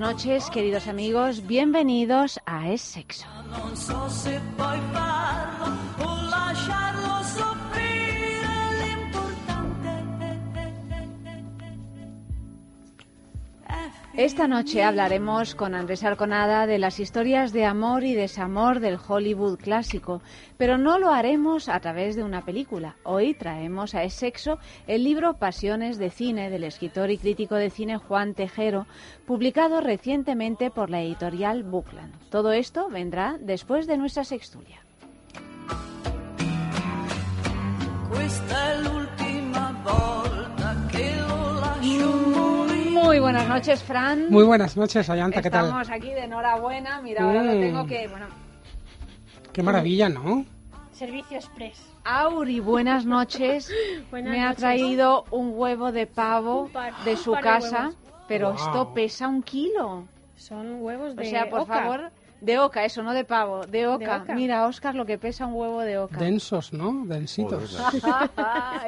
Noches, queridos amigos. Bienvenidos a Es Sexo. Esta noche hablaremos con Andrés Arconada de las historias de amor y desamor del Hollywood clásico, pero no lo haremos a través de una película. Hoy traemos a Es Sexo el libro Pasiones de Cine del escritor y crítico de cine Juan Tejero, publicado recientemente por la editorial Bookland. Todo esto vendrá después de nuestra sextulia. Questa è l'ultima volta che lo lascio morire. Muy buenas noches, Fran. Muy buenas noches, Ayanta, ¿qué tal? Estamos aquí de enhorabuena. Mira, ahora lo Mm. tengo que... Bueno, Qué maravilla, ¿no? Servicio Express. Auri, buenas noches. Buenas Me ha noches. traído un huevo de pavo de su de casa, pero Wow. esto pesa un kilo. Son huevos O de sea, por oca. favor, de oca, eso, no de pavo, de oca. oca. Mira, Oscar, lo que pesa un huevo de oca. Densos, ¿no? Densitos. es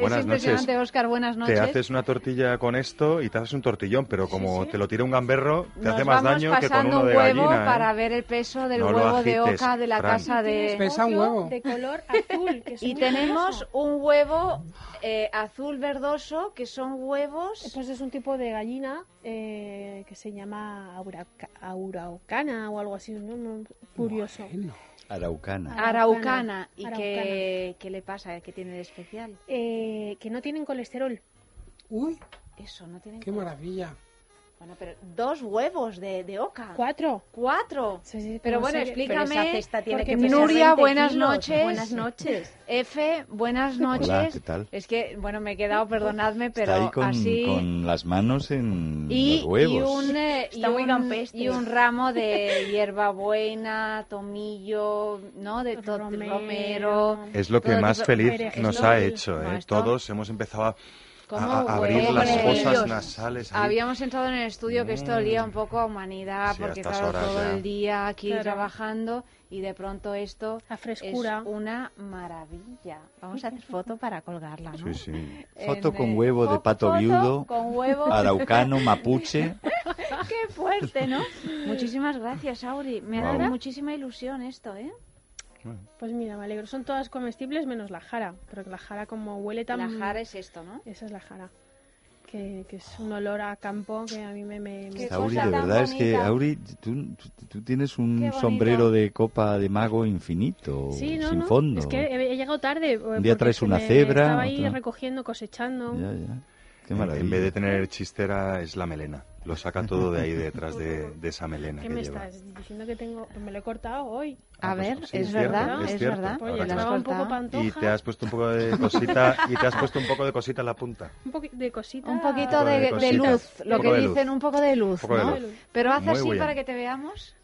Buenas impresionante, noches. Oscar, buenas noches. Te haces una tortilla con esto y te haces un tortillón, pero como te lo tira un gamberro, te Nos hace más vamos daño que con pasando uno de un huevo gallina. ¿eh? para ver el peso del No huevo de oca de la casa de... Pesa un huevo. de color azul. Que Y tenemos un huevo eh, azul verdoso, que son huevos... Pues es un tipo de gallina eh, que se llama auraca- auraucana o algo así. ¿no? No, Curioso. Bueno. Araucana. Araucana. ¿Y Araucana. qué, qué le pasa? ¿Qué tiene de especial? Eh, que no tienen colesterol. Uy, Eso, no tiene... qué maravilla. Bueno, pero dos huevos de, de oca. Cuatro. Cuatro. Sí, sí, Pero bueno, se- explícame. Pero esa cesta tiene que Nuria, 20 buenas kilos. noches. Buenas noches. F, buenas noches. Hola, ¿qué tal? Es que, bueno, me he quedado, perdonadme, pero Está ahí con, así... con las manos en Y, los huevos. y un, eh, Está y muy un- y un ramo de hierbabuena, tomillo, ¿no? De to- Romero. romero. Es lo que Todo más feliz nos ha hecho. ¿eh? Todos hemos empezado a, ¿Cómo a- a abrir las fosas nasales. ahí. Habíamos entrado en el estudio que esto olía un poco a humanidad, Sí, a porque claro, horas todo ya. el día aquí Claro. trabajando y de pronto esto La frescura. es una maravilla. Vamos a hacer foto para colgarla, ¿no? Sí, sí. Foto En, con huevo de pato foto viudo, con huevo. araucano, mapuche. Qué fuerte, ¿no? Muchísimas gracias, Auri. Me ha dado muchísima ilusión esto, ¿eh? Pues mira, me alegro. Son todas comestibles menos la jara. Pero la jara como huele tan... La jara es esto, ¿no? Esa es la jara. Que, que es un olor a campo que a mí me... me, me- Qué Auri, de verdad es que. Auri, tú, tienes un sombrero de copa de mago infinito, Sí, no, sin no. fondo. Es que he, he llegado tarde. Un día traes una cebra, Estaba ahí otro- recogiendo, cosechando. Ya, ya. Qué En- maravilla. En vez de tener chistera, es la melena. Lo saca todo de ahí detrás de, de esa melena ¿Qué que me lleva. estás diciendo que tengo? Pues me lo he cortado hoy. A Ah, pues ver, sí, es, es cierto, verdad, es es, cierto. verdad. Oye, estaba un poco pantoja. Y te has puesto un poco de cosita y te has puesto un poco de cosita en la punta. Un poquito de cosita. Un poquito poco de, de de luz, lo Un que poco de luz. dicen, un poco de luz, Un poco de ¿no? luz. Pero haz Muy así bien. para que te veamos.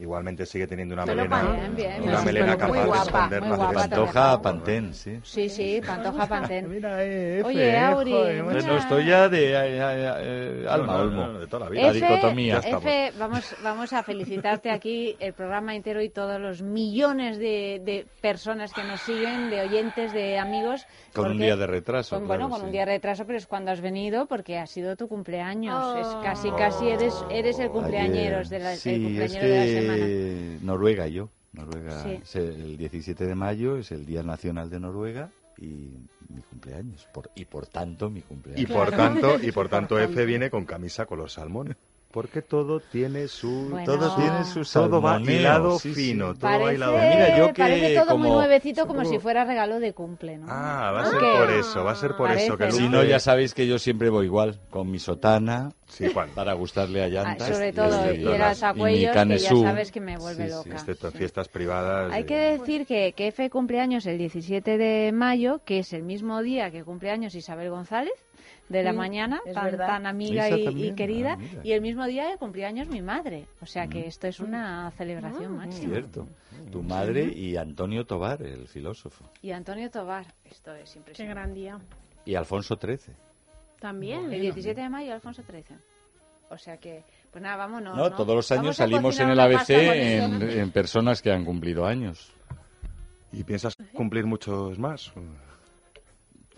Igualmente sigue teniendo una Pero melena, bien, bien, una bien. melena Muy capaz de esconder las guapa. Pantoja Pantén, sí. Sí, sí, Pantoja Pantén. Mira, eh, F, Oye, Auri, joder, mira. No, estoy ya de eh, eh, eh, No, alma no, olmo. no, de toda la vida. La dicotomía. F, vamos, vamos a felicitarte aquí, el programa entero y todos los millones de, de personas que nos siguen, de oyentes, de amigos. Con un día de retraso. con- claro, bueno, con sí. un día de retraso, pero es cuando has venido porque ha sido tu cumpleaños. Es Oh. casi, casi eres, eres el cumpleañeros de la, el Sí, es cumpleañero de la semana. Que Noruega yo. Noruega, Sí. es el 17 de mayo es el Día Nacional de Noruega y mi cumpleaños. Por, y por tanto mi Y cumpleaños. por tanto, y por tanto F viene con camisa color salmón. Porque todo tiene su... Bueno, Todo tiene su Todo va hilado sí, sí. fino, todo Parece, va hilado Mira, yo que parece todo muy como- nuevecito, como como- si fuera regalo de cumple, ¿no? Ah, va a ser ¿Qué? por eso, va a ser por Parece, eso que. Si no, ya sabéis que yo siempre voy igual, con mi sotana, Sí, Juan. para gustarle a Ah, llantas. sobre todo, este, y el Y mi alzacuellos, que ya canesú. sabes que me vuelve Sí, sí, loca. Excepto en Sí. fiestas privadas. Hay eh, que decir que, que F cumpleaños el 17 de mayo, que es el mismo día que cumpleaños Isabel González, de la Mm, mañana, tan, tan amiga y, querida, ah, y el mismo día de cumpleaños mi madre. O sea Mm. que esto es una celebración máxima. Cierto. Tu madre y Antonio Tobar, el filósofo. Y Antonio Tobar, esto es Qué impresionante. gran día. Y Alfonso XIII. También. El 17 de mayo, Alfonso XIII. O sea que, pues nada, vámonos. No, ¿no? todos los años salimos en el ABC en personas que han cumplido años. ¿Y piensas cumplir muchos más?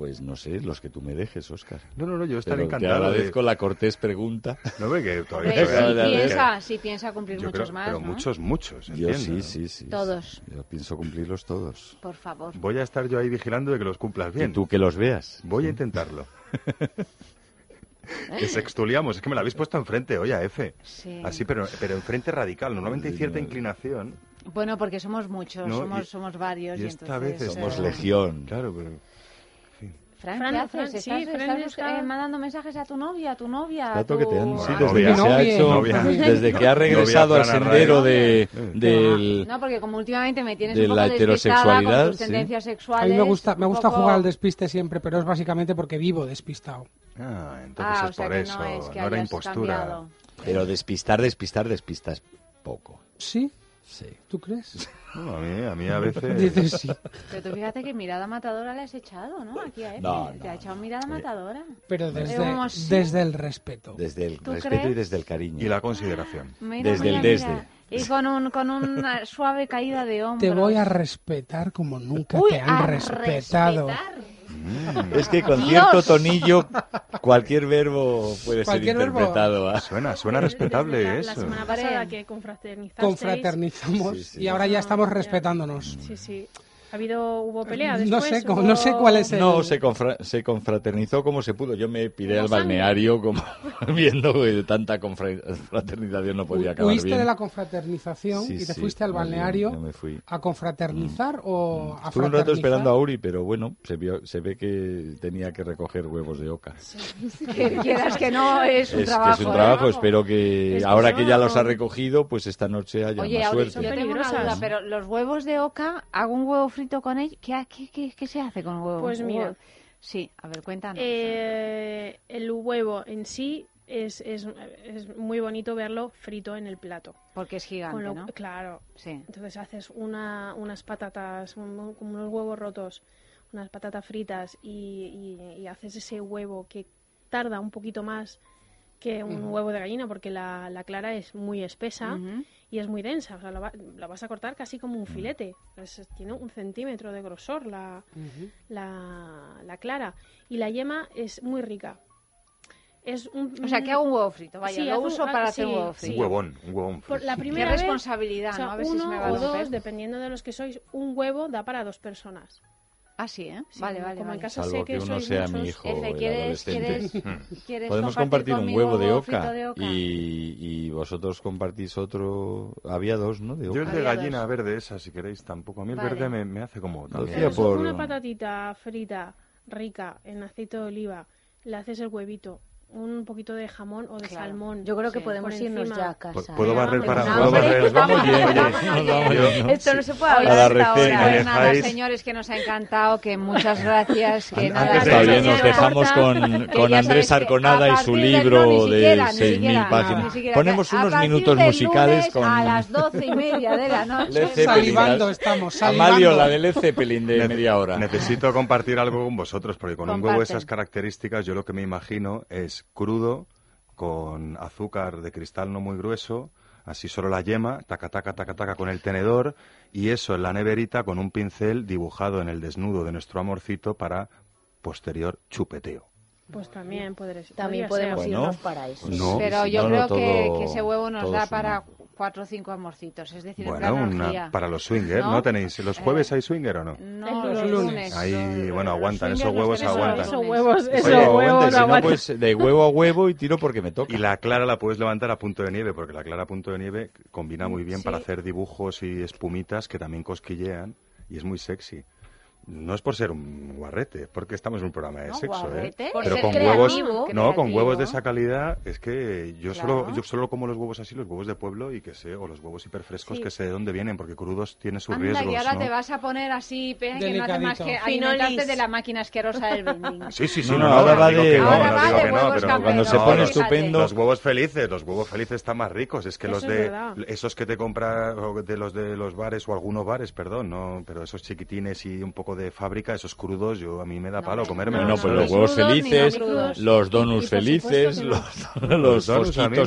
Pues no sé, los que tú me dejes, Óscar. No, no, no, yo estaré Pero te encantado. de- agradezco la cortés pregunta. No ve que todavía... Hombre, todavía- sí que- piensa, sí piensa cumplir yo muchos creo- más, Pero ¿no? muchos, muchos, Yo sí, sí, sí. Todos. Yo pienso cumplirlos todos. Por favor. Voy a estar yo ahí vigilando de que los cumplas bien. Y tú que los veas. Voy a intentarlo. que sextuliamos, es que me la habéis puesto enfrente, oye, a F. Sí. Así, pero, pero enfrente radical. Normalmente hay cierta inclinación. Bueno, porque somos muchos, No, somos, y- somos varios. y Y, esta entonces, vez Somos eh, legión. Claro, pero... Fran, Fran, ¿qué haces? Fran, ¿Estás, sí, estás Fran bus- está- eh, mandando mensajes a tu novia, a tu novia? Está tu... toqueteando. Sí, desde novia. que, se ha Novia, hecho, novia. desde que ha regresado al Novia, sendero de, Eh. del... No, porque como últimamente me tienes de un poco la heterosexualidad, con tus sí. tendencias A mí me gusta, me gusta poco- jugar al despiste siempre, pero es básicamente porque vivo despistado. Ah, entonces Ah, es o sea por eso. no es que no era impostura. cambiado. Pero despistar, despistar, despistas poco. ¿Sí? Sí. ¿Tú crees? No, a, mí, a mí a veces... Dices sí. Pero tú fíjate que mirada matadora le has echado, ¿no? Aquí a Efe. No, Te no, ha echado mirada matadora. Pero desde, sí. desde el respeto. Desde el ¿Tú respeto y crees? desde el cariño. Y la consideración. Mira, Desde el mira, desde. mira. Y con, un, con una suave caída de hombros. Te voy a respetar como nunca Uy, te han a respetado. respetar. Es que con Dios. cierto tonillo cualquier verbo puede Cualquier ser interpretado. ¿ah? Suena, suena respetable la, eso. La semana pasada que confraternizasteis. Confraternizamos Sí, sí. y ahora ya estamos respetándonos. Sí, sí. ¿Ha habido, hubo pelea No después? sé cómo- ¿Hubo- no sé cuál es el- No, se, confra- se confraternizó como se pudo. Yo me piré al balneario como viendo que tanta confraternización no podía acabar Huiste bien. de la confraternización Sí, y te sí, fuiste al balneario me fui. Mm. a confraternizar o a Estuve un rato esperando a Uri, pero bueno, se, vio- se ve que tenía que recoger huevos de oca. Que quieras que no, es un es trabajo. que es un ¿eh? trabajo, espero que Es ahora son- que ya los ha recogido, pues esta noche haya Oye, más Auri, suerte. yo tengo una Peligrosas. duda, pero los huevos de oca, ¿hago un huevo frito con ellos? ¿Qué, qué, qué, qué se hace con huevos? Pues mira. Sí, a ver, cuéntanos. Eh, el huevo en sí es, es, es muy bonito verlo frito en el plato. Porque es gigante, lo- ¿no? Claro. Sí. Entonces haces una, unas patatas, un- como unos huevos rotos, unas patatas fritas y, y- y haces ese huevo que tarda un poquito más que un huevo de gallina porque la, la clara es muy espesa y es muy densa. O sea, la, va- la vas a cortar casi como un filete. Es- tiene un centímetro de grosor la, la, la clara. Y la yema es muy rica. Es un, O sea, que hago un huevo frito, vaya, Sí, lo un- uso ah, para hacer sí, un huevo Un frito. sí. huevón, un huevón. Por la frito. primera Qué vez, responsabilidad, o sea, ¿no? A ver si uno se me va a o romper. dos, dependiendo de los que sois, un huevo da para dos personas. Ah, sí, ¿eh? Sí, vale, como- vale, como en vale. casa Salvo sé que que uno sea mi muchos. hijo Efe, el ¿quieres, adolescente. quieres, quieres Podemos compartir un huevo de oca, de oca? Y, y vosotros compartís otro. Había dos, ¿no? De Yo el oca. de gallina dos. verde esa, si queréis, tampoco. A mí el Vale. verde me, me hace como... también. Por- Una patatita frita rica en aceite de oliva, le haces el huevito, un poquito de jamón o de Claro. salmón. Yo creo que Sí. podemos irnos encima. ya a casa. ¿Puedo ¿eh? barrer para- puedo barrer? Vamos vamos yendo. Esto no se puede A hablar la hasta ahora. Pues ¿me nada, dejáis? señores, que nos ha encantado, que muchas gracias, que nada, de- Está bien, nos dejamos con, con Andrés Arconada y su del- libro de siquiera, ni 6.000 siquiera, páginas. Ponemos unos minutos del musicales con A las doce y media de la noche. Salivando estamos, salivando. Amalio, la de Led Zeppelin de media hora. Necesito compartir algo con vosotros, porque con un huevo Comparten. esas características, yo lo que me imagino es crudo, con azúcar de cristal no muy grueso, así solo la yema, taca, taca, taca, taca con el tenedor, y eso en la neverita con un pincel dibujado en el desnudo de nuestro amorcito para posterior chupeteo. Pues también podréis. También podemos ser. Bueno, irnos para eso. No, Pero yo no, creo no, que, todo- que ese huevo nos da suma. para cuatro o cinco amorcitos, es decir, en Bueno, plan una- orgía. para los swingers, ¿no? ¿No? tenéis ¿Los jueves hay swinger o no? No, Los los lunes. Ahí, bueno, aguantan, esos huevos aguantan. Esos huevos, esos huevos y si no, aguantan. pues de huevo a huevo y tiro porque me toca. Y la clara la puedes levantar a punto de nieve, porque la clara a punto de nieve combina muy bien Sí. para hacer dibujos y espumitas que también cosquillean y es muy sexy. No es por ser un guarrete, porque estamos en un programa de No, sexo, guarrete, ¿eh? por Pero ser con huevos, creativo. no, con huevos de esa calidad, es que yo solo, yo solo como los huevos así, los huevos de pueblo y que sé, o los huevos hiperfrescos Sí. que sé de dónde vienen, porque crudos tiene sus Anda, riesgos, y ahora ¿no? te vas a poner así, pe, que no hace más que alimentarte de la máquina asquerosa del vending. Sí, sí, sí, No, no, no, no, ahora no va de- que no, Ahora no va digo de que no, huevos cuando se pone estupendo- Los huevos felices, los huevos felices están más ricos. Es que Eso los es de verdad. esos que te compras o de los de los bares o algunos bares, perdón, no, pero esos chiquitines y un poco de fábrica, esos crudos, yo a mí me da No, palo comerme. No, No, no, no, pues los huevos crudos felices, crudos. los donuts supuesto felices, los, los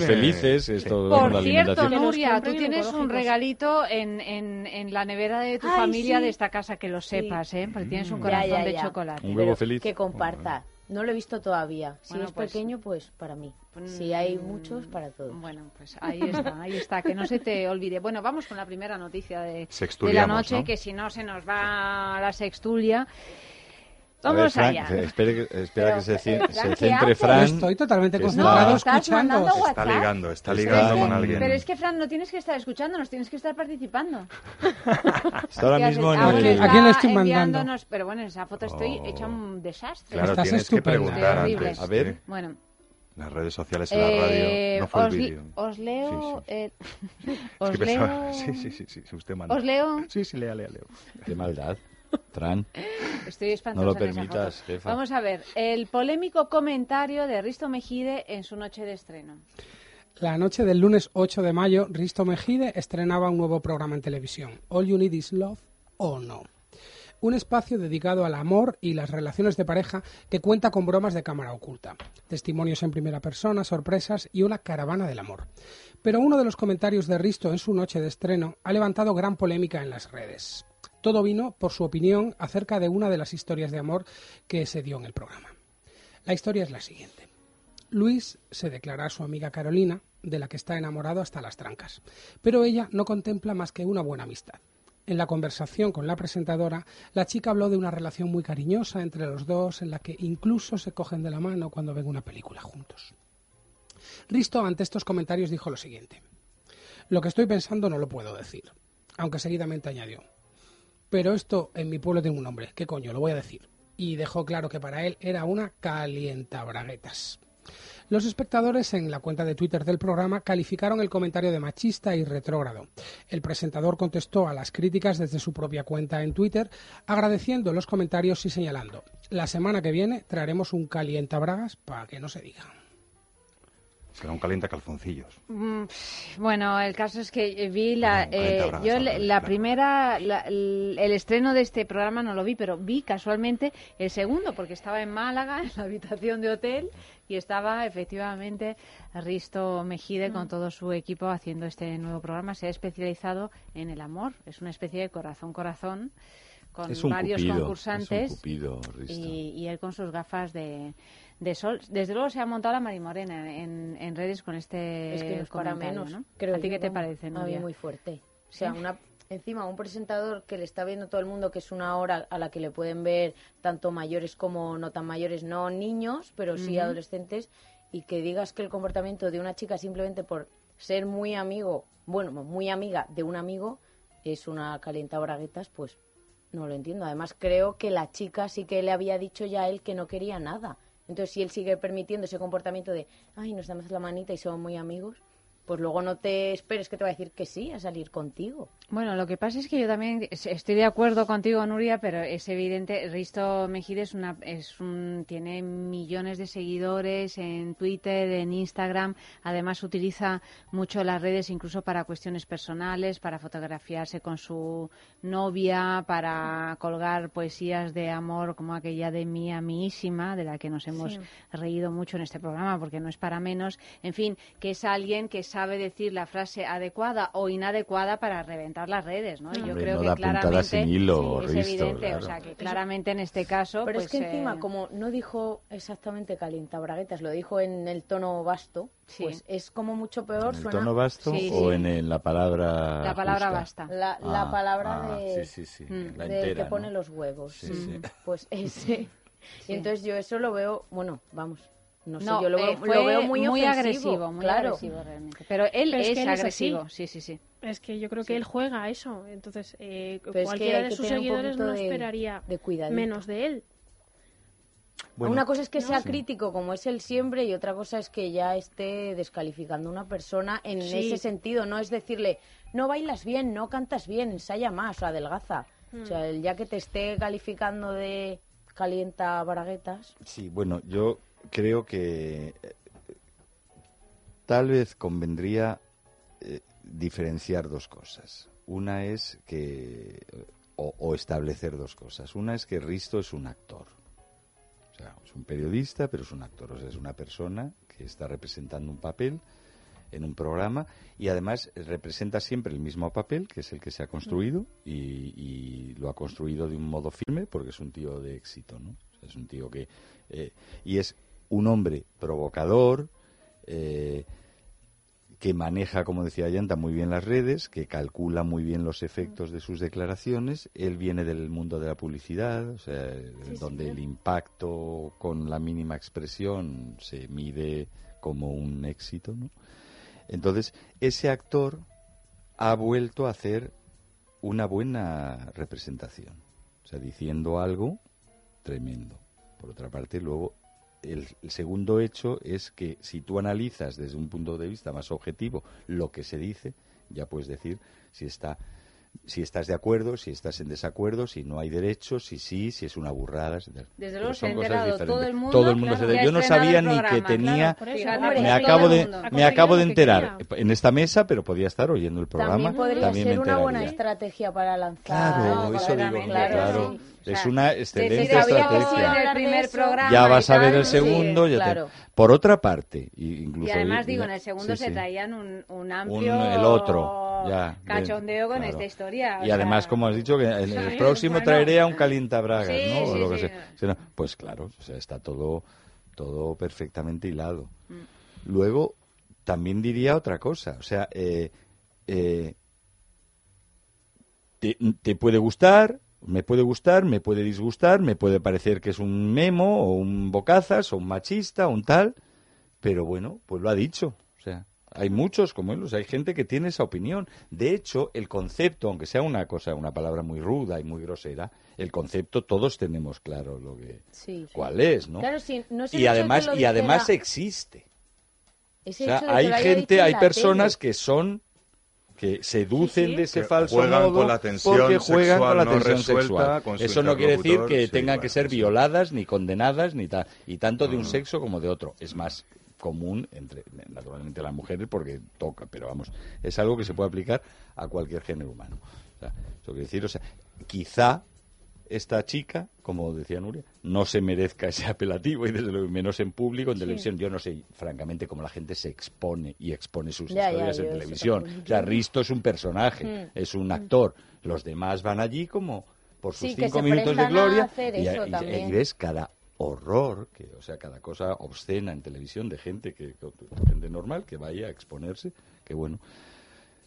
me- felices, es Sí. todo la Por cierto, Nuria, tú tienes un regalito en, en, en la nevera de tu Ay, familia sí. de esta casa, que lo sepas, ¿eh? Porque tienes un Ya, corazón ya, de chocolate. Un huevo feliz. Que comparta. No lo he visto todavía. Si Bueno, es pues- pequeño, pues para mí. Si hay Mm, muchos, para todos. Bueno, pues ahí está, ahí está, que no se te olvide. Bueno, vamos con la primera noticia de, de la noche, ¿no? que si no se nos va la sextulia. A ver, Vamos Frank, allá. espere que- espera Pero, que se, eh, Frank, se ¿qué centre? Fran. Estoy totalmente Está- concentrado No, estás escuchando. Está ligando, está Está ligando en- con alguien. Pero es que, Fran, no tienes que estar escuchando, nos tienes que estar participando. Está ahora ¿Qué mismo en el... ¿A quién le estoy está mandando? Pero bueno, en esa foto estoy Oh. hecha un desastre. Claro, Estás tienes que estupenda. preguntar antes. A ver. ¿eh? Bueno, Las redes sociales en la eh, radio, no fue el os, vídeo. os leo... Sí, sí. eh, Es os que leo... pensaba- Sí, sí, sí, sí, usted manda. Os leo... Sí, sí, lea, lea, lea. Qué maldad. Fran. Estoy espantosa No lo permitas, jefa. Vamos a ver, el polémico comentario de Risto Mejide en su noche de estreno. La noche del lunes 8 de mayo, Risto Mejide estrenaba un nuevo programa en televisión, All You Need Is Love o No. Un espacio dedicado al amor y las relaciones de pareja que cuenta con bromas de cámara oculta, testimonios en primera persona, sorpresas y una caravana del amor. Pero uno de los comentarios de Risto en su noche de estreno ha levantado gran polémica en las redes. Todo vino por su opinión acerca de una de las historias de amor que se dio en el programa. La historia es la siguiente. Luis se declara a su amiga Carolina, de la que está enamorado hasta las trancas, pero ella no contempla más que una buena amistad. En la conversación con la presentadora, la chica habló de una relación muy cariñosa entre los dos, en la que incluso se cogen de la mano cuando ven una película juntos. Risto, ante estos comentarios, dijo lo siguiente. Lo que estoy pensando no lo puedo decir, aunque seguidamente añadió. Pero esto en mi pueblo tiene un nombre, ¿qué coño? Lo voy a decir. Y dejó claro que para él era una calientabraguetas. Los espectadores en la cuenta de Twitter del programa calificaron el comentario de machista y retrógrado. El presentador contestó a las críticas desde su propia cuenta en Twitter, agradeciendo los comentarios y señalando, la semana que viene traeremos un calientabragas para que no se diga. Será un calienta calzoncillos. Mm, Bueno, el caso es que vi la, No, 40 eh, yo la, la primera, la- el, estreno de este programa no lo vi, pero vi casualmente el segundo porque estaba en Málaga en la habitación de hotel y estaba efectivamente Risto Mejide Mm. con todo su equipo haciendo este nuevo programa. Se ha especializado en el amor, es una especie de corazón corazón con Es un varios cupido, concursantes es un cupido, Risto. y, y él con sus gafas de, de sol. Desde luego se ha montado la Marimorena en, en redes con este es que para menos. ¿no? creo ¿A ti qué te parece, A mí Nuria? muy fuerte. O sea, una, encima un presentador que le está viendo todo el mundo que es una hora a la que le pueden ver tanto mayores como no tan mayores, no niños, pero sí adolescentes, y que digas que el comportamiento de una chica simplemente por ser muy amigo, bueno, muy amiga de un amigo, es una calienta braguetas, pues no lo entiendo. Además, creo que la chica sí que le había dicho ya a él que no quería nada. Entonces, si él sigue permitiendo ese comportamiento de, ay, nos damos la manita y somos muy amigos, pues luego no te esperes que te va a decir que sí a salir contigo. Bueno, lo que pasa es que yo también es- estoy de acuerdo contigo, Nuria, pero es evidente, Risto Mejide es una, es un, tiene millones de seguidores en Twitter, en Instagram, además utiliza mucho las redes incluso para cuestiones personales, para fotografiarse con su novia, para colgar poesías de amor como aquella de mi amísima, de la que nos hemos reído mucho en este programa porque no es para menos, en fin, que es alguien que sabe decir la frase adecuada o inadecuada para reventar las redes, ¿no? Y Yo Hombre, creo no que da claramente sin hilo, es Risto, evidente, claro. o sea, que claramente en este caso Pero pues, es que encima, eh, como no dijo exactamente calientabraguetas, lo dijo en el tono vasto, Sí. pues es como mucho peor. ¿En el suena tono vasto Sí, o sí. en, el- la palabra la palabra justa? basta. la, la Ah, palabra ah, de, sí, sí, sí, Mm. la entera, que pone los huevos. Sí, sí. Pues ese. Y entonces yo eso lo veo, bueno, vamos, no sé, yo lo veo, eh, fue lo veo muy, ofensivo, agresivo, muy claro. agresivo realmente. Pero él Pero es es, que él es así. agresivo, sí, sí, sí. Es que yo creo que él juega a eso. Entonces, eh, Pero es que cualquiera de sus seguidores no esperaría de menos de él. Bueno, una cosa es que sea sí. crítico como es él siempre y otra cosa es que ya esté descalificando a una persona en Sí. ese sentido. No es decirle, no bailas bien, no cantas bien, ensaya más, o adelgaza. O sea, el ya que te esté calificando de calienta braguetas. Sí, bueno, yo creo que tal vez convendría eh, diferenciar dos cosas. Una es que, o, o establecer dos cosas. Una es que Risto es un actor. O sea, es un periodista, pero es un actor. O sea, es una persona que está representando un papel en un programa y además representa siempre el mismo papel, que es el que se ha construido y, y lo ha construido de un modo firme porque es un tío de éxito, ¿no? O sea, es un tío que... eh, y es un hombre provocador, eh, que maneja, como decía Yanta, muy bien las redes, que calcula muy bien los efectos de sus declaraciones. Él viene del mundo de la publicidad, o sea, donde el impacto con la mínima expresión se mide como un éxito, ¿no? Entonces, ese actor ha vuelto a hacer una buena representación, o sea, diciendo algo tremendo. Por otra parte, luego, el, segundo hecho es que si tú analizas desde un punto de vista más objetivo lo que se dice, ya puedes decir si está si estás de acuerdo, si estás en desacuerdo, si no hay derechos, si sí, si es una burrada. Desde luego se son cosas diferentes. todo el mundo. Todo el mundo claro, se Yo no sabía ni que tenía Claro, por eso, Fíjate, hombre, me acabo de me acabo de enterar quería. en esta mesa pero podía estar oyendo el programa También podría también me ser una buena estrategia para lanzar. claro No, eso digo claro, claro, sí. O es una excelente estrategia el programa ya vas a ver el sí. segundo ya te- por otra parte y incluso Y además, digo, en el segundo sí, se traían un, un Un- amplio el otro ya de- cachondeo con claro. esta historia. Y además sea, como has dicho que en el próximo bueno. traeré a un calientabragas Sí, no o sí, lo que sí. sea. Si no, pues claro o sea está todo todo perfectamente hilado Mm. luego también diría otra cosa o sea eh, eh, te, te puede gustar me puede gustar, me puede disgustar, me puede parecer que es un memo o un bocazas o un machista o un tal, pero bueno, pues lo ha dicho. Hay muchos como él, o sea, hay gente que tiene esa opinión. De hecho, el concepto, aunque sea una cosa, una palabra muy ruda y muy grosera, el concepto todos tenemos claro lo que Sí. cuál es, ¿no? Claro, sí, no y además y además existe. ese O sea, hecho de que hay gente, hay personas tele. que son que seducen Sí, sí. de ese Que falso juegan modo con la tensión porque juegan sexual con la no tensión resuelta sexual. Eso no quiere decir que sí, tengan bueno, que ser sí. violadas ni condenadas ni ta- y tanto de un sexo como de otro. Es más común entre naturalmente las mujeres porque toca, pero vamos, es algo que se puede aplicar a cualquier género humano. O sea, eso quiere decir, o sea, quizá esta chica, como decía Nuria, no se merezca ese apelativo y desde luego menos en público, en televisión. Yo no sé, francamente, cómo la gente se expone y expone sus Ya, ya, historias yo en televisión. O sea, Risto es un personaje, Mm. es un actor. Los demás van allí como por sus Sí, cinco minutos de gloria y, y- y ves cada horror, que, o sea, cada cosa obscena en televisión de gente que que- gente normal que vaya a exponerse, que bueno,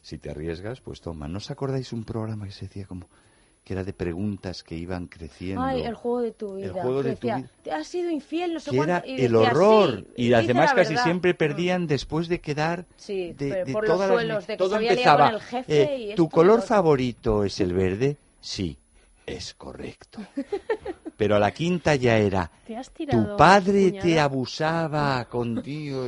si te arriesgas, pues toma. ¿No os acordáis un programa que se decía como que era de preguntas que iban creciendo? Ay, el juego de tu vida. El juego de tu decía, vida. "Te has sido infiel, no sé que cuánto", era y el horror "Sí, y además casi verdad". siempre perdían después de quedar Sí, de, por los las- suelos, de que todo se había liado empezaba el jefe eh, y tu color lo otro". favorito es el verde sí es correcto. Pero a la quinta ya era Te has tirado tu padre te abusaba contigo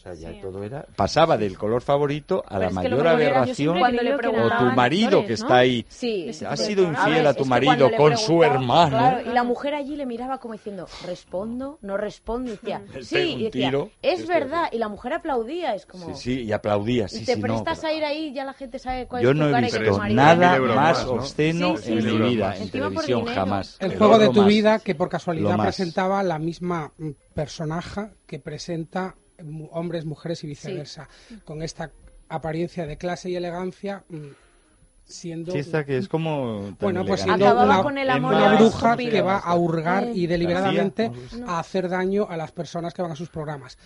o sea ya Sí. todo era pasaba del color favorito a Pero la mayor aberración o tu marido que ¿no? está ahí. Sí, de sido infiel ver, a tu marido con su hermano. claro, y la mujer allí le miraba como diciendo, respondo, no respondo, y decía, sí, y decía, es verdad, y la mujer aplaudía, es como, sí sí y aplaudía sí y te sí, no, prestas pero- a ir ahí ya la gente sabe cuál Yo es tu no he visto nada más ¿no? obsceno Sí, sí, en sí. mi vida en televisión jamás. El juego de tu vida, que por casualidad presentaba la misma mm, personaje que presenta hombres, mujeres y viceversa, con esta apariencia de clase y elegancia, mm, siendo Sí, está que es como... bueno, pues siendo una, con el amor una a la bruja que va a hurgar y deliberadamente a hacer daño a las personas que van a sus programas.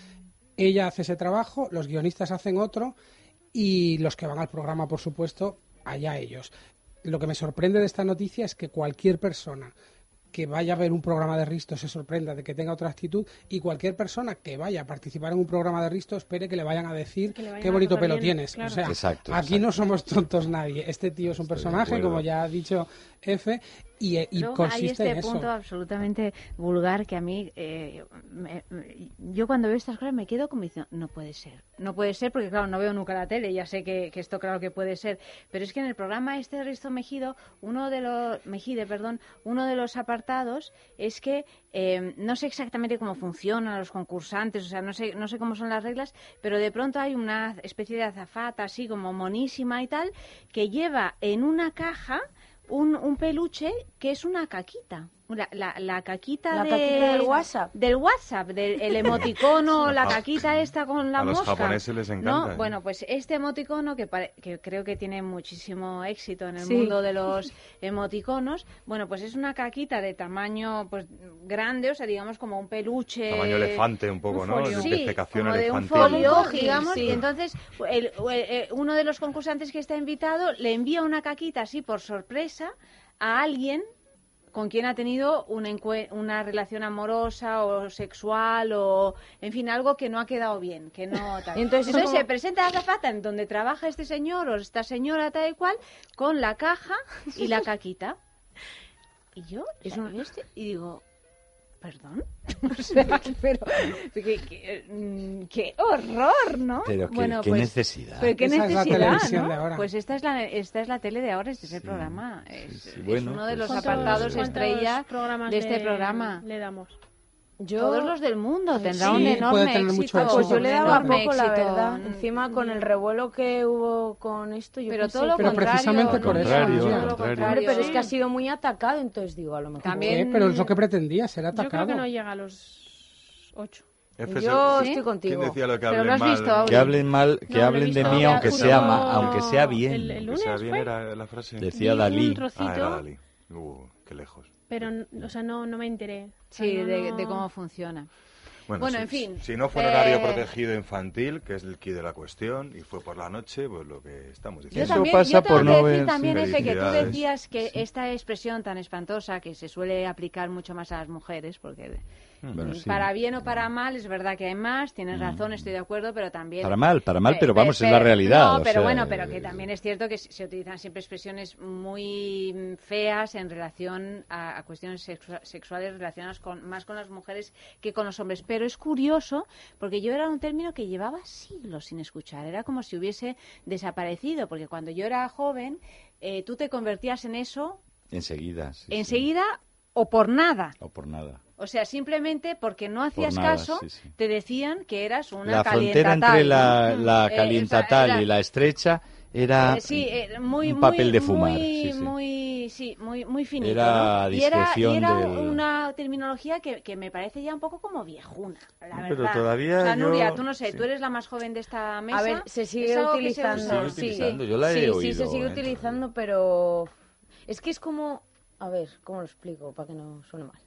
Ella hace ese trabajo, los guionistas hacen otro y los que van al programa, por supuesto, allá ellos. Lo que me sorprende de esta noticia es que cualquier persona que vaya a ver un programa de Risto se sorprenda de que tenga otra actitud y cualquier persona que vaya a participar en un programa de Risto espere que le vayan a decir Que le vayan qué bonito pelo bien, tienes. claro. O sea, Exacto, aquí exacto. no somos tontos nadie. Este tío es un Estoy personaje, como ya ha dicho F, y, y Luego hay consiste este en eso. punto absolutamente vulgar que a mí, eh, me- me- yo cuando veo estas cosas me quedo como diciendo, no puede ser, no puede ser, porque claro, no veo nunca la tele, ya sé que, que esto claro que puede ser, pero es que en el programa este de Risto Mejido, uno de los, Mejide, perdón, uno de los apartados es que eh, no sé exactamente cómo funcionan los concursantes, o sea, no sé, no sé cómo son las reglas, pero de pronto hay una especie de azafata así como monísima y tal, que lleva en una caja un, un peluche que es una caquita. La, la, la caquita, La de- caquita del WhatsApp. Del WhatsApp, del el emoticono, la A- caquita esta con la a los mosca. japoneses les ¿no? encanta, ¿eh? Bueno, pues este emoticono que, pare- que creo que tiene muchísimo éxito en el Sí. mundo de los emoticonos, bueno, pues es una caquita de tamaño pues grande, o sea, digamos como un peluche. Tamaño elefante un poco, un ¿no? folio. Sí, defecación como de un folio, digamos, sí. y entonces el- el- uno de los concursantes que está invitado le envía una caquita así por sorpresa a alguien con quien ha tenido una, una relación amorosa o sexual o, en fin, algo que no ha quedado bien, que no tal. Entonces Entonces, es como- se presenta a la azafata en donde trabaja este señor o esta señora tal y cual con la caja y la caquita. Y yo, Es un- este y digo, ¿perdón? O sea, pero, que- que, mm, qué horror, ¿no? Pero qué- qué necesidad. Pero qué Esa es la ¿no? de ahora. Pues esta es la, esta es la tele de ahora, este es el programa. Es, sí, es bueno, uno de pues- los ¿Cuántos- apartados estrella de este programa. Le damos. Yo, Todos los del mundo tendrá sí, un enorme tener éxito. éxito. pues yo le daba enorme poco, la éxito. verdad. Encima con el revuelo que hubo con esto, yo Pero pensé todo lo Pero contrario. precisamente por eso, Contrario, contrario. contrario. Pero es que ha sido muy atacado, entonces digo, a lo mejor. También- ¿Qué? Pero es lo que pretendía, ser Yo creo atacado. que no llega a los ocho. Yo ¿Sí? estoy ¿Quién contigo. decía lo que Pero hablen lo has mal? visto. Que hablen mal, que No, hablen de mí, ya aunque sea, ma- aunque sea bien. el- el Que lunes sea bien fue. era la frase. Decía Dalí. un trocito, Ah, era Dalí. Uh, qué lejos. Pero, o sea, no, no me enteré. Sí, no- de, no- de cómo funciona. Bueno, Bueno, si, en fin, Si no fue en horario eh, protegido infantil, que es el quid de la cuestión, y fue por la noche, pues lo que estamos Yo diciendo. Eso también, pasa yo tengo por que no decir ver, también, sí. Efe, que tú decías que esta expresión tan espantosa que se suele aplicar mucho más a las mujeres, porque Bueno, sí. para bien o para mal es verdad que hay más, tienes razón, estoy de acuerdo, pero también... Para mal, para mal, pero vamos, es la realidad. No, o pero sea, bueno, pero que eh, también es cierto que se utilizan siempre expresiones muy mm, feas en relación a, a cuestiones sexua- sexuales relacionadas con, más con las mujeres que con los hombres. Pero es curioso, porque yo era un término que llevaba siglos sin escuchar. Era como si hubiese desaparecido, porque cuando yo era joven, eh, tú te convertías en eso Enseguida. sí, sí. O por nada. O por nada. O sea, simplemente porque no hacías nada, caso, sí, sí. te decían que eras una La frontera entre la, la Eh, calientatal o sea, y la estrecha era eh, sí, eh, muy, un papel muy, de fumar. Muy, sí, sí. muy, sí, muy, muy finito. Era ¿no? Y era, y discreción era del- una terminología que, que me parece ya un poco como viejuna, la verdad. pero todavía o sea, yo- Nuria, tú no sé, sí. tú eres la más joven de esta mesa. A ver, se ¿Es sigue utilizando. Se sigue sí, utilizando, yo la he sí, sí, oído, se sigue ¿eh? utilizando, pero es que es como, a ver, ¿cómo lo explico para que no suene mal?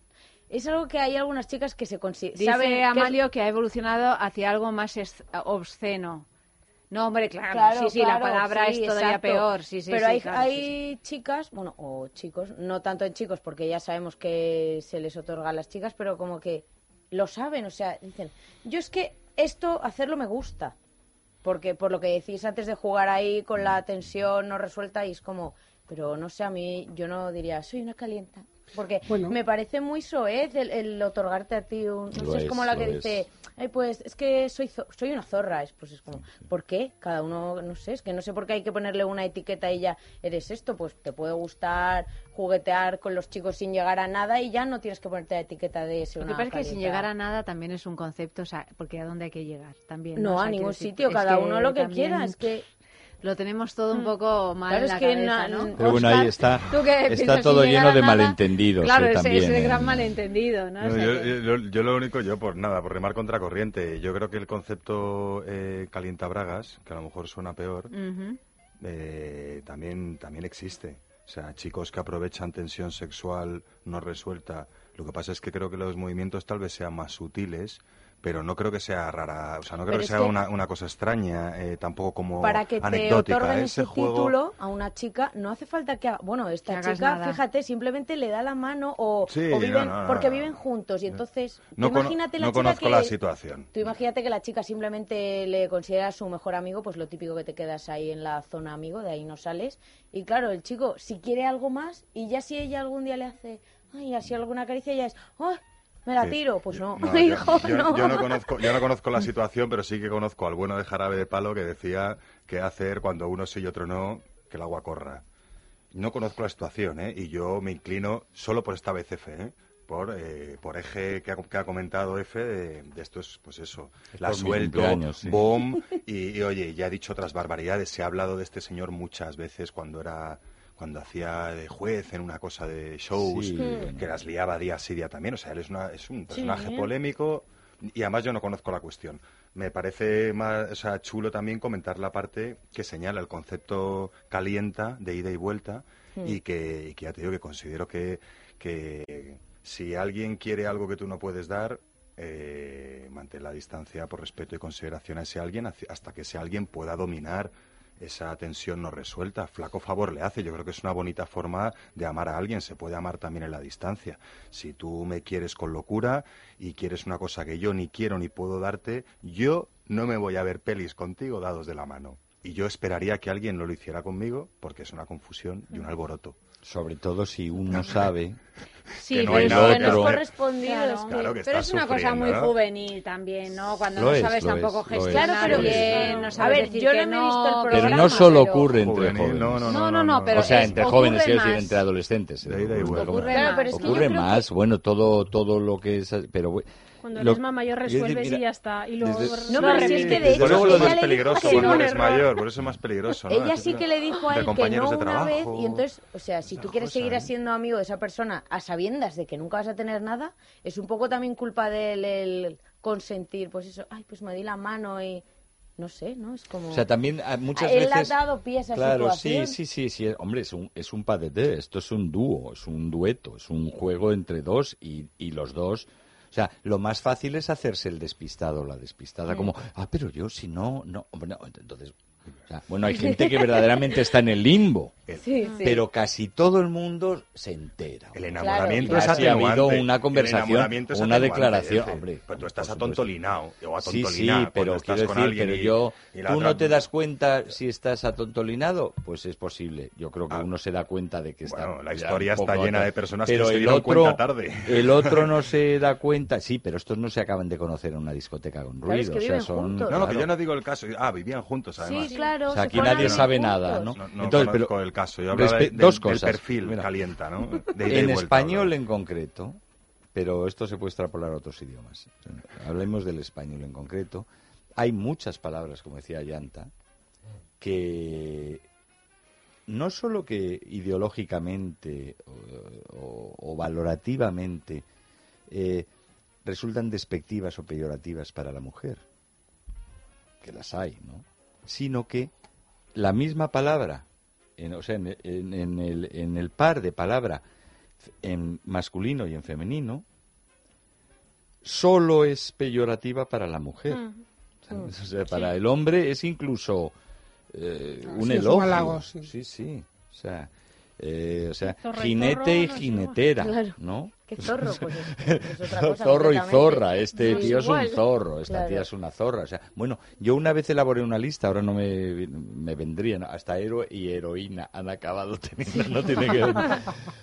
Es algo que hay algunas chicas que se consideran. Dice Amalio que ha evolucionado hacia algo más obsceno. No, hombre, claro, Claro, sí, sí, claro, la palabra sí, es todavía exacto. peor, sí, sí, Pero sí, hay, claro, hay chicas, bueno, o chicos, no tanto en chicos, porque ya sabemos que se les otorga a las chicas, pero como que lo saben, o sea, dicen, yo es que esto, hacerlo me gusta. Porque por lo que decís antes de jugar ahí con la tensión no resuelta, y es como, pero no sé, a mí yo no diría, soy una calienta. Porque Bueno. me parece muy soez el, el otorgarte a ti un... No Lo sé, es es, como la lo que es. dice, ay, pues es que soy, zo- soy una zorra. Es, pues es como, ¿por qué? Cada uno, no sé, es que no sé por qué hay que ponerle una etiqueta y ya eres esto. Pues te puede gustar juguetear con los chicos sin llegar a nada y ya no tienes que ponerte la etiqueta de ser Lo que una pasa es que sin llegar a nada también es un concepto, o sea, porque a dónde hay que llegar también. No, O sea, a ningún decir, sitio, cada uno lo que también- quiera. Es que lo tenemos todo un poco mal Claro, en la es que cabeza, na- ¿no? Pero bueno, ahí está, ¿tú qué está todo lleno de nada, malentendidos. Claro, eh, ese, también, ese eh. gran malentendido, ¿no? O No, sea yo, que- yo- yo lo único, yo por nada, por remar contra corriente, yo creo que el concepto eh, calientabragas, que a lo mejor suena peor, eh, también, también existe. O sea, chicos que aprovechan tensión sexual no resuelta. Lo que pasa es que creo que los movimientos tal vez sean más sutiles, pero no creo que sea rara, o sea, no creo Pero que es sea que- una, una cosa extraña, eh, tampoco como para que te anecdótica. otorguen Ese ese juego... título a una chica no hace falta que haga, bueno esta Que chica fíjate simplemente le da la mano o, Sí, o viven no, no, no, porque no. viven juntos y entonces tú No, cono- imagínate la no chica conozco que la situación. tú imagínate que la chica simplemente le considera su mejor amigo pues lo típico que te quedas ahí en la zona amigo de ahí no sales y claro el chico si quiere algo más y ya si ella algún día le hace ay así alguna caricia ya es ¡ay! Me la Sí. tiro pues no, yo- hijo yo, no, yo no conozco, yo no conozco la situación, pero sí que conozco al bueno de Jarabe de Palo que decía que hacer cuando uno sí y otro no, que el agua corra. No conozco la situación, ¿eh? Y yo me inclino solo por esta vez F, ¿eh? Por, eh, por eje que ha, que ha comentado F de, de esto es, pues eso, la por mi suelto, sí. boom, y, y, oye, ya he dicho otras barbaridades, se ha hablado de este señor muchas veces cuando era cuando hacía de juez en una cosa de shows, Sí, que las liaba día sí día también, o sea, él es, una, es un personaje Sí. polémico y además yo no conozco la cuestión. Me parece más o sea, chulo también comentar la parte que señala el concepto calienta de ida y vuelta y, que, y que ya te digo que considero que, que si alguien quiere algo que tú no puedes dar, eh, mantén la distancia por respeto y consideración a ese alguien hasta que ese alguien pueda dominar esa tensión no resuelta. Flaco favor le hace. Yo creo que es una bonita forma de amar a alguien. Se puede amar también en la distancia. Si tú me quieres con locura y quieres una cosa que yo ni quiero ni puedo darte, yo no me voy a ver pelis contigo dados de la mano. Y yo esperaría que alguien no lo hiciera conmigo porque es una confusión y un alboroto. Sobre todo si uno sabe Sí, que no pero hay nada que que no correspondido. Claro. que- Claro que pero es una cosa muy ¿no? juvenil también, ¿no? Cuando Lo no es, sabes lo tampoco es, lo es. gestionar Claro, pero- bien, no A sabes ver, decir yo no que me he visto el no, Pero programa, no solo pero- ocurre entre Juvenil, jóvenes. no, no, No, no, no, pero o sea, entre jóvenes, quiero decir, entre adolescentes. De vuelta. Ocurre Claro, más. pero es que Ocurre más, bueno, todo, todo lo que es... Pero Cuando lo- eres más mayor resuelves mira, y ya está. Y luego desde- No, lo pero si es que de hecho Por eso es más peligroso que cuando eres mayor, por eso es más peligroso. ¿no? Ella sí que le dijo a él que no una vez y entonces, o sea, si tú quieres seguir siendo amigo de esa persona a sabiendas de que nunca vas a tener nada, es un poco también culpa de él el consentir, pues eso, ay, pues me di la mano y no sé, ¿no? Es como O sea, también ah, muchas él veces... ha dado pie a Claro, situación. sí, sí, sí, sí. Hombre, es un, es un pas de deux, esto es un dúo, es un dueto, es un juego entre dos y, y los dos... O sea, lo más fácil es hacerse el despistado o la despistada, como, ah, pero yo si no, no, hombre, no, entonces... o sea, bueno, hay gente que verdaderamente está en el limbo, Sí, sí. pero casi todo el mundo se entera. El enamoramiento Claro, es claro. Ha habido una El conversación, enamoramiento es una declaración, Efe. hombre, Pues tú estás atontolinado o Sí, sí, pero quiero con decir, pero y- yo, y tú otra- no te das cuenta si estás atontolinado, pues es posible. Yo creo que Ah. uno se da cuenta de que está. Bueno, la historia está llena de personas que pero se el dieron otro, cuenta tarde. El otro no se da cuenta, sí, pero estos no se acaban de conocer en una discoteca con Claro, es ruido, que o sea, son. No, no, que yo no digo el caso. Ah, vivían juntos, además. Claro. O sea, se aquí nadie sabe juntos. nada, ¿no? No, no Entonces, pero- el caso. Yo de- del- dos del cosas. perfil Mira. calienta, ¿no? De En vuelta, español en concreto, pero esto se puede extrapolar a otros idiomas. Hablemos del español en concreto. Hay muchas palabras, como decía Yanta, que no solo que ideológicamente o, o- o valorativamente eh, resultan despectivas o peyorativas para la mujer, que las hay, ¿no? Sino que la misma palabra, en, o sea, en, en- en el, en el par de palabra en masculino y en femenino, solo es peyorativa para la mujer. Mm. O sea, para el hombre es incluso eh, un Sí, es un elogio. halago, sí. sí, sí. O sea, eh, o sea jinete y jinetera, Claro. ¿no? ¿Qué zorro? Pues es, es otra cosa. zorro y zorra, este tío es un zorro, esta Claro. tía es una zorra. O sea, bueno, yo una vez elaboré una lista, ahora no me, me vendrían, hasta héroe y heroína han acabado teniendo, no tiene que ver.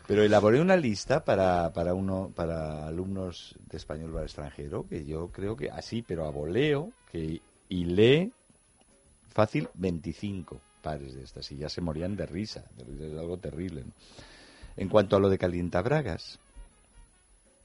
Pero elaboré una lista para, para, uno, para alumnos de español para extranjero, que yo creo que así, pero a voleo, que y lee fácil 25 pares de estas, y ya se morían de risa, de risa, es algo terrible. ¿no? En cuanto a lo de calientabragas,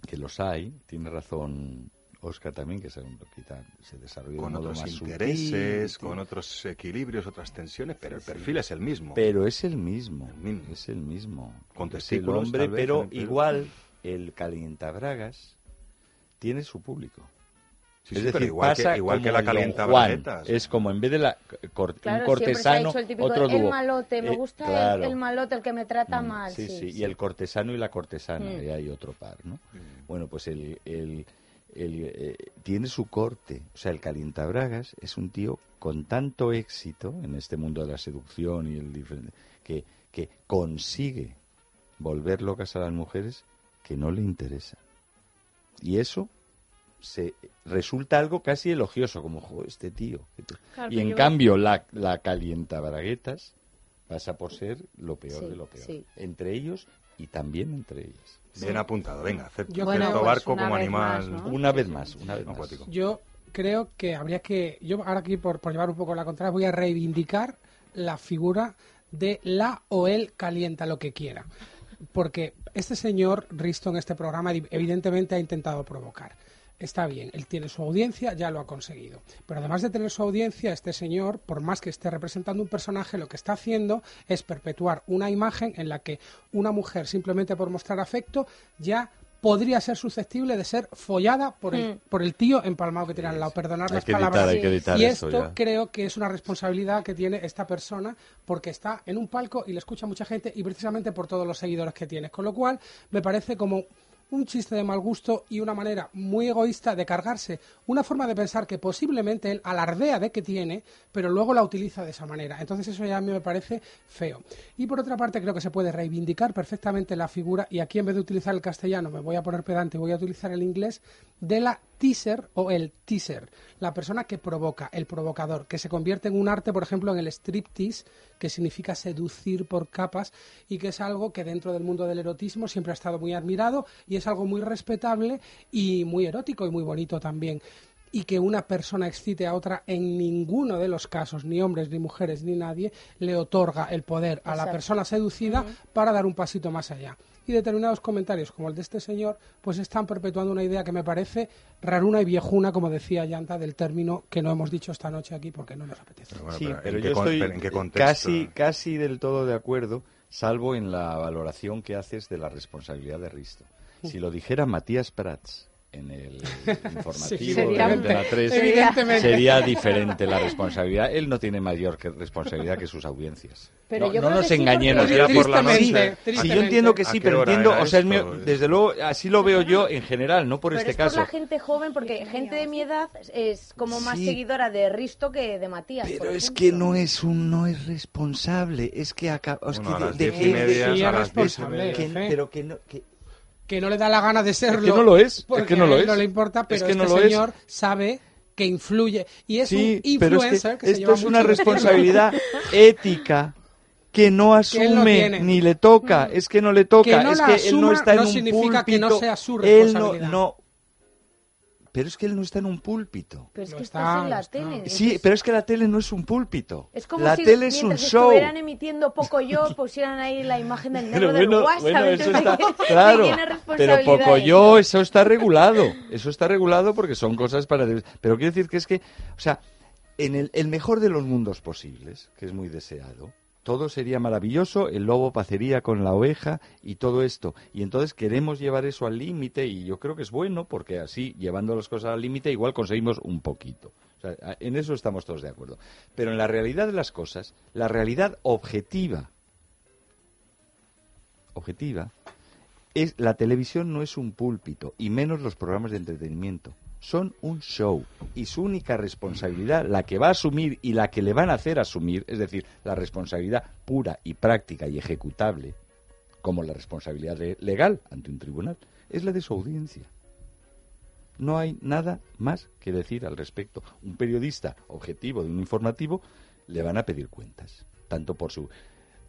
que los hay, tiene razón Oscar también, que quizá se desarrolla de con modo otros más intereses, con otros equilibrios, otras tensiones, pero el sí. perfil es el mismo. Pero es el mismo, El mismo. es el mismo. Con Es el hombre, vez, pero el igual el calientabragas tiene su público. Sí, es sí, decir, igual que- pasa igual que como la calienta Juan. Es como en vez de la cor- Claro, un siempre se ha cortesano, dicho el típico, otro el dúo. malote, me Eh, gusta el- claro. el, malote, el que me trata Mm, mal. Sí, sí, sí, y el cortesano y la cortesana, Mm. ahí hay otro par, ¿no? Bueno, pues el, el- el, eh, tiene su corte, o sea, el calientabragas es un tío con tanto éxito en este mundo de la seducción y el diferente, que, que consigue volver locas a las mujeres que no le interesa. Y eso se resulta algo casi elogioso, como, "Jo, este tío. que te-". Claro, y en yo- cambio, la, la calientabraguetas pasa por ser lo peor Sí, de lo peor. sí. Entre ellos y también entre ellas. Bien apuntado, venga, acepto Bueno, pues barco una como animal. más, ¿no? Una vez más, una vez más. Yo creo que habría que, yo ahora aquí por, por llevar un poco la contraria, voy a reivindicar la figura de la o él calienta lo que quiera. Porque este señor Risto en este programa evi- evidentemente ha intentado provocar. Está bien, él tiene su audiencia, ya lo ha conseguido. Pero además de tener su audiencia, este señor, por más que esté representando un personaje, lo que está haciendo es perpetuar una imagen en la que una mujer, simplemente por mostrar afecto, ya podría ser susceptible de ser follada por el, por el tío empalmado que tiene al lado. Perdonar Hay las editar, palabras. hay que editar y esto esto ya. creo que es una responsabilidad que tiene esta persona porque está en un palco y le escucha mucha gente y precisamente por todos los seguidores que tiene. Con lo cual, me parece como un chiste de mal gusto y una manera muy egoísta de cargarse una forma de pensar que posiblemente él alardea de que tiene, pero luego la utiliza de esa manera. Entonces eso ya a mí me parece feo. Y por otra parte creo que se puede reivindicar perfectamente la figura y aquí en vez de utilizar el castellano me voy a poner pedante, voy a utilizar el inglés de la teaser o el teaser, la persona que provoca, el provocador, que se convierte en un arte, por ejemplo, en el striptease, que significa seducir por capas y que es algo que dentro del mundo del erotismo siempre ha estado muy admirado y es algo muy respetable y muy erótico y muy bonito también. Y que una persona excite a otra en ninguno de los casos, ni hombres, ni mujeres, ni nadie, le otorga el poder a la persona seducida para dar un pasito más allá. Y determinados comentarios, como el de este señor, pues están perpetuando una idea que me parece raruna y viejuna, como decía Llanta, del término que no hemos dicho esta noche aquí porque no nos apetece. Pero bueno, sí, pero pero ¿en yo qué estoy pero ¿en qué contexto? casi, casi del todo de acuerdo, salvo en la valoración que haces de la responsabilidad de Risto. Si lo dijera Matías Prats en el informativo Sí, de sería- Antena 3, Evidentemente. sería diferente la responsabilidad. Él no tiene mayor que responsabilidad que sus audiencias. Pero no yo no nos sí, engañemos. Era por la noche. Sí, yo entiendo que ¿A sí, pero entiendo, o sea, esto? desde luego, así lo veo yo en general, no por Pero este es caso. por la gente joven, porque gente de mi edad es como más Sí. seguidora de Risto que de Matías. Pero es que no es un no es responsable, es que acaba, es Bueno, a que las de- diez de- responsable. que- pero que no que, que no le da la gana de serlo. Es que no lo es, es que no lo a él es. no le importa, pero Es que no este lo es. señor sabe que influye y es sí, un pero es influencer que que, se esto lleva es una responsabilidad ética que no él no asume tiene. ni le toca, es que no le toca, Que no es que él no asuma está en no un significa que no púlpito, sea su él no, responsabilidad. no pero es que él no está en un púlpito. Pero es que está, estás en la está. tele. Sí, pero es que la tele no es un púlpito. Es como la si tele es un show. estuvieran emitiendo poco yo, pusieran ahí la imagen del negro Pero del bueno, WhatsApp. bueno, eso está ¿de quién- de claro. Pero poco yo, eso está regulado. Eso está regulado porque son cosas para. Pero quiero decir que es que, o sea, en el, el mejor de los mundos posibles, que es muy deseado, todo sería maravilloso, el lobo pacería con la oveja y todo esto. Y entonces queremos llevar eso al límite y yo creo que es bueno porque así, llevando las cosas al límite, igual conseguimos un poquito. O sea, en eso estamos todos de acuerdo. Pero en la realidad de las cosas, la realidad objetiva, objetiva, es la televisión no es un púlpito y menos los programas de entretenimiento. Son un show y su única responsabilidad, la que va a asumir y la que le van a hacer asumir, es decir, la responsabilidad pura y práctica y ejecutable, como la responsabilidad le- legal ante un tribunal, es la de su audiencia. No hay nada más que decir al respecto. Un periodista objetivo de un informativo le van a pedir cuentas, tanto por su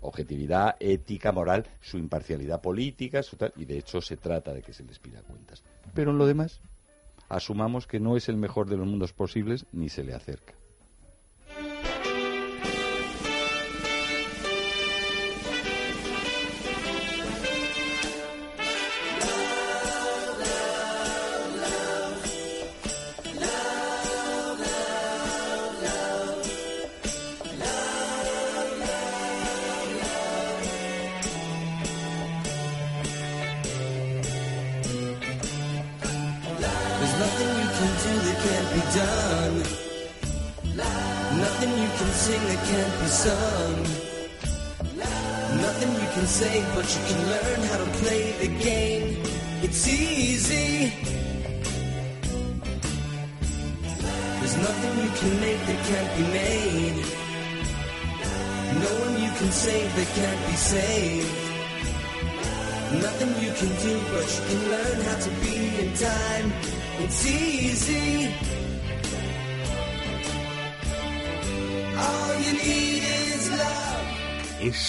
objetividad ética, moral, su imparcialidad política, su tal, y de hecho se trata de que se les pida cuentas. Pero en lo demás, asumamos que no es el mejor de los mundos posibles ni se le acerca.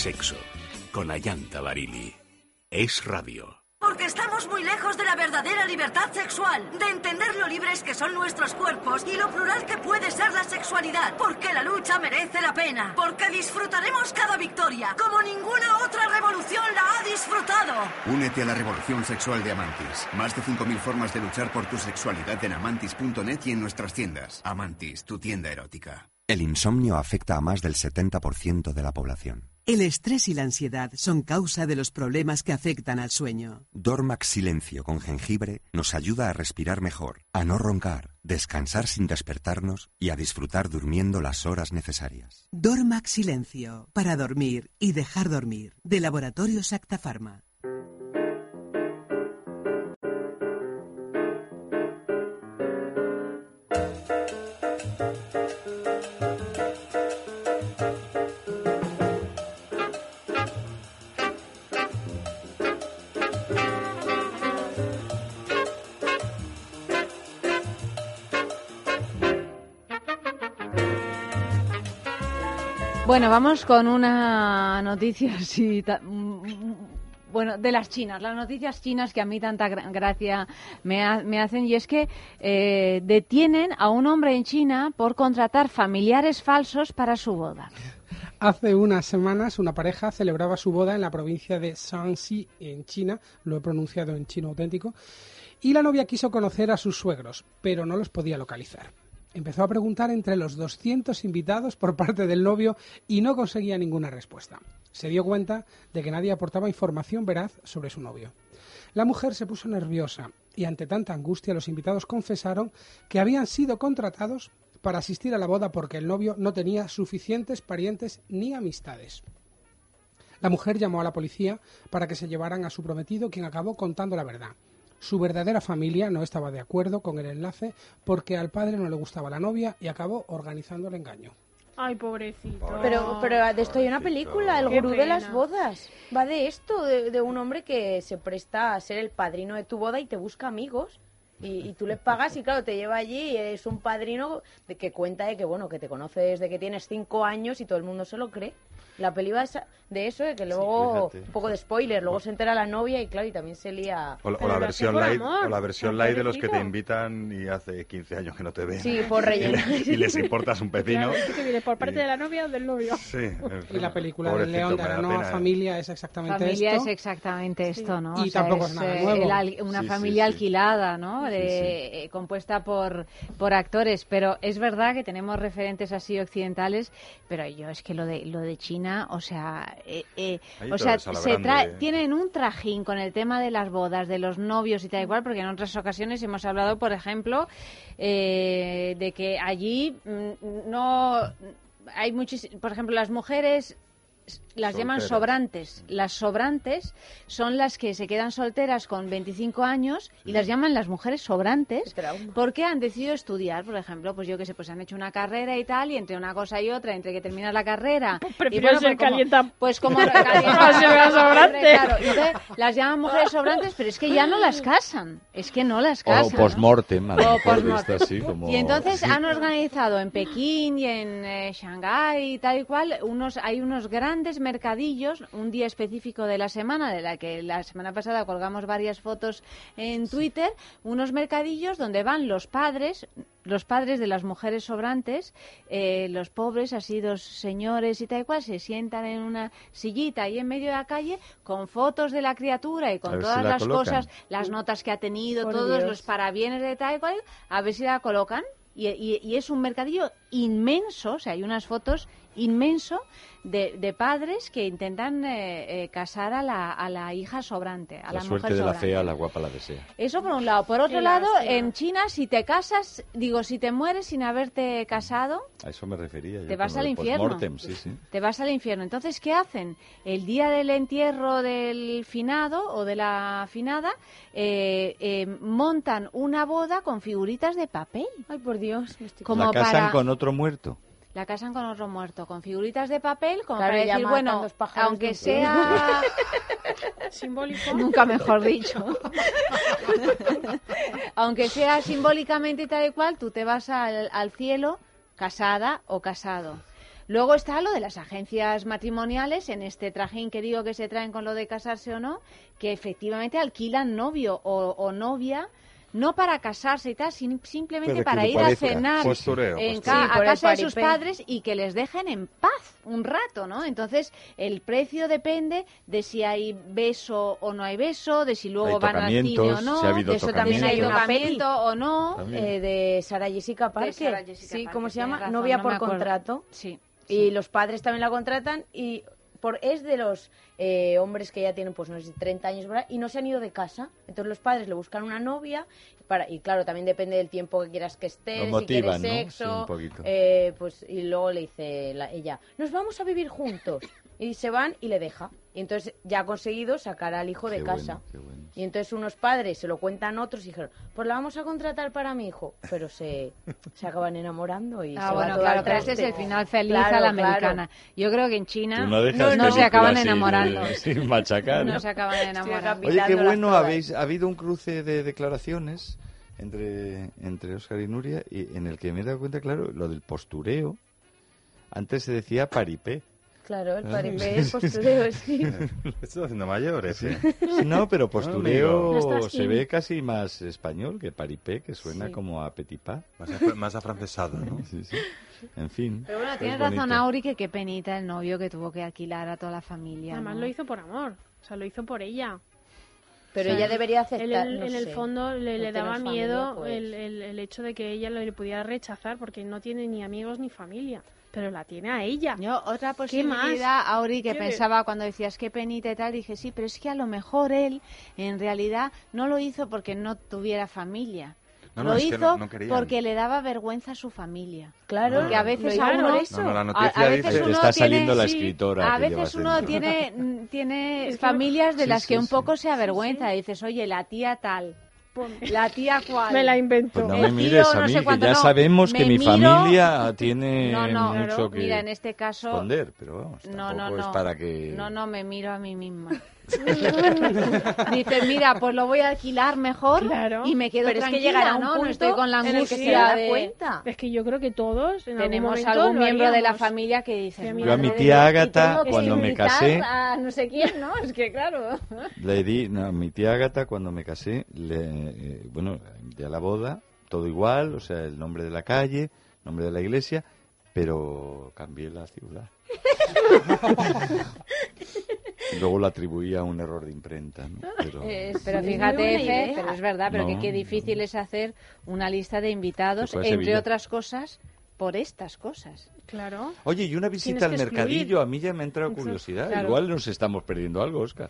Sexo. Con Ayanta Barili. Es radio. Porque estamos muy lejos de la verdadera libertad sexual, de entender lo libres que son nuestros cuerpos y lo plural que puede ser la sexualidad. Porque la lucha merece la pena. Porque disfrutaremos cada victoria, como ninguna otra revolución la ha disfrutado. Únete a la revolución sexual de Amantis. Más de 5.000 formas de luchar por tu sexualidad en amantis.net y en nuestras tiendas. Amantis, tu tienda erótica. El insomnio afecta a más del 70% de la población. El estrés y la ansiedad son causa de los problemas que afectan al sueño. Dormax Silencio con jengibre nos ayuda a respirar mejor, a no roncar, descansar sin despertarnos y a disfrutar durmiendo las horas necesarias. Dormax Silencio, para dormir y dejar dormir, de Laboratorios Acta Pharma. Bueno, vamos con una noticia así. ta- mm, Bueno, de las chinas, las noticias chinas que a mí tanta gra- gracia me hacen, y es que eh, detienen a un hombre en China por contratar familiares falsos para su boda. Hace unas semanas una pareja celebraba su boda en la provincia de Shaanxi, en China, lo he pronunciado en chino auténtico, y la novia quiso conocer a sus suegros, pero no los podía localizar. Empezó a preguntar entre los 200 invitados por parte del novio y no conseguía ninguna respuesta. Se dio cuenta de que nadie aportaba información veraz sobre su novio. La mujer se puso nerviosa y ante tanta angustia los invitados confesaron que habían sido contratados para asistir a la boda porque el novio no tenía suficientes parientes ni amistades. La mujer llamó a la policía para que se llevaran a su prometido, quien acabó contando la verdad. Su verdadera familia no estaba de acuerdo con el enlace porque al padre no le gustaba la novia y acabó organizando el engaño. Ay, pobrecito. Pero, pero de esto hay una película, El Qué gurú de las bodas. Va de esto, de, de un hombre que se presta a ser el padrino de tu boda y te busca amigos. Y, y tú le pagas y claro, te lleva allí y es un padrino de que cuenta de que bueno, que te conoce desde que tienes cinco años y todo el mundo se lo cree. La peli va de eso, de que luego, un poco de spoiler, luego se entera la novia y claro, y también se lía... O la, o la versión light, o la versión light de los que te invitan y hace 15 años que no te ven. Sí, por y, rellenar. le- y les importas un pepino. Claro, esto que viene por parte de la novia o del novio. Sí, en Y la película del León de la nueva ¿eh? familia es exactamente Familia esto. es exactamente esto, ¿no? Y tampoco es nada eh, nuevo. el al- una Sí, familia sí. alquilada, ¿no? De- eh, compuesta por, por actores. Pero es verdad que tenemos referentes así occidentales, pero yo es que lo de, lo de China, o sea, eh, eh, o sea, se grande. tienen un trajín con el tema de las bodas, de los novios y tal y cual, porque en otras ocasiones hemos hablado, por ejemplo, eh, de que allí mm, no hay muchis, por ejemplo, las mujeres las llaman sobrantes. Las sobrantes son las que se quedan solteras con 25 años y las llaman las mujeres sobrantes porque han decidido estudiar, por ejemplo, pues yo que sé, pues han hecho una carrera y tal y entre una cosa y otra, entre que terminas la carrera y prefiero ser pues como- calienta- pues como sobrante. Claro, y entonces las llaman mujeres sobrantes, pero es que ya no las casan, es que no las O casan. ¿no? post-mortem, a lo O mejor post-mortem. visto así como... Y entonces Sí. han organizado en Pekín y en eh, Shanghái y tal y cual, unos, hay unos grandes mercadillos, un día específico de la semana, de la que la semana pasada colgamos varias fotos en Twitter, unos mercadillos donde van los padres, los padres de las mujeres sobrantes, eh, los pobres, así dos señores y tal y cual, se sientan en una sillita ahí en medio de la calle con fotos de la criatura y con si todas la las colocan. cosas, las notas que ha tenido, Por todos Dios. los parabienes de tal y cual, a ver si la colocan. Y, y- y es un mercadillo inmenso, o sea, hay unas fotos inmenso de, de padres que intentan eh, eh, casar a la, a la hija sobrante, a la, La suerte mujer de la sobrante. fea, la guapa la desea. Eso por un lado. Por otro Qué lado, en China, si te casas, digo, si te mueres sin haberte casado, A eso me refería. yo Te vas al infierno. postmortem, sí, sí. te vas al infierno. Entonces, ¿qué hacen? El día del entierro del finado o de la finada, eh, eh, montan una boda con figuritas de papel. Ay, por Dios. me estoy- Como la casan para- con otro muerto. La casan con otro muerto, con figuritas de papel, como Claro, para decir, bueno, aunque un sea... Simbólico. Nunca mejor dicho. Aunque sea simbólicamente y tal y cual, tú te vas al, al cielo casada o casado. Luego está lo de las agencias matrimoniales, en este trajín que digo que se traen con lo de casarse o no, que efectivamente alquilan novio o, o novia, no para casarse y tal, sin- simplemente para ir a cenar Postureo, en postureo. ca- Sí, a casa de sus padres y que les dejen en paz un rato, ¿no? Entonces, el precio depende de si hay beso o no hay beso, de si luego Hay van al cine o no, si ha habido de eso también hay tocamiento o no. Eh, de Sara Jessica Parker. Jessica sí, Parker, ¿cómo se llama? razón, Novia no por contrato. Sí. Y los padres también la contratan y por es de los eh, hombres que ya tienen, pues no sé, 30 años ¿verdad? y no se han ido de casa. Entonces los padres le buscan una novia para y claro, también depende del tiempo que quieras que estés, si quieres motivan, ¿no? sexo, Sí, un poquito. eh, pues y luego le dice la- ella, nos vamos a vivir juntos y se van y le deja. Y entonces ya ha conseguido sacar al hijo de Qué casa. bueno, qué bueno. Y entonces unos padres se lo cuentan otros y dijeron, pues la vamos a contratar para mi hijo. Pero se, se acaban enamorando y Ah, se bueno, va claro, pero este es el final feliz Claro, a la claro. americana. Yo creo que en China no, se acaban sin- enamorando. Sin machacar. No se acaban enamorando. Oye, qué bueno, habéis, ha habido un cruce de declaraciones entre, entre Oscar y Nuria y en el que me he dado cuenta, claro, lo del postureo. Antes se decía paripé. Claro, el Ah, paripé, el sí. postureo, sí. Estoy haciendo mayores, ¿eh? Sí, No, pero postureo No se in. ve casi más español que paripé, que suena Sí. como a petit pas. Más, af- más afrancesado, ¿no? Sí, sí. En fin. Pero bueno, es tienes razón, bonito. Auri, que qué penita el novio que tuvo que alquilar a toda la familia. Además ¿no? lo hizo por amor. O sea, lo hizo por ella. Pero Sí. ella debería Él, aceptar, en, no en el sé. fondo le, le daba miedo familia, pues. el, el- el hecho de que ella le pudiera rechazar porque no tiene ni amigos ni familia. Pero la tiene a ella. Yo, otra ¿Qué más? posibilidad, Auri, que ¿Qué? pensaba cuando decías qué penita y tal, dije, sí, pero es que a lo mejor él, en realidad, no lo hizo porque no tuviera familia. No, no, lo es que hizo no- porque le daba vergüenza a su familia. Claro, Porque a veces a uno... por eso. No, no, la a- veces uno está tiene- saliendo la escritora A que veces uno tiene, mm, tiene que- familias de Sí, las sí, que un sí. poco se avergüenza. Y dices, oye, la tía tal, la tía cual. Me la inventó. Pues no me tío mires a no mí, que ya no, sabemos que mi miro- familia tiene No, no, mucho que mira, en este caso... pero vamos, No, tampoco no, no. es para que... No, no, me miro a mí misma. Dice, mira, pues lo voy a alquilar mejor Claro. y me quedo Pero es que tranquila, llegará un ¿no? punto no estoy con la que se angustia de... cuenta. Es que yo creo que todos en algún Tenemos algún lo miembro de la familia que dice... Yo a mi tía Ágata, cuando me casé, a no sé quién, ¿no? Es que claro. le di, no, a mi tía Ágata, cuando me casé, le, eh, bueno, a la boda, todo igual, o sea, el nombre de la calle, nombre de la iglesia, pero cambié la ciudad. Y luego lo atribuí a un error de imprenta, ¿no? Pero, muy fíjate, Efe, pero es verdad, pero que No, qué no. difícil es hacer una lista de invitados, entre Sevilla. otras cosas, por estas cosas. Claro. Oye, y una visita al que excluir. mercadillo, a mí ya me ha entrado curiosidad. claro. Igual nos estamos perdiendo algo, Oscar.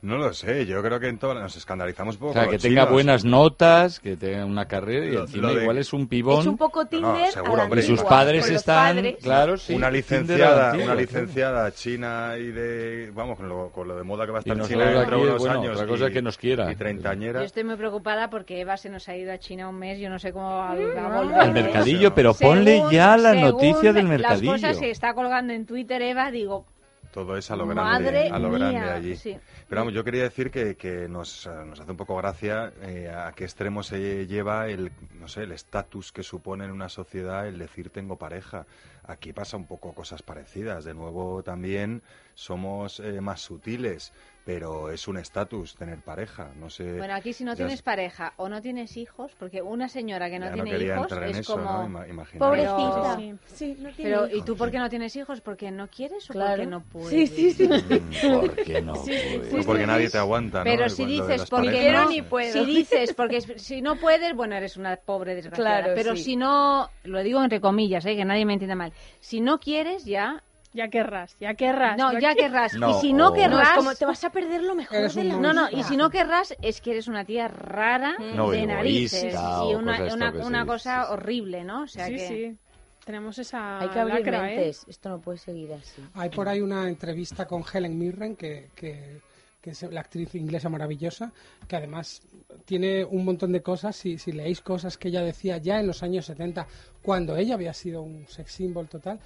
No lo sé, yo creo que en todo nos escandalizamos un poco. O sea, que los tenga chinos. buenas notas, que tenga una carrera y encima de- igual es un pibón. Es un poco Tinder seguro, a la hombre. Y sus padres están, padres. claro, sí. una licenciada, una licenciada china y de, vamos, con lo, con lo de moda que va a estar nosotros China dentro de unos bueno, años. otra cosa y, que nos quiera. Y treintañera. Yo estoy muy preocupada porque Eva se nos ha ido a China un mes, yo no sé cómo va a volver. Al mercadillo, pero ponle Según- ya la noticia del Las mercadillo. cosas que está colgando en Twitter Eva, digo, Todo es a lo grande, madre a lo mía. grande allí. Sí. Pero vamos, yo quería decir que, que nos, eh, nos hace un poco gracia eh, a qué extremo se lleva el, no sé, el estatus que supone en una sociedad el decir tengo pareja. Aquí pasa un poco cosas parecidas. De nuevo también somos eh, más sutiles. Pero es un estatus tener pareja, no sé. Bueno, aquí si no tienes es- pareja o no tienes hijos, porque una señora que no Ya no tiene quería hijos entrar en es eso, como... ¿no? Pobrecita. Sí. Sí, no tiene Pero, ¿y tú por qué no tienes hijos? ¿Porque no quieres o Claro. porque no puedes? Sí, sí, sí. ¿Por qué no? Sí, sí, Pues, No, porque nadie te aguanta, ¿no? Pero si dices porque parejas. No, ni puedo. si dices porque si no puedes, bueno, eres una pobre desgraciada. Claro, pero sí. si no, lo digo entre comillas, ¿eh? que nadie me entienda mal. Si no quieres, ya, Ya querrás, ya querrás. no, ya querrás. No, y si no o- No, querrás, es como te vas a perder lo mejor de la No, no, y si no querrás es que eres una tía rara No, de egoísta narices y una, cosas una, cosa sí, horrible, ¿no? O sea sí, que sí. Tenemos esa Hay que abrir lacra, ¿eh? mentes. Esto no puede seguir así. Hay por ahí una entrevista con Helen Mirren, que, que, que es la actriz inglesa maravillosa, que además tiene un montón de cosas, si, si leéis cosas que ella decía ya en los años 70, cuando ella había sido un sex symbol total,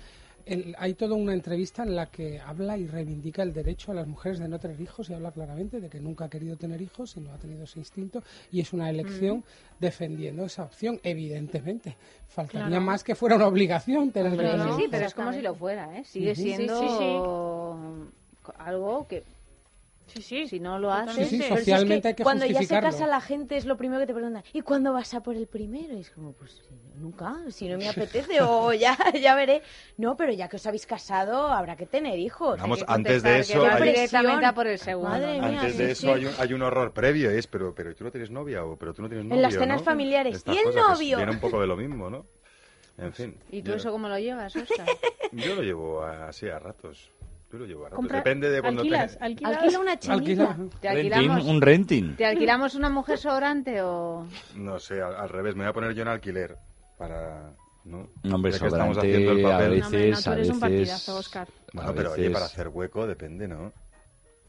el- hay toda una entrevista en la que habla y reivindica el derecho a las mujeres de no tener hijos y habla claramente de que nunca ha querido tener hijos y no ha tenido ese instinto y es una elección defendiendo esa opción, evidentemente. Faltaría Claro. más que fuera una obligación tener Sí, sí, pero es como si lo fuera, ¿eh? Sigue siendo sí, sí. algo que Sí, sí. si no lo Sí, haces... sí, Pero si es socialmente que hay que cuando ya se casa la gente es lo primero que te preguntan ¿y cuándo vas a por el primero? y es como pues nunca si no me apetece o ya ya veré no pero ya que os habéis casado habrá que tener hijos Vamos, Hay que antes de eso hay- directamente a por el segundo. Madre mía, Antes de sí, eso sí. hay un, hay un horror previo, es, pero, pero ¿tú no tienes novia o pero tú no tienes novio? En las cenas ¿no? familiares, Estas ¿y el que novio? Viene un poco de lo mismo, ¿no? En fin. ¿Y tú yo, eso cómo lo llevas, Oscar? yo lo llevo así a ratos. Lo a. Compra- Depende de cuando alquilas, te... alquilas. alquila una chinita Alquila. ¿Te Renting, alquilamos, un renting. ¿Te alquilamos una mujer sobrante o...? No sé, al, al revés, me voy a poner yo en alquiler para... ¿no? Hombre, que estamos haciendo el a papel. veces, No, hombre, no, tú a eres un veces- partidazo, Oscar. Bueno, a pero oye, veces- para hacer hueco depende, ¿no?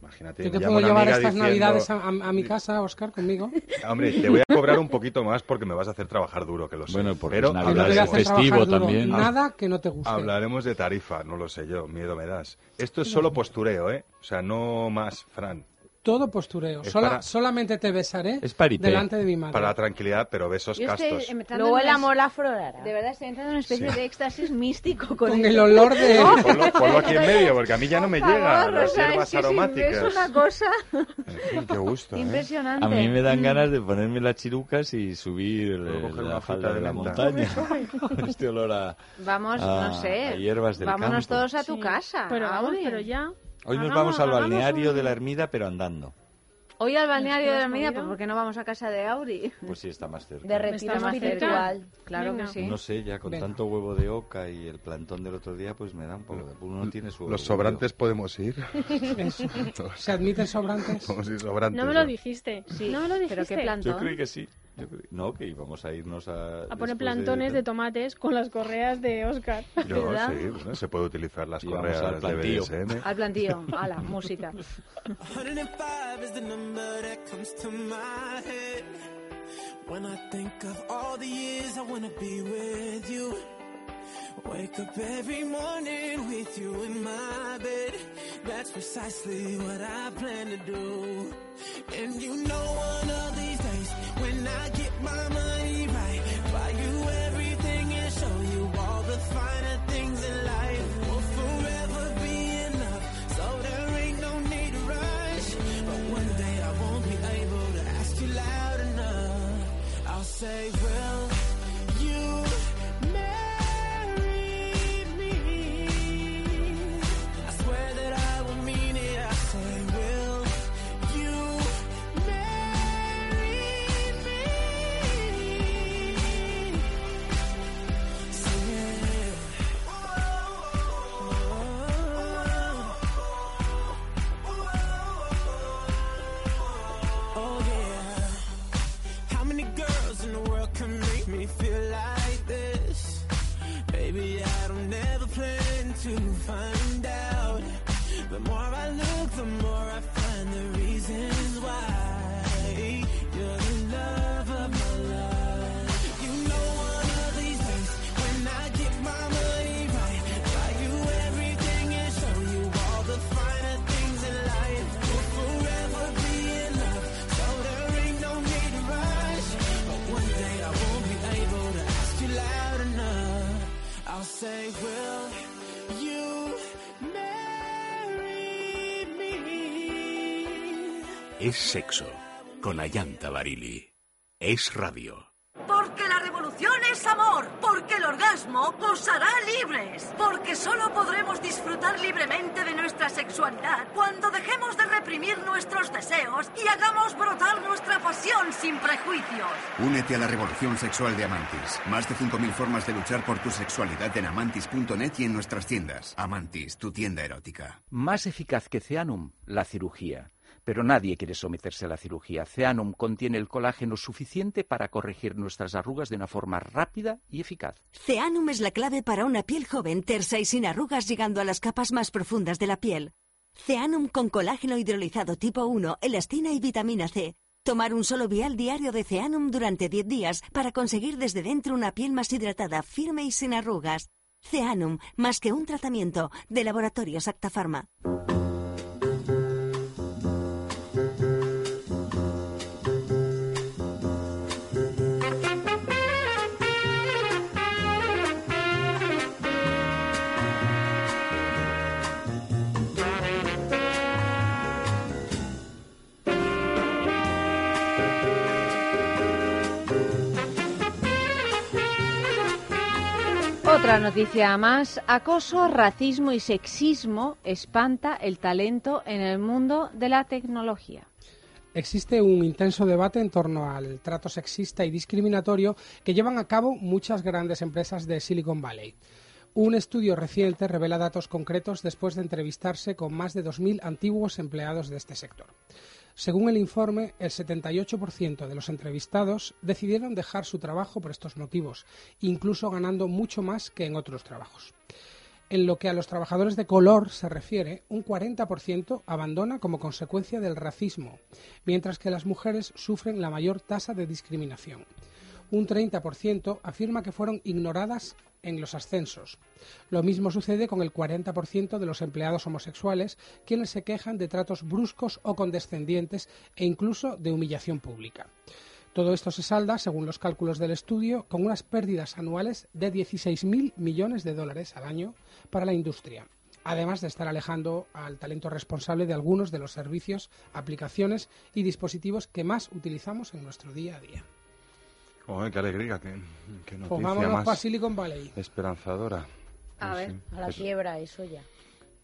Imagínate, Yo te puedo llevar estas diciendo- navidades a, a- a mi casa, Oscar, conmigo. Hombre, te voy a cobrar un poquito más porque me vas a hacer trabajar duro, que lo sé. Bueno, porque pero es Que no te voy a hablaremos, hacer festivo trabajar duro. también. Nada que no te guste. hablaremos de tarifa, no lo sé yo, miedo me das. Esto es solo postureo, ¿eh? O sea, no más, Fran. Todo postureo. Es Sola- para- Solamente te besaré Es paripé. delante de mi madre. Para la tranquilidad, pero besos Yo estoy castos. luego el amor la aflorará De verdad, estoy entrando en una especie Sí. de éxtasis místico con, Con el olor de... Ponlo, ponlo aquí en medio, porque a mí ya no me Por llega favor, las o sea, hierbas aromáticas. Es una cosa En fin, qué gusto, ¿eh? impresionante. A mí me dan ganas de ponerme las chirucas y subir coger la una falda fruta de de la montaña. Con este olor a... Vamos, a- no sé. a hierbas del Vámonos campo. todos a tu Sí. casa. Pero vamos, pero ya. Hoy nos vamos al balneario un- de la Ermida, pero andando. Hoy al balneario de la ¿Has Media, comido? pues ¿por qué no vamos a casa de Auri? Pues sí, está más cerca. de retiro más cerca. Claro Venga. que sí. No sé, ya con Venga. tanto huevo de oca y el plantón del otro día, pues me da un poco de... Uno tiene su... Los sobrantes podemos ir. ¿Se admiten sobrantes? Ir sobrantes. No me lo ¿no? dijiste. Sí, No me lo dijiste. pero qué Yo plantón. creo que sí. Yo No, que íbamos a irnos a... A poner plantones de... tomates con las correas de Oscar. Yo, ¿Verdad? sí, bueno, se puede utilizar las correas al de plantío. BDSM. Al plantío, a la música. 105 is the number that comes to my head. When I think of all the years I wanna be with you. Wake up every morning with you in my bed. That's precisely what I plan to do. And you know one of these days when I get my money right, buy you everything and show you all the finer things in life. Will forever be enough, so there ain't no need to rush. But one day I won't be able to ask you loud enough. I'll say, will Es sexo con Ayanta Barili. Es radio. Porque la revolución es amor. Porque el orgasmo os hará libres. Porque solo podremos disfrutar libremente de nuestra sexualidad cuando dejemos de reprimir nuestros deseos y hagamos brotar nuestra pasión sin prejuicios. Únete a la revolución sexual de Amantis. Más de 5.000 formas de luchar por tu sexualidad en amantis.net y en nuestras tiendas. Amantis, tu tienda erótica. Más eficaz que Ceanum, la cirugía. Pero nadie quiere someterse a la cirugía. Ceanum contiene el colágeno suficiente para corregir nuestras arrugas de una forma rápida y eficaz. Ceanum es la clave para una piel joven, tersa y sin arrugas llegando a las capas más profundas de la piel. Ceanum con colágeno hidrolizado tipo 1, elastina y vitamina C. Tomar un solo vial diario de Ceanum durante 10 días para conseguir desde dentro una piel más hidratada, firme y sin arrugas. Ceanum, más que un tratamiento, de Laboratorios Acta Otra noticia más. Acoso, racismo y sexismo espanta el talento en el mundo de la tecnología. Existe un intenso debate en torno al trato sexista y discriminatorio que llevan a cabo muchas grandes empresas de Silicon Valley. Un estudio reciente revela datos concretos después de entrevistarse con más de 2.000 antiguos empleados de este sector. Según el informe, el 78% de los entrevistados decidieron dejar su trabajo por estos motivos, incluso ganando mucho más que en otros trabajos. En lo que a los trabajadores de color se refiere, un 40% abandona como consecuencia del racismo, mientras que las mujeres sufren la mayor tasa de discriminación. Un 30% afirma que fueron ignoradas en los ascensos. Lo mismo sucede con el 40% de los empleados homosexuales, quienes se quejan de tratos bruscos o condescendientes e incluso de humillación pública. Todo esto se salda, según los cálculos del estudio, con unas pérdidas anuales de 16.000 millones de dólares al año para la industria, además de estar alejando al talento responsable de algunos de los servicios, aplicaciones y dispositivos que más utilizamos en nuestro día a día. Joder, qué alegría, qué, qué noticia Pongámonos más para Silicon Valley. esperanzadora. A Sí, ver, sí. a la Es- quiebra, eso ya.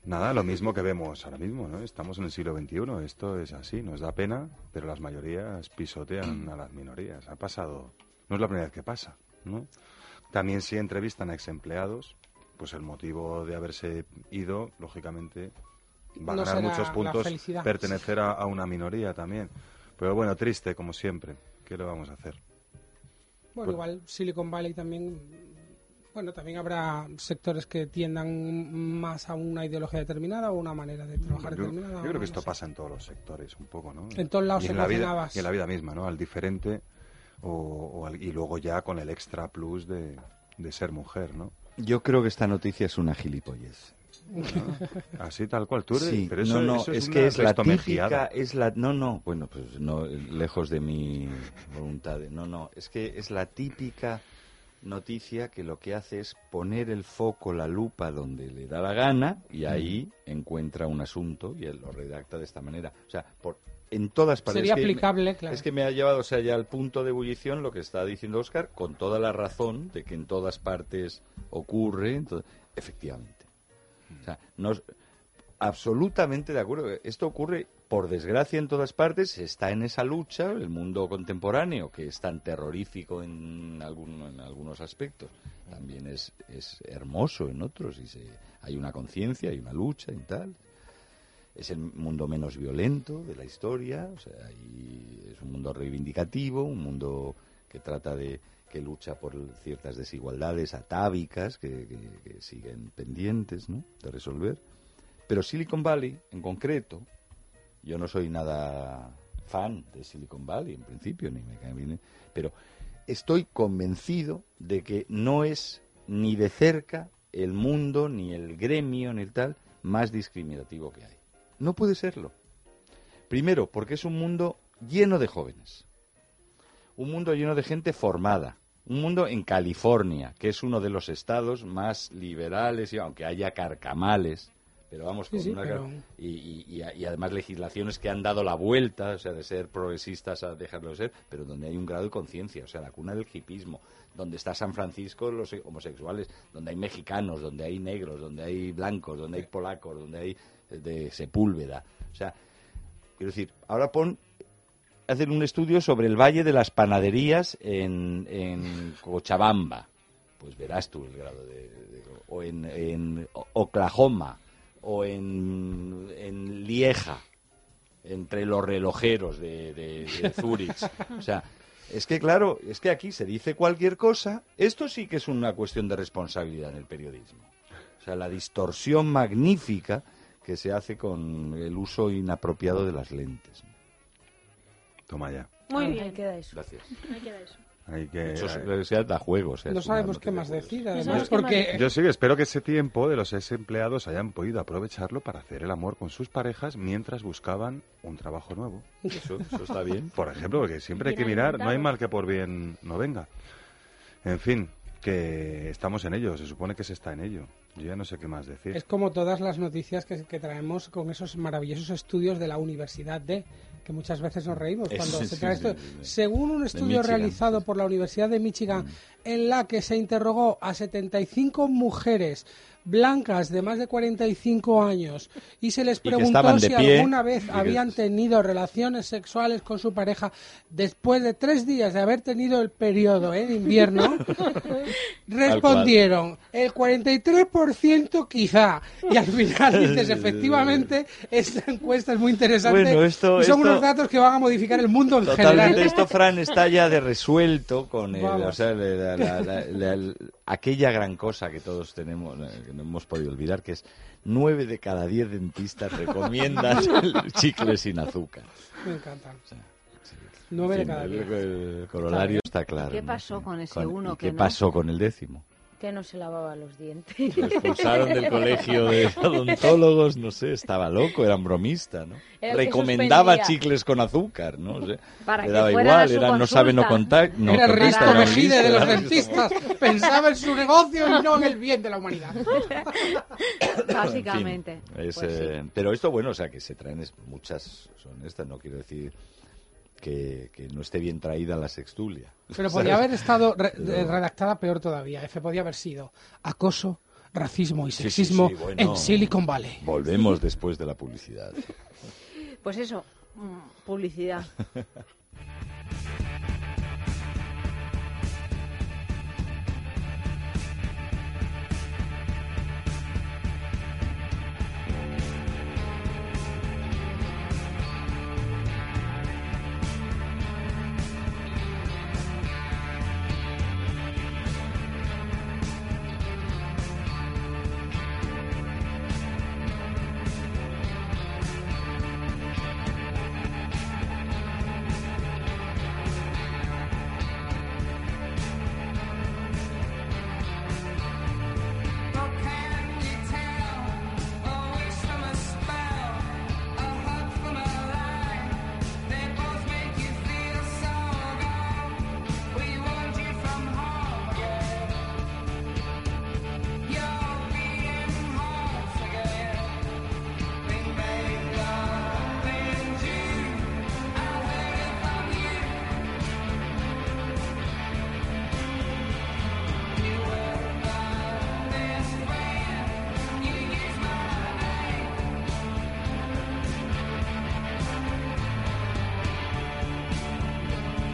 Nada, lo mismo que vemos ahora mismo, ¿no? Estamos en el siglo XXI, esto es así, nos da pena, pero las mayorías pisotean a las minorías. Ha pasado, no es la primera vez que pasa, ¿no? También si entrevistan a ex empleados, pues el motivo de haberse ido, lógicamente, va a No ganar muchos puntos pertenecer a, a una minoría también. Pero bueno, triste, como siempre. ¿Qué le vamos a hacer? Bueno, Bueno. igual Silicon Valley también, bueno, también habrá sectores que tiendan más a una ideología determinada o una manera de trabajar Yo, determinada. yo creo no que esto sé. pasa en todos los sectores, un poco, ¿no? En todos lados y se en la vida. Y en la vida misma, ¿no? Al diferente o, o al- y luego ya con el extra plus de, de ser mujer, ¿no? Yo creo que esta noticia es una gilipollez. Así tal cual. Tú eres, Sí, pero eso, no, no, eso es, es, que una es la típica, es la, no, no, bueno, pues no, lejos de mi voluntad, de- no, no, es que es la típica noticia que lo que hace es poner el foco, la lupa donde le da la gana y ahí encuentra un asunto y él lo redacta de esta manera. O sea, por, en todas partes. Sería es que me- aplicable, claro. Es que me ha llevado, o sea, ya al punto de ebullición lo que está diciendo Oscar, con toda la razón de que en todas partes ocurre, efectivamente. O sea, nos, absolutamente de acuerdo. Esto ocurre, por desgracia, en todas partes. Está en esa lucha, el mundo contemporáneo, que es tan terrorífico en, alguno- en algunos aspectos, también es, es hermoso en otros. Y se, hay una conciencia, hay una lucha y tal. Es el mundo menos violento de la historia, o sea, y es un mundo reivindicativo, un mundo que trata de que lucha por ciertas desigualdades atávicas que, siguen pendientes ¿no? de resolver. Pero Silicon Valley, en concreto, yo no soy nada fan de Silicon Valley en principio, ni me cae bien, pero estoy convencido de que no es ni de cerca el mundo, ni el gremio, ni el tal, más discriminativo que hay. No puede serlo. Primero, porque es un mundo lleno de jóvenes. Un mundo lleno de gente formada. Un mundo en California, que es uno de los estados más liberales, y aunque haya carcamales, pero vamos, con sí, una pero- y, y- y a- y además legislaciones que han dado la vuelta, o sea, de ser progresistas a dejarlo de ser, pero donde hay un grado de conciencia, o sea, la cuna del hipismo, donde está San Francisco, los homosexuales, donde hay mexicanos, donde hay negros, donde hay blancos, donde hay polacos, donde hay eh, de Sepúlveda, o sea, quiero decir, ahora pon hacer un estudio sobre el Valle de las Panaderías en, Cochabamba. Pues verás tú el grado de... o en, Oklahoma, o en, Lieja, entre los relojeros de, de, de Zúrich. O sea, es que claro, es que aquí se dice cualquier cosa. Esto sí que es una cuestión de responsabilidad en el periodismo. O sea, la distorsión magnífica que se hace con el uso inapropiado de las lentes. Toma ya. Muy Ahí bien. queda eso. Gracias. Ahí queda eso. Hay que, se da juego. o sea, No sabemos qué más de juegos. decir, además, porque. Yo sí que espero que ese tiempo de los ex empleados hayan podido aprovecharlo para hacer el amor con sus parejas mientras buscaban un trabajo nuevo. Eso, eso está bien. Por ejemplo, porque siempre hay que mirar, no hay mal que por bien no venga. En fin, que estamos en ello, se supone que se está en ello. Yo ya no sé qué más decir. es como todas las noticias que, que traemos con esos maravillosos estudios de la Universidad de que muchas veces nos reímos cuando se trae esto. Según un estudio realizado por la Universidad de Michigan, en la que se interrogó a 75 mujeres blancas de más de 45 años y se les preguntó de si pie, alguna vez habían tenido relaciones sexuales con su pareja después de tres días de haber tenido el periodo en invierno, respondieron el 43% quizá. Y al final dices, efectivamente, esta encuesta es muy interesante Bueno, esto- y son esto- unos datos que van a modificar el mundo en Totalmente, general. esto, Fran, está ya de resuelto con el, o sea, la- aquella gran cosa que todos tenemos, eh, que no hemos podido olvidar, que es nueve de cada diez dentistas recomiendan el chicle sin azúcar. Me encanta. O sea, sí, Nueve de cada el, diez. el corolario está claro. ¿Qué ¿no? pasó con ese Con- uno ¿y que ¿Qué no? pasó con el décimo? Que no se lavaba los dientes. Lo expulsaron del colegio de odontólogos, no sé, estaba loco, era un bromista, ¿no? Era que Recomendaba chicles con azúcar, ¿no? O sea, Para le que daba fueran igual, era no sabe no contar, no era contesta, Risto era un Mejide listo, de los dentistas. Pensaba en su negocio y no en el bien de la humanidad. Básicamente. En fin, es, Pues sí. eh, pero esto, bueno, o sea, que se traen es- muchas, son estas, no quiero decir que, que no esté bien traída la sextulia. Pero ¿sabes? podía haber estado re- Pero- eh, redactada peor todavía. F podía haber sido acoso, racismo y Sí, sí, sexismo sí, bueno. en Silicon Valley. Volvemos después de la publicidad. Pues eso, mm, publicidad.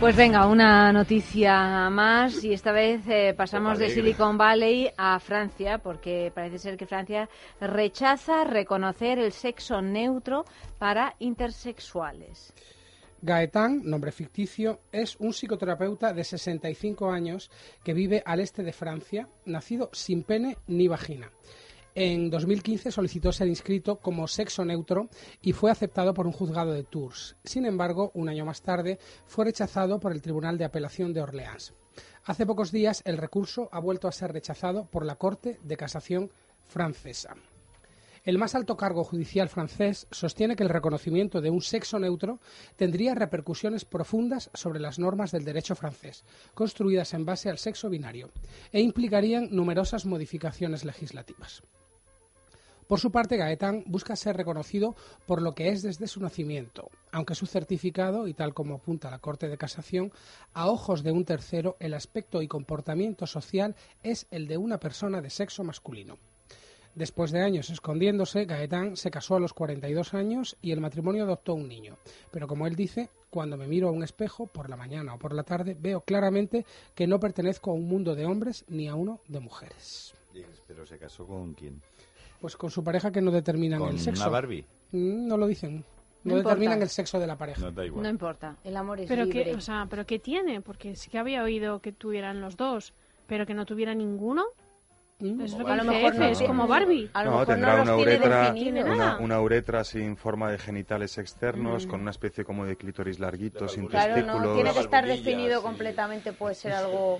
Pues venga, una noticia más y esta vez eh, pasamos de. Silicon Valley a Francia porque parece ser que Francia rechaza reconocer el sexo neutro para intersexuales. Gaetán, nombre ficticio, es un psicoterapeuta de 65 años que vive al este de Francia, nacido sin pene ni vagina. En 2015 solicitó ser inscrito como sexo neutro y fue aceptado por un juzgado de Tours. Sin embargo, un año más tarde fue rechazado por el Tribunal de Apelación de Orleans. Hace pocos días el recurso ha vuelto a ser rechazado por la Corte de Casación francesa. El más alto cargo judicial francés sostiene que el reconocimiento de un sexo neutro tendría repercusiones profundas sobre las normas del derecho francés, construidas en base al sexo binario, e implicarían numerosas modificaciones legislativas. Por su parte, Gaetán busca ser reconocido por lo que es desde su nacimiento, aunque su certificado, y tal como apunta la Corte de Casación, a ojos de un tercero, el aspecto y comportamiento social es el de una persona de sexo masculino. Después de años escondiéndose, Gaetán se casó a los 42 años y el matrimonio adoptó un niño. Pero como él dice, cuando me miro a un espejo, por la mañana o por la tarde, veo claramente que no pertenezco a un mundo de hombres ni a uno de mujeres. ¿Pero se casó con quién? Pues con su pareja que no determinan ¿Con el sexo. una Barbie? Mm, No lo dicen. No, No importa. determinan el sexo de la pareja. No da igual. No importa. El amor es Pero libre. que, o sea, pero qué tiene, porque sí que había oído que tuvieran los dos, pero que no tuviera ninguno. Mm. Es lo A que lo mejor no es tiene- como Barbie. A lo mejor tendrá no una tiene uretra, definidos. una, una uretra sin forma de genitales externos, Mm. con una especie como de clítoris larguito, sin Claro, testículos. no tiene que estar definido sí. completamente, puede ser algo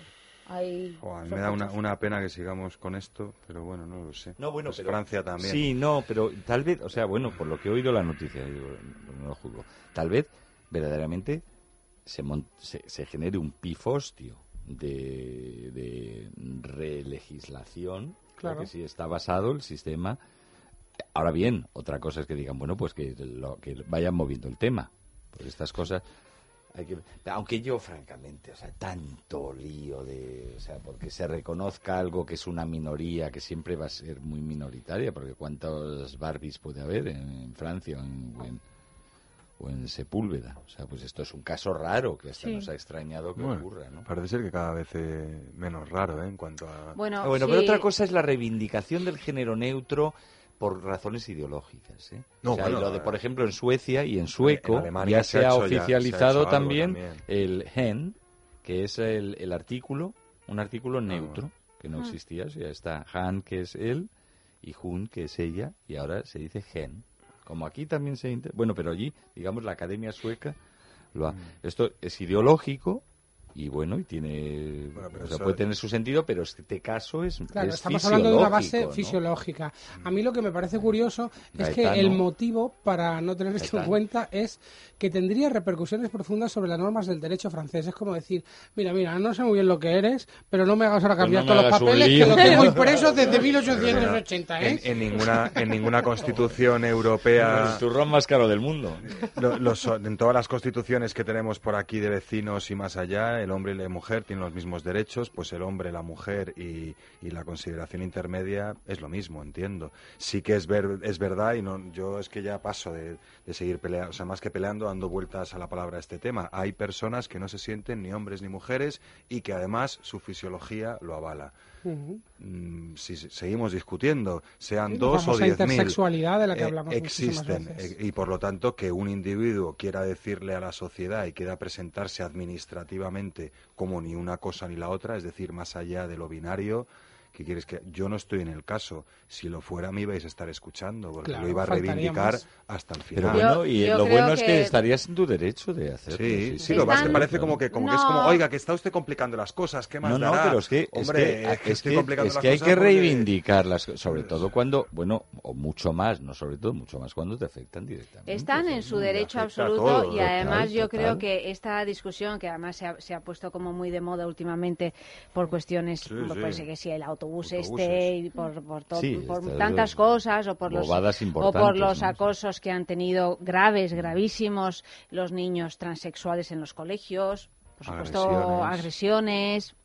ahí. Joder, me da una, una pena que sigamos con esto, pero bueno, no lo sé. No, bueno, Pues pero- Francia también. Sí, no, pero tal vez, o sea, bueno, por lo que he oído la noticia, digo, no lo juzgo, tal vez verdaderamente se, mon- se, se genere un pifostio de, de relegislación, Claro. que sí está basado el sistema. Ahora bien, otra cosa es que digan, bueno, pues que, lo, que vayan moviendo el tema. Pues estas cosas hay que... Aunque yo, francamente, o sea, tanto lío de... O sea, porque se reconozca algo que es una minoría, que siempre va a ser muy minoritaria, porque ¿cuántas Barbies puede haber en, en Francia o en, o en- o en Sepúlveda? O sea, pues esto es un caso raro que hasta Sí. nos ha extrañado que Bueno, ocurra, ¿no? Parece ser que cada vez eh, menos raro, ¿eh? En cuanto a... Bueno, Ah, bueno, sí, pero otra cosa es la reivindicación del género neutro por razones ideológicas. ¿eh? No, O sea, bueno, y lo de, eh, por ejemplo, en Suecia y en sueco en Alemania ya se se ha ha hecho ya- se ha oficializado también, también. el hen, que es el, el artículo, un artículo neutro, bueno. que no Ah. existía. O sea, está han, que es él, y hun, que es ella, y ahora se dice gen. Como aquí también se... inter- Bueno, pero allí, digamos, la Academia Sueca lo ha... Mm. Esto es ideológico y bueno, y tiene... Bueno, pero o sea, eso- puede tener su sentido, pero este caso es Claro, es estamos hablando de una base fisiológica. A mí lo que me parece curioso es que el motivo para no tener esto en cuenta es que tendría repercusiones profundas sobre las normas del derecho francés. Es como decir, mira, mira, no sé muy bien lo que eres, pero no me hagas ahora Pues cambiar no todos los papeles que lo tengo impreso desde Pero 1880, ¿eh? en, en ninguna, en ninguna constitución europea... El turrón más caro del mundo. Los- en todas las constituciones que tenemos por aquí de vecinos y más allá, el hombre y la mujer tienen los mismos derechos, pues el hombre, la mujer y, y la consideración intermedia es lo mismo, entiendo. Sí que es, ver, es verdad y no, yo es que ya paso de, de seguir peleando, o sea, más que peleando, dando vueltas a la palabra a este tema. Hay personas que no se sienten ni hombres ni mujeres y que además su fisiología lo avala. Mm, si se- seguimos discutiendo, sean Sí, dos o diez mil, de la que eh, hablamos existen veces. eh, y por lo tanto que un individuo quiera decirle a la sociedad y quiera presentarse administrativamente como ni una cosa ni la otra, es decir, más allá de lo binario. Quieres que yo no estoy en el caso? Si lo fuera me ibais a estar escuchando porque Claro, lo iba a reivindicar más. hasta el Pero final. Yo- bueno, y yo lo bueno es que que- estarías en tu derecho de hacerlo. Sí, sí, lo vas, que Están- parece como que, como que es como, oiga, que está usted complicando las cosas, ¿qué más No, no, dará? pero es que, Hombre, es que, es que estoy es hay que porque- reivindicarlas, sobre todo cuando, bueno, o mucho más, no sobre todo, mucho más cuando te afectan directamente. Están en su no, derecho absoluto todo, y total, además yo total. creo que esta discusión, que además se ha, se ha puesto como muy de moda últimamente por cuestiones, Sí, pues sí. que si el autobús este y por, por, to- Sí, por estas tantas cosas o por los o por los ¿no? acosos que han tenido graves, gravísimos los niños transexuales en los colegios, por supuesto Agresiones. agresiones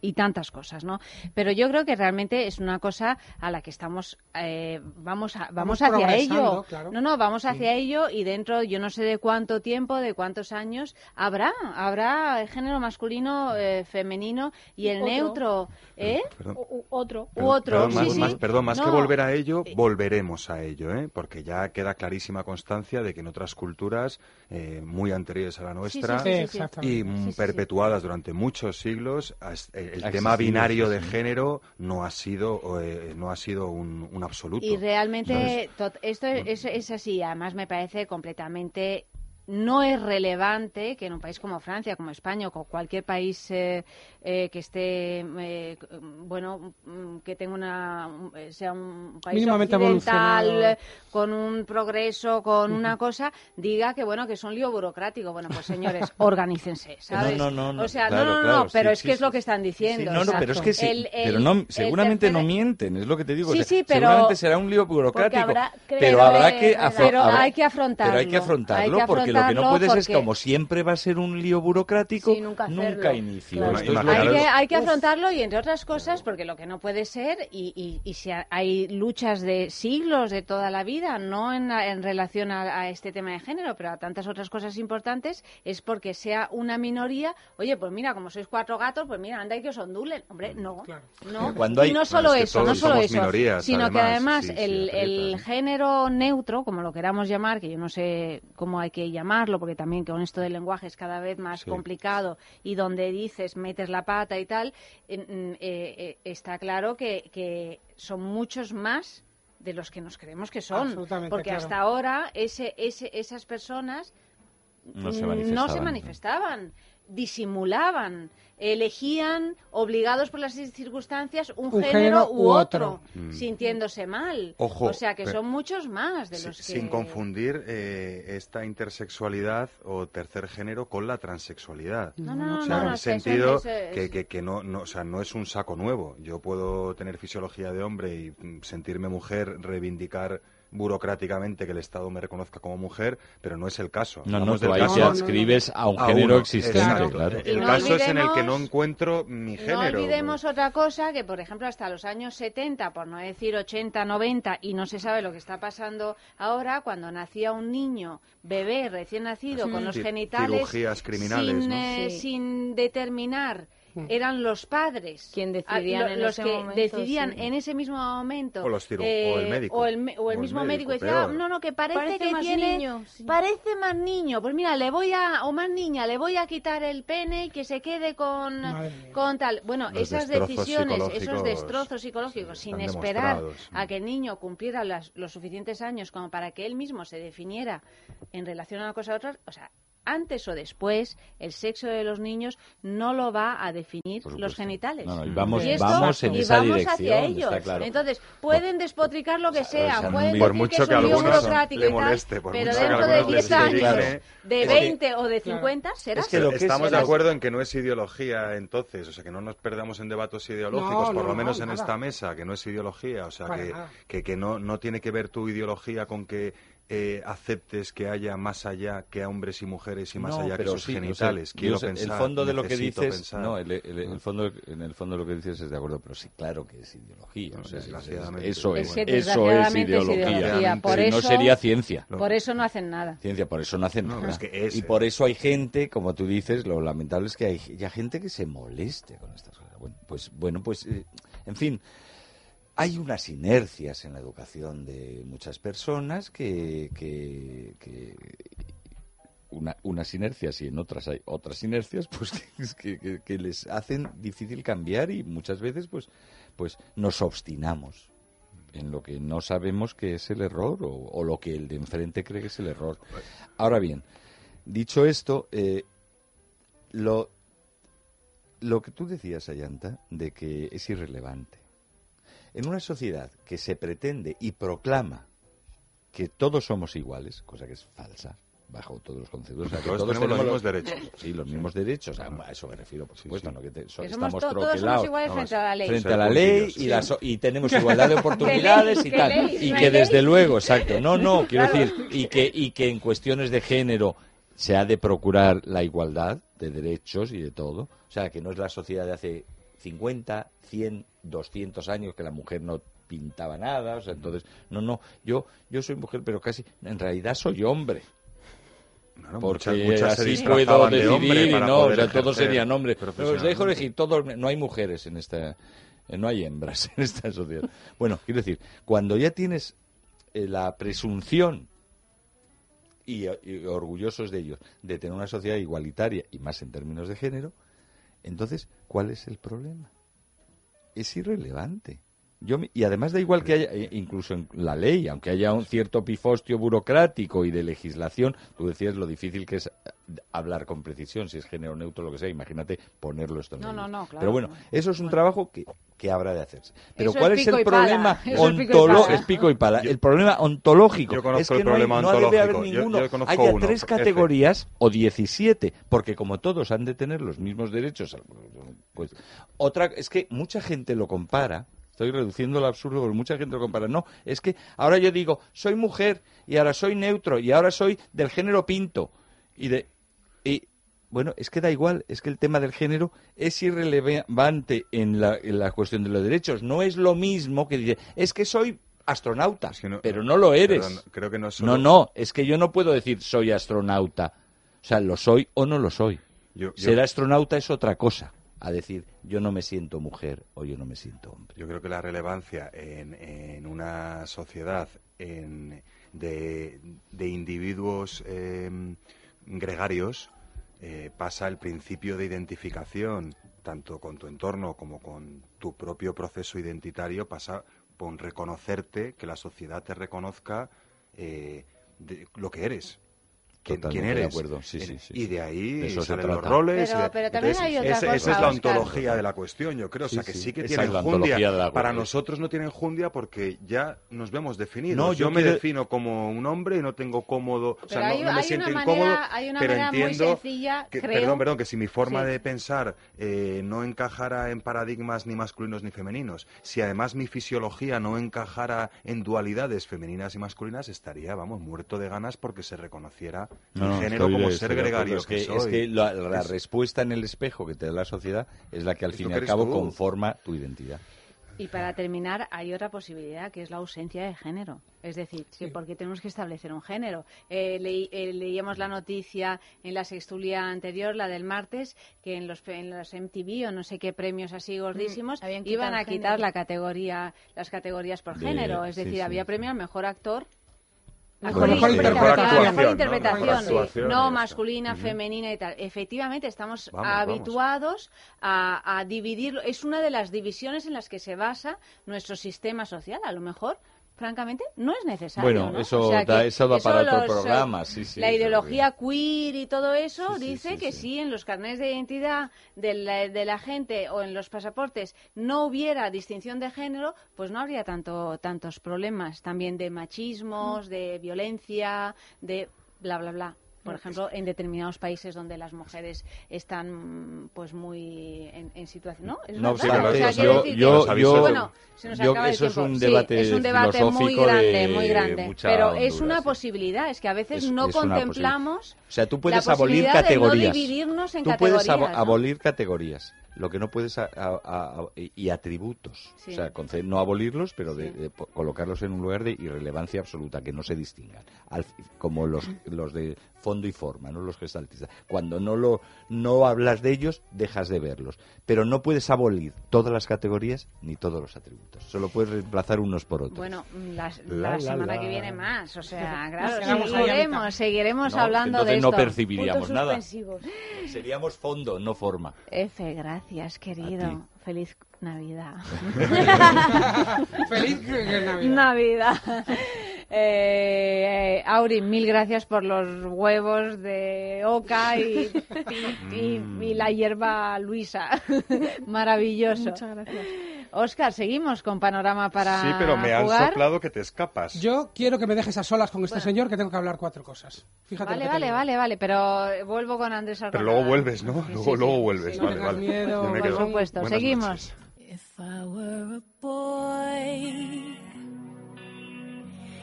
y tantas cosas, ¿no? Pero yo creo que realmente es una cosa a la que estamos, eh, vamos, a- vamos, Vamos hacia ello. claro. No, no, vamos hacia ello y dentro, yo no sé de cuánto tiempo, de cuántos años, habrá, habrá el género masculino, eh, femenino y el Otro. neutro, ¿eh? Perdón. U- u- otro. U otro, Perdón, sí, más, sí. más- perdón, más que volver a ello, volveremos a ello, ¿eh? porque ya queda clarísima constancia de que en otras culturas eh, muy anteriores a la nuestra sí, sí, sí. exactamente. y mm, Sí, sí, sí. perpetuadas durante muchos siglos, eh, el tema binario sí, de género no ha sido eh, no ha sido un, un absoluto. Y realmente Entonces, esto es, es así, además me parece completamente no es relevante que en un país como Francia, como España o como cualquier país eh, eh, que esté, eh, bueno, mm, que tenga una, eh, sea un país occidental, con un progreso, con una cosa, diga que bueno, que es un lío burocrático. Bueno, pues señores, organícense, ¿sabes? no, no, no, o sea, claro, no, no, no, claro, pero sí, es sí, que es sí. lo que están diciendo. No, no, pero es que sí, El- el- pero no, el seguramente no mienten, es lo que te digo. Sí, o sea, sí, pero- seguramente será un lío burocrático, habrá- pero habrá que afro- pero habrá- hay que afrontarlo, Pero hay que afrontarlo, hay que porque lo que no puedes es porque- como siempre va a ser un lío burocrático, Sí, nunca nunca inicio. Claro. Esto es lo Hay que- hay que afrontarlo y entre otras cosas, porque lo que no puede ser, y, y, y si ha- hay luchas de siglos, de toda la vida, no en, en relación a, a este tema de género, pero a tantas otras cosas importantes, es porque sea una minoría, oye, pues mira, como sois cuatro gatos, pues mira, anda y que os ondulen. Hombre, no, no. Cuando hay- y no solo es que eso, no solo eso, minorías, sino que además, además sí, sí, el, el género neutro, como lo queramos llamar, que yo no sé cómo hay que llamarlo, porque también con esto del lenguaje es cada vez más Sí. complicado y donde dices metes la pata y tal, eh, mm, eh, eh, está claro que, que son muchos más de los que nos creemos que son. Porque claro. hasta ahora ese, ese, esas personas No se manifestaban. no se manifestaban, disimulaban, elegían, obligados por las circunstancias, un, Un género, género u u otro, otro. Mm. sintiéndose mal. Ojo, o sea que pero- son muchos más de los que... Sin confundir eh, esta intersexualidad o tercer género con la transexualidad. No, no, no, O sea, no, en no, el eso- sentido eso que, que, que no, no, o sea, no es un saco nuevo. Yo puedo tener fisiología de hombre y mm, sentirme mujer, reivindicar burocráticamente que el Estado me reconozca como mujer, pero no es el caso. No, no, Hablamos tú del ahí caso te adscribes a un a género uno. existente, Exacto. claro. El no caso es en el que no olvidemos- encuentro mi No género. olvidemos otra cosa, que por ejemplo hasta los años 70, por no decir 80, 90, y no se sabe lo que está pasando ahora, cuando nacía un niño, bebé, recién nacido, con los genitales cirugías criminales, sin, ¿no? eh, Sí. sin determinar, eran los padres. Quien ah, decidían lo- en los ese que momento, decidían sí. en ese mismo momento O los ciru- o el médico. o el, me- o el O el mismo médico, médico. Decía "Ah, no no que parece, Parece que más tiene niño, sí. parece más niño. Pues mira le voy a o más niña le voy a quitar el pene y que se quede con con tal bueno Los esas decisiones esos destrozos psicológicos sin esperar a que el niño cumpliera las- los suficientes años como para que él mismo se definiera en relación a una cosa a otra o sea antes o después, el sexo de los niños no lo va a definir los genitales. No, no, y vamos- esto- vamos en y esa vamos dirección, hacia está ellos. claro. Entonces, pueden despotricar lo que sea, sea, pueden por decir mucho que es que un burocrático le y tal, moleste, por pero mucho que dentro de algunos 10 les años, de es que- 20 o de 50, será Es que lo que Estamos es- de acuerdo en que no es ideología, entonces, o sea, que no nos perdamos en debates ideológicos, No, por no, lo menos no, en nada. esta mesa, que no es ideología, o sea, que, que, que no, no tiene que ver tu ideología con que eh, aceptes que haya más allá que a hombres y mujeres y más No, allá que sus sí, o sea, genitales. Quiero sé, pensar, el fondo de lo que dices, pensar. no, el, el- el fondo, en el fondo de lo que dices es de acuerdo, pero sí, claro que es ideología. o sea, es- desgraciadamente. eso Es es, que eso es ideología. por Si no eso- sería ciencia. Por eso no hacen nada. Ciencia, por eso no hacen No, nada. es que es, y por eso hay gente, como tú dices, lo lamentable es que hay ya gente que se moleste con estas cosas. Bueno, pues, bueno, pues, eh, en fin, hay unas inercias en la educación de muchas personas que, que- una- unas inercias y en otras hay otras inercias pues que, es que- que- que les hacen difícil cambiar y muchas veces pues pues nos obstinamos en lo que no sabemos que es el error o, o lo que el de enfrente cree que es el error. Ahora bien, dicho esto, eh, lo, lo que tú decías, Ayanta, de que es irrelevante. En una sociedad que se pretende y proclama que todos somos iguales, cosa que es falsa, bajo todos los conceptos. o sea, que Todos tenemos los mismos derechos. Sí, los mismos derechos. A a eso me refiero, por supuesto. no que te- so- Que somos estamos to- todos somos iguales frente a la ley. Frente a la ley y, sí. la so- y tenemos igualdad de oportunidades ¿Qué y tal. Y ¿No que desde ley? luego, exacto. No, no, quiero Claro. decir, y que, y que en cuestiones de género se ha de procurar la igualdad de derechos y de todo. O sea, que no es la sociedad de hace 50, 100, 200 años que la mujer no pintaba nada. O sea, entonces, no, no, yo, yo soy mujer, pero casi, en realidad soy hombre. Porque muchas, muchas así puedo de decidir hombre para no, o sea, todos serían hombres. Pero os dejo elegir, todos, no hay mujeres en esta, eh, no hay hembras en esta sociedad. Bueno, quiero decir, cuando ya tienes eh, la presunción y, y orgullosos de ellos de tener una sociedad igualitaria y más en términos de género, entonces, ¿cuál es el problema? Es irrelevante. Yo, y además da igual que haya, eh, incluso en la ley, aunque haya un cierto pifostio burocrático y de legislación, tú decías lo difícil que es eh, hablar con precisión, si es género neutro o lo que sea, imagínate ponerlo esto en No, no, no, claro. Pero bueno, eso es un trabajo que, que habrá de hacerse. Pero Eso ¿cuál es el problema eso es pico y pala. el problema ontológico Yo conozco es que el no, hay- problema no debe haber ontológico. Yo- ninguno. yo conozco Haya uno, tres F. categorías o 17, porque como todos han de tener los mismos derechos, pues otra es que mucha gente lo compara. Estoy reduciendo lo absurdo porque mucha gente lo compara. No, es que ahora yo digo, soy mujer y ahora soy neutro y ahora soy del género pinto. Y de y bueno, es que da igual, es que el tema del género es irrelevante en la, en la cuestión de los derechos. No es lo mismo que dice, es que soy astronauta, pero no lo eres. Perdón, creo que no es No, solo- no, es que yo no puedo decir soy astronauta. O sea, lo soy o no lo soy. Yo- yo- Ser astronauta es otra cosa. A decir, yo no me siento mujer o yo no me siento hombre. Yo creo que la relevancia en, en una sociedad en- de, individuos eh, gregarios pasa el principio de identificación, tanto con tu entorno como con tu propio proceso identitario, pasa por reconocerte, que la sociedad te reconozca eh, de lo que eres. ¿Quién, quién Totalmente de eres? acuerdo, sí, sí, En- sí, y de ahí De salen los roles. Pero- y de- pero también entonces, hay otra esa, es la ontología de la cuestión, yo creo. O sea, Sí, que sí, sí que tiene enjundia. Para nosotros no tiene enjundia porque ya nos vemos definidos. No, yo yo me quiero- defino como un hombre y no tengo cómodo, o sea, no, hay- me siento una incómodo, manera- hay una pero manera muy entiendo sencilla, que, creo. perdón, perdón, que si mi forma Sí. de pensar eh, no encajara en paradigmas ni masculinos ni femeninos, si además mi fisiología no encajara en dualidades femeninas y masculinas, estaría, vamos, muerto de ganas porque se reconociera No, no, género como ser gregario Es que, soy. es que la, la Es- respuesta en el espejo que te da la sociedad es la que al Es fin y al cabo tú. conforma tu identidad. Y para terminar, hay otra posibilidad que es la ausencia de género. Es decir, que porque tenemos que establecer un género. Eh, leí- eh, leíamos la noticia en la sextulia anterior, la del martes, que en los, en los MTV o no sé qué premios así gordísimos habían quitado iban a género. quitar la categoría, las categorías por De- género. Es sí, decir, sí, había sí. premio al mejor actor. Mejor Mejor interpretación. Mejor ¿no? interpretación, Mejor sí. actuación, ya no está. masculina, femenina y tal. Efectivamente, estamos Vamos, vamos. habituados a, a dividirlo. Es una de las divisiones en las que se basa nuestro sistema social. A lo mejor, francamente, no es necesario. Bueno, ¿no? eso O sea da- eso da para otro los, eh, programa, sí, sí, La eso ideología queer y todo eso Sí, dice sí, que sí. si en los carnets de identidad de la, de la gente o en los pasaportes no hubiera distinción de género, pues no habría tanto tantos problemas también de machismos, de violencia, de bla bla bla. Por ejemplo, en determinados países donde las mujeres están pues muy en, en situación, ¿no? Es No obstante, O sea, yo, que- yo, bueno, se nos yo- acaba el eso es tiempo. un Sí, debate, es un debate muy filosófico grande, de muy grande. Pero es una sí. posibilidad, es que a veces Es- no es contemplamos O sea, tú puedes la abolir categorías. de no dividirnos en tú puedes abolir categorías. Lo que no puedes a- a- a- y atributos. Sí. O sea, no abolirlos, pero de, Sí. colocarlos en un lugar de irrelevancia absoluta, que no se distingan. Al como los, los de fondo y forma, no los gestaltistas. Cuando no lo no hablas de ellos, dejas de verlos. Pero no puedes abolir todas las categorías ni todos los atributos. Solo puedes reemplazar unos por otros. Bueno, la, La, la la, semana la. que viene más, o sea, claro, a seguiremos, seguiremos No, hablando de esto. no percibiríamos nada. Seríamos fondo, no forma. F, gracias, querido. Feliz Navidad. Feliz Navidad. Navidad. Eh, Auri, mil gracias por los huevos de oca y, y- y- y la hierba luisa. Maravilloso. Muchas gracias. Oscar, seguimos con panorama para Sí, pero me han jugar. soplado que te escapas. Yo quiero que me dejes a solas con este señor que tengo que hablar cuatro cosas. Fíjate Vale, vale, vale, vale, pero vuelvo con Andrés Pero Arconada. luego vuelves, ¿no? Sí, luego sí, luego sí, vuelves. vale, vale. miedo, me Por quedo. supuesto, Buenas seguimos. noches. If I were a boy,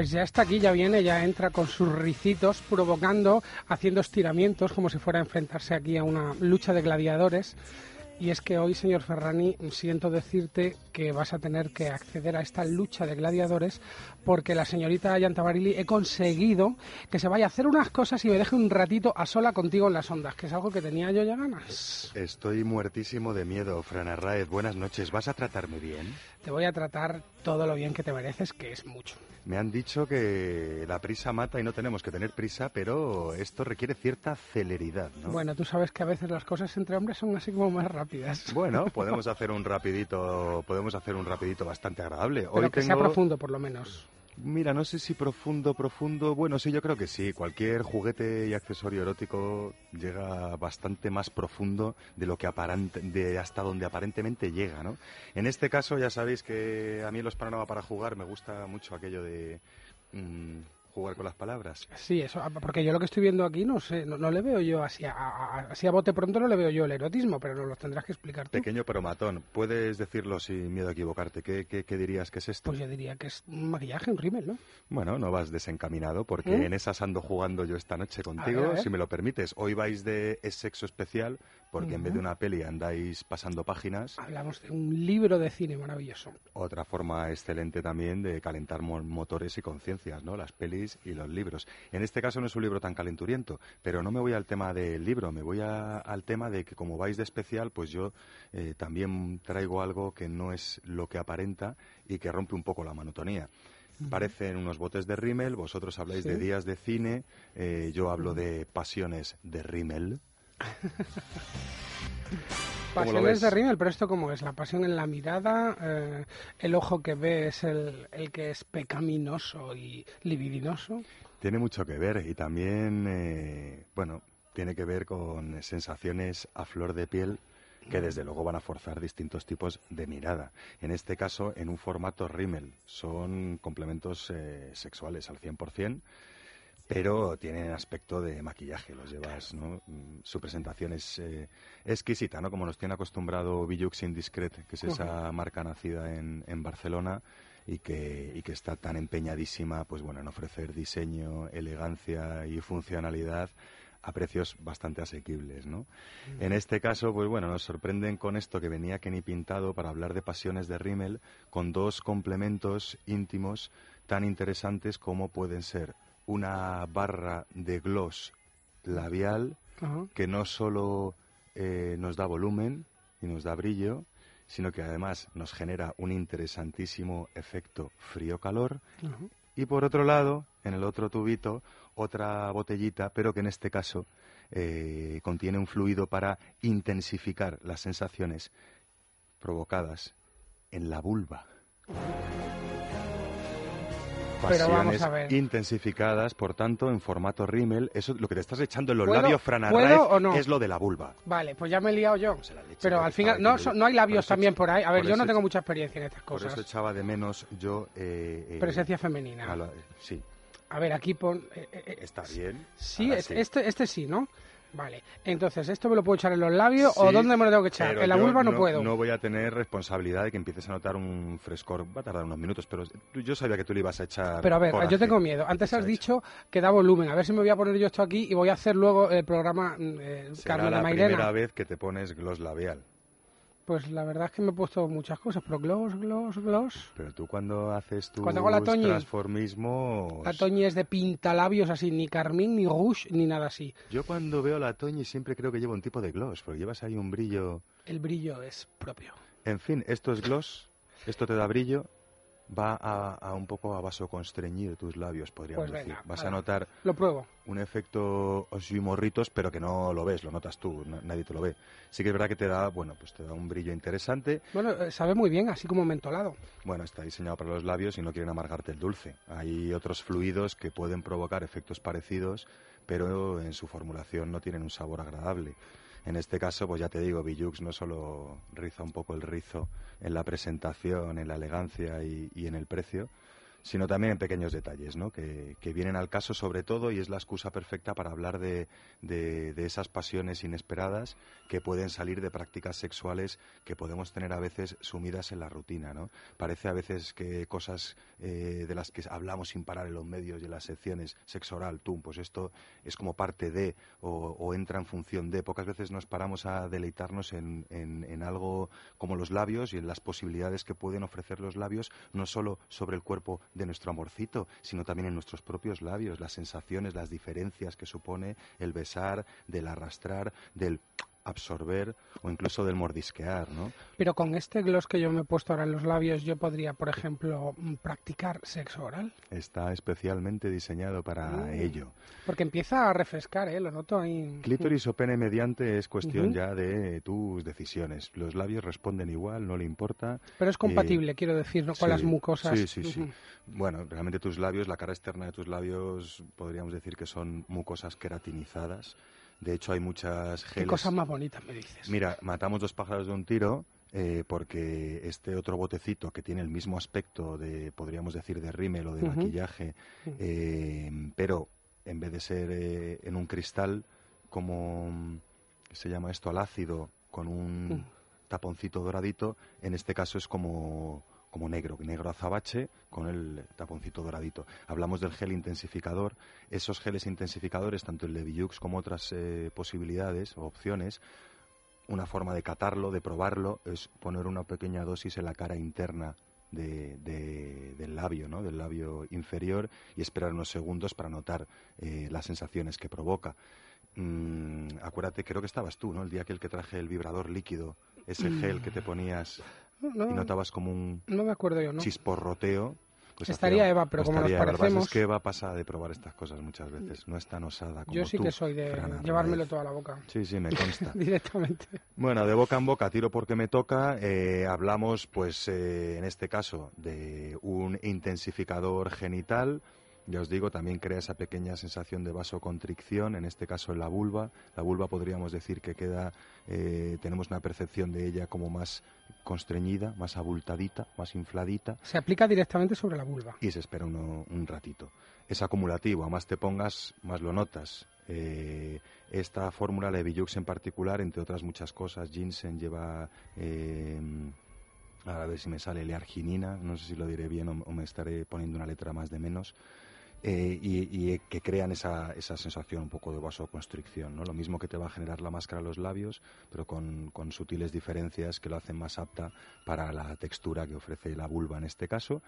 Pues ya está aquí, ya viene, ya entra con sus ricitos, provocando, haciendo estiramientos, como si fuera a enfrentarse aquí a una lucha de gladiadores. Y es que hoy, señor Ferrani, siento decirte que vas a tener que acceder a esta lucha de gladiadores porque la señorita Yantabarili he conseguido que se vaya a hacer unas cosas y me deje un ratito a sola contigo en las ondas, que es algo que tenía yo ya ganas. Estoy muertísimo de miedo, Fran Arraez. Buenas noches. ¿Vas a tratarme bien? Te voy a tratar todo lo bien que te mereces, que es mucho. Me han dicho que la prisa mata y no tenemos que tener prisa, pero esto requiere cierta celeridad, ¿no? Bueno, tú sabes que a veces las cosas entre hombres son así como más rápidas. Bueno, podemos hacer un rapidito, podemos hacer un rapidito bastante agradable. Pero Hoy que sea profundo, por lo menos. Mira, no sé si profundo, profundo. Bueno, sí, yo creo que sí. Cualquier juguete y accesorio erótico llega bastante más profundo de lo que aparente, de hasta donde aparentemente llega, ¿no? En este caso, ya sabéis que a mí los panorama para jugar me gusta mucho aquello de mm, jugar con las palabras. Sí, eso, ah, porque yo lo que estoy viendo aquí no sé, no, no le veo yo así a, a- así a bote pronto no le veo yo el erotismo, pero nos lo tendrás que explicar tú. Pequeño pero matón. Puedes decirlo sin miedo a equivocarte. ¿Qué, qué, qué dirías que es esto? Pues yo diría que es un maquillaje, un rímel, ¿no? Bueno, no vas desencaminado porque ¿Mm? en esas ando jugando yo esta noche A contigo, ver, a ver. si me lo permites. Hoy vais de Es Sexo Especial porque en vez de una peli andáis pasando páginas. Hablamos de un libro de cine maravilloso. Otra forma excelente también de calentar mo- motores y conciencias, ¿no? Las pelis y los libros. En este caso no es un libro tan calenturiento, pero no me voy al tema del libro, me voy a- al tema de que como vais de especial, pues yo eh, también traigo algo que no es lo que aparenta y que rompe un poco la monotonía. Parecen unos botes de rímel, vosotros habláis Sí. de días de cine, eh, yo hablo de pasiones de rímel. ¿Cómo lo Pasiones de Rimmel, pero esto cómo es, la pasión en la mirada, eh, el ojo que ve es el, el que es pecaminoso y libidinoso. Tiene mucho que ver y también, eh, bueno, tiene que ver con sensaciones a flor de piel que desde luego van a forzar distintos tipos de mirada. En este caso, en un formato Rimmel. Son complementos eh, sexuales al 100%, pero tienen aspecto de maquillaje, los llevas, ¿no? Mm, Su presentación es eh, exquisita, ¿no? Como nos tiene acostumbrado Billux Indiscret, que es esa marca nacida en, en Barcelona y que, y que está tan empeñadísima, pues bueno, en ofrecer diseño, elegancia y funcionalidad a precios bastante asequibles, ¿no? En este caso, pues bueno, nos sorprenden con esto que venía Kenny pintado para hablar de pasiones de Rimmel con dos complementos íntimos tan interesantes como pueden ser una barra de gloss labial Ajá. que no solo eh, nos da volumen y nos da brillo, sino que además nos genera un interesantísimo efecto frío-calor. Y por otro lado, en el otro tubito, otra botellita, pero que en este caso eh, contiene un fluido para intensificar las sensaciones provocadas en la vulva. Pero Pasiones intensificadas, por tanto, en formato rímel. Eso, lo que te estás echando en los ¿Puedo- labios, Fran no? es lo de la vulva. Vale, pues ya me he liado yo. Pero que al final, no, no hay labios por también por ahí. A ver, por yo no tengo mucha experiencia en estas Por cosas. eso echaba de menos yo... eh, eh, Presencia femenina. a la- sí, A ver, aquí pon... eh, eh, eh, está bien. sí, Ahora es- sí. Este, este sí, ¿no? Vale. Entonces, ¿esto me lo puedo echar en los labios o dónde me lo tengo que echar? En la vulva no, puedo. No voy a tener responsabilidad de que empieces a notar un frescor. Va a tardar unos minutos, pero yo sabía que tú le ibas a echar. Pero a ver, coraje. yo tengo miedo. Antes has dicho que da volumen. A ver si me voy a poner yo esto aquí y voy a hacer luego el programa eh, Será Carmen de la Mairena. primera vez que te pones gloss labial. Pues la verdad es que me he puesto muchas cosas, pero gloss, gloss, gloss. Pero tú cuando haces tu transformismo... La Toñi es de pintalabios así, ni carmín, ni rouge, ni nada así. Yo cuando veo la Toñi siempre creo que lleva un tipo de gloss, porque llevas ahí un brillo... El brillo es propio. En fin, esto es gloss, esto te da brillo, va a, a un poco a vasoconstreñir tus labios, podríamos Pues decir. Vas a notar Lo pruebo. un efecto así morritos, pero que no lo ves, lo notas tú, na- nadie te lo ve. Sí que es verdad que te da, bueno, pues te da un brillo interesante. Bueno, eh, sabe muy bien, así como mentolado. Bueno, está diseñado para los labios y no quieren amargarte el dulce. Hay otros fluidos que pueden provocar efectos parecidos, pero en su formulación no tienen un sabor agradable. En este caso, pues ya te digo, Billux no solo riza un poco el rizo en la presentación, en la elegancia y, y en el precio, sino también en pequeños detalles, ¿no? Que, que vienen al caso sobre todo y es la excusa perfecta para hablar de, de- de esas pasiones inesperadas que pueden salir de prácticas sexuales que podemos tener a veces sumidas en la rutina, ¿no? Parece a veces que cosas eh, de las que hablamos sin parar en los medios y en las secciones, sexo oral, tú, pues esto es como parte de o, o entra en función de. Pocas veces nos paramos a deleitarnos en, en- en algo como los labios y en las posibilidades que pueden ofrecer los labios, no solo sobre el cuerpo de nuestro amorcito, sino también en nuestros propios labios, las sensaciones, las diferencias que supone el besar, del arrastrar, del absorber o incluso del mordisquear, ¿no? Pero con este gloss que yo me he puesto ahora en los labios, yo podría, por ejemplo, mm, practicar sexo oral. Está especialmente diseñado para Mm. ello. Porque empieza a refrescar, ¿eh? Lo noto ahí. Clítoris o pene mediante es cuestión Ujú. ya de tus decisiones. Los labios responden igual, no le importa. Pero es Eh, compatible, quiero decir, ¿no? Con sí, las mucosas. Sí, sí, sí. Ujú. Bueno, realmente tus labios, la cara externa de tus labios, podríamos decir que son mucosas queratinizadas. De hecho, hay muchas Qué cosas más bonitas me dices. Mira, matamos dos pájaros de un tiro eh, porque este otro botecito que tiene el mismo aspecto de, podríamos decir, de rímel o de maquillaje, eh, pero en vez de ser eh, en un cristal, como mm, se llama esto, al ácido, con un Mm. taponcito doradito, en este caso es como como negro, negro azabache con el taponcito doradito. Hablamos del gel intensificador. Esos geles intensificadores, tanto el de Villux como otras eh, posibilidades o opciones, una forma de catarlo, de probarlo, es poner una pequeña dosis en la cara interna de- de- del labio, ¿no? del labio inferior, y esperar unos segundos para notar eh, las sensaciones que provoca. Mm, acuérdate, creo que estabas tú, ¿no? El día aquel que traje el vibrador líquido, ese gel que te ponías No, y notabas como un no me acuerdo yo, ¿no? chisporroteo. Pues Estaría hacía- Eva, pero como nos parecemos- Es que Eva pasa de probar estas cosas muchas veces. No es tan osada como Yo sí tú, que soy de llevármelo Arraiz. todo a la boca. Sí, sí, me consta. Directamente. Bueno, de boca en boca, tiro porque me toca, eh, hablamos, pues, eh, en este caso, de un intensificador genital. Ya os digo, también crea esa pequeña sensación de vasoconstricción, en este caso en la vulva. La vulva podríamos decir que queda, eh, tenemos una percepción de ella como más constreñida, más abultadita, más infladita Se aplica directamente sobre la vulva. y se espera uno- un ratito. Es acumulativo, a más te pongas, más lo notas. Eh, esta fórmula, la de en particular, entre otras muchas cosas, ginseng lleva, eh, a ver si me sale, learginina, no sé si lo diré bien o, o me estaré poniendo una letra más de menos, eh, y, y que crean esa, esa sensación un poco de vasoconstricción, ¿no? Lo mismo que te va a generar la máscara a los labios, pero con, con sutiles diferencias que lo hacen más apta para la textura que ofrece la vulva en este caso.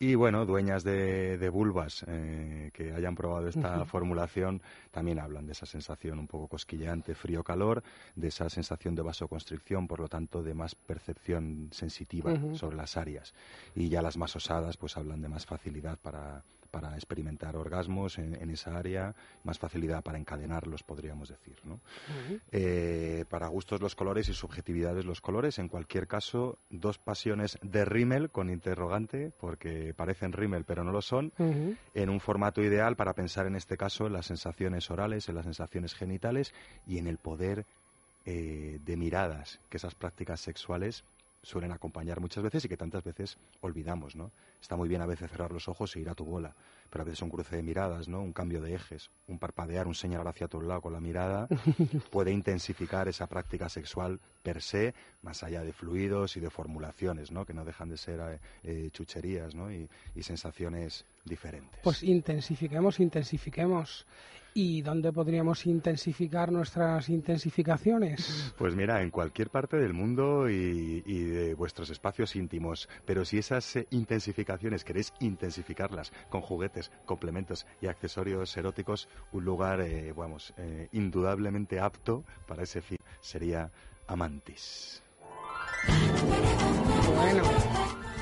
Y bueno, dueñas de, de vulvas eh, que hayan probado esta Ujú. formulación también hablan de esa sensación un poco cosquilleante, frío-calor, de esa sensación de vasoconstricción, por lo tanto de más percepción sensitiva Ujú. sobre las áreas. Y ya las más osadas pues hablan de más facilidad para, para experimentar orgasmos en, en esa área, más facilidad para encadenarlos, podríamos decir. ¿no? Eh, para gustos los colores y subjetividades los colores. En cualquier caso, dos pasiones de rímel con interrogante, porque parecen rímel pero no lo son, en un formato ideal para pensar en este caso en las sensaciones orales, en las sensaciones genitales y en el poder eh, de miradas que esas prácticas sexuales suelen acompañar muchas veces y que tantas veces olvidamos, ¿no? Está muy bien a veces cerrar los ojos e ir a tu bola, pero a veces un cruce de miradas, ¿no? Un cambio de ejes, un parpadear, un señalar hacia otro lado con la mirada puede intensificar esa práctica sexual per se, más allá de fluidos y de formulaciones, ¿no? Que no dejan de ser eh, eh, chucherías, ¿no? Y, y sensaciones diferentes. Pues intensifiquemos, intensifiquemos. ¿Y dónde podríamos intensificar nuestras intensificaciones? Pues mira, en cualquier parte del mundo y, y de vuestros espacios íntimos. Pero si esas eh, intensificaciones queréis intensificarlas con juguetes, complementos y accesorios eróticos, un lugar, eh, vamos, eh, indudablemente apto para ese fin sería Amantis. Bueno,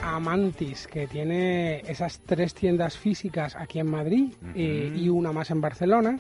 Amantis, que tiene esas tres tiendas físicas aquí en Madrid eh, y una más en Barcelona.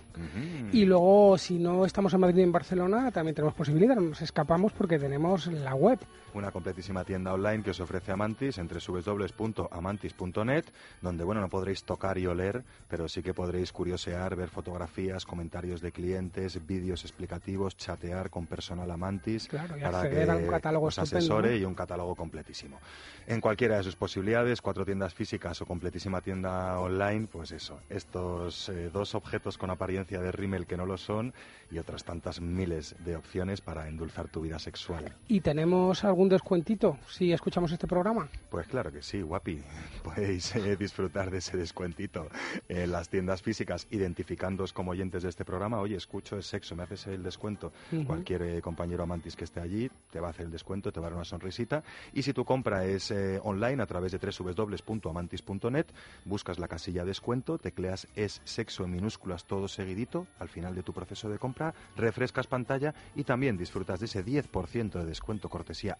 Y luego, si no estamos en Madrid y en Barcelona, también tenemos posibilidad, no nos escapamos porque tenemos la web. Una completísima tienda online que os ofrece Amantis en www.amantis.net, donde bueno, no podréis tocar y oler, pero sí que podréis curiosear, ver fotografías, comentarios de clientes, vídeos explicativos, chatear con personal Amantis Claro, para que un catálogo os asesore ¿no? y un catálogo completísimo. En cualquiera de sus posibilidades, cuatro tiendas físicas o completísima tienda online, pues eso, estos eh, dos objetos con apariencia de rímel que no lo son y otras tantas miles de opciones para endulzar tu vida sexual. ¿Y tenemos algún descuentito si escuchamos este programa? Pues claro que sí, guapi. Podéis eh, disfrutar de ese descuentito en las tiendas físicas, identificándoos como oyentes de este programa. Oye, escucho es sexo, me haces el descuento. Cualquier eh, compañero amantis que esté allí te va a hacer el descuento, te va a dar una sonrisita. Y si tu compra es eh, online a través de www.amantis.net, buscas la casilla descuento, tecleas es sexo en minúsculas todo seguidito al final de tu proceso de compra, refrescas pantalla y también disfrutas de ese 10% de descuento cortesía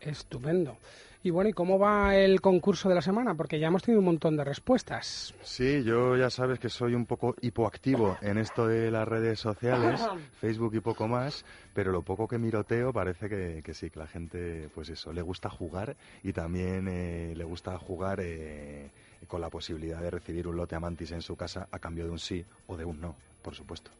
Estupendo. Y bueno, ¿y cómo va el concurso de la semana? Porque ya hemos tenido un montón de respuestas. Sí, yo ya sabes que soy un poco hipoactivo en esto de las redes sociales, Facebook y poco más, pero lo poco que miroteo parece que, que sí, que la gente, pues eso, le gusta jugar y también eh, le gusta jugar eh, con la posibilidad de recibir un lote amantis en su casa a cambio de un sí o de un no, por supuesto.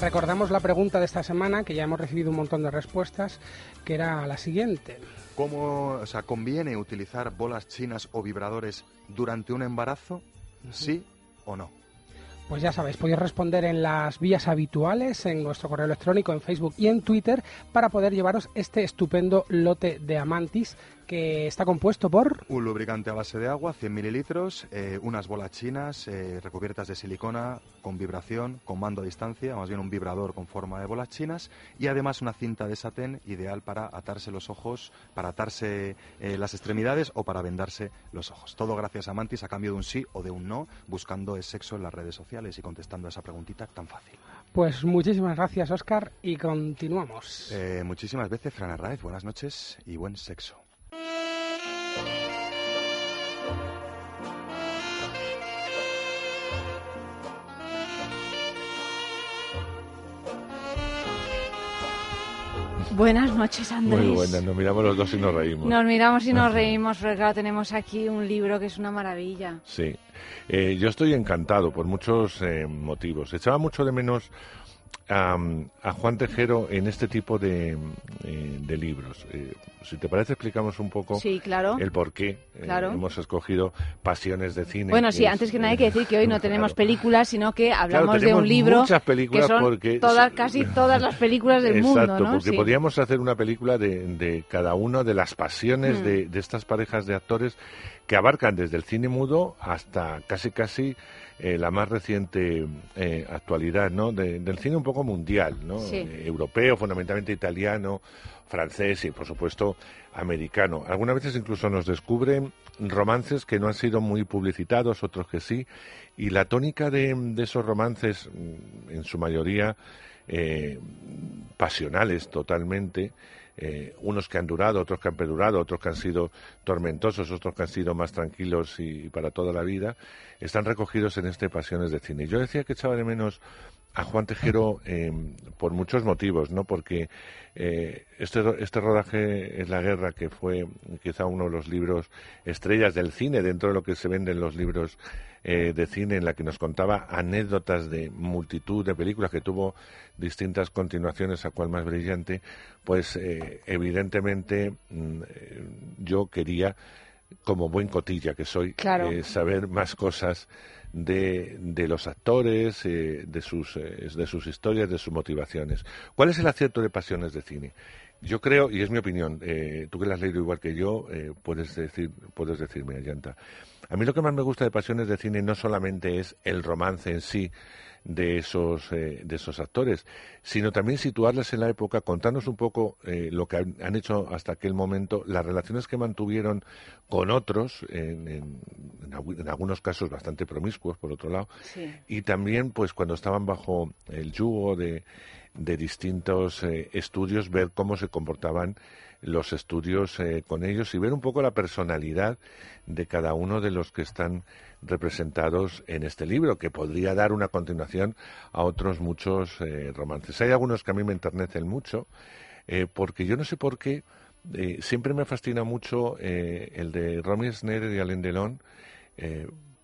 Recordamos la pregunta de esta semana, que ya hemos recibido un montón de respuestas, que era la siguiente. ¿Cómo, o sea, conviene utilizar bolas chinas o vibradores durante un embarazo? ¿Sí o no? Pues ya sabéis, podéis responder en las vías habituales, en nuestro correo electrónico, en Facebook y en Twitter, para poder llevaros este estupendo lote de Amantis que está compuesto por... Un lubricante a base de agua, 100 mililitros, eh, unas bolas chinas eh, recubiertas de silicona con vibración, con mando a distancia, más bien un vibrador con forma de bolas chinas y además una cinta de satén ideal para atarse los ojos, para atarse eh, las extremidades o para vendarse los ojos. Todo gracias a Mantis a cambio de un sí o de un no, buscando el sexo en las redes sociales y contestando a esa preguntita tan fácil. Pues muchísimas gracias, Oscar, y continuamos. Muchísimas veces, Fran Arraez, buenas noches y buen sexo. Buenas noches, Andrés. Muy buenas, nos miramos los dos y nos reímos. Nos miramos y nos reímos, porque claro, tenemos aquí un libro que es una maravilla. Sí, Eh, yo estoy encantado por muchos eh, motivos. Echaba mucho de menos a, a Juan Tejero en este tipo de, eh, de libros. Eh, si te parece, explicamos un poco Sí, claro. el por qué eh, Claro. hemos escogido Pasiones de Cine. Bueno, sí, es, antes que nada hay que decir que hoy no tenemos películas, sino que hablamos de un libro muchas películas que son porque- todas, casi todas las películas del Exacto, mundo, ¿no? porque Sí. podríamos hacer una película de, de cada una de las pasiones Mm. de, de estas parejas de actores que abarcan desde el cine mudo hasta casi casi eh, la más reciente eh, actualidad, ¿no? De- del cine un poco mundial, ¿no? Sí. Eh, europeo, fundamentalmente italiano, francés y, por supuesto, americano. Algunas veces incluso nos descubren romances que no han sido muy publicitados, otros que sí, y la tónica de, de esos romances, mm, en su mayoría, eh, pasionales totalmente, eh, unos que han durado, otros que han perdurado, otros que han sido tormentosos, otros que han sido más tranquilos y, para toda la vida, están recogidos en este Pasiones de Cine. Yo decía que echaba de menos a Juan Tejero eh, por muchos motivos, ¿no? Porque eh, este, este rodaje es la guerra, que fue quizá uno de los libros estrellas del cine, dentro de lo que se vende en los libros eh, de cine, en la que nos contaba anécdotas de multitud de películas que tuvo distintas continuaciones, a cual más brillante, pues eh, evidentemente mm, eh, yo quería, como buen cotilla que soy, Claro. saber más cosas de, de los actores, eh, de, sus, eh, de sus historias, de sus motivaciones. ¿Cuál es el acierto de Pasiones de Cine? Yo creo, y es mi opinión, eh, tú que la has leído igual que yo, eh, puedes, decir, puedes decirme, Ayanta. A mí lo que más me gusta de Pasiones de Cine no solamente es el romance en sí de esos, eh, de esos actores, sino también situarlas en la época, contarnos un poco eh, lo que han, han hecho hasta aquel momento, las relaciones que mantuvieron con otros, en, en- en algu- en algunos casos bastante promiscuos, por otro lado, Sí. y también pues cuando estaban bajo el yugo de, de distintos eh, estudios ver cómo se comportaban los estudios eh, con ellos y ver un poco la personalidad de cada uno de los que están representados en este libro, que podría dar una continuación a otros muchos eh, romances. Hay algunos que a mí me enternecen mucho, eh, porque yo no sé por qué, eh, siempre me fascina mucho el de Romy Schneider y Alain Delon,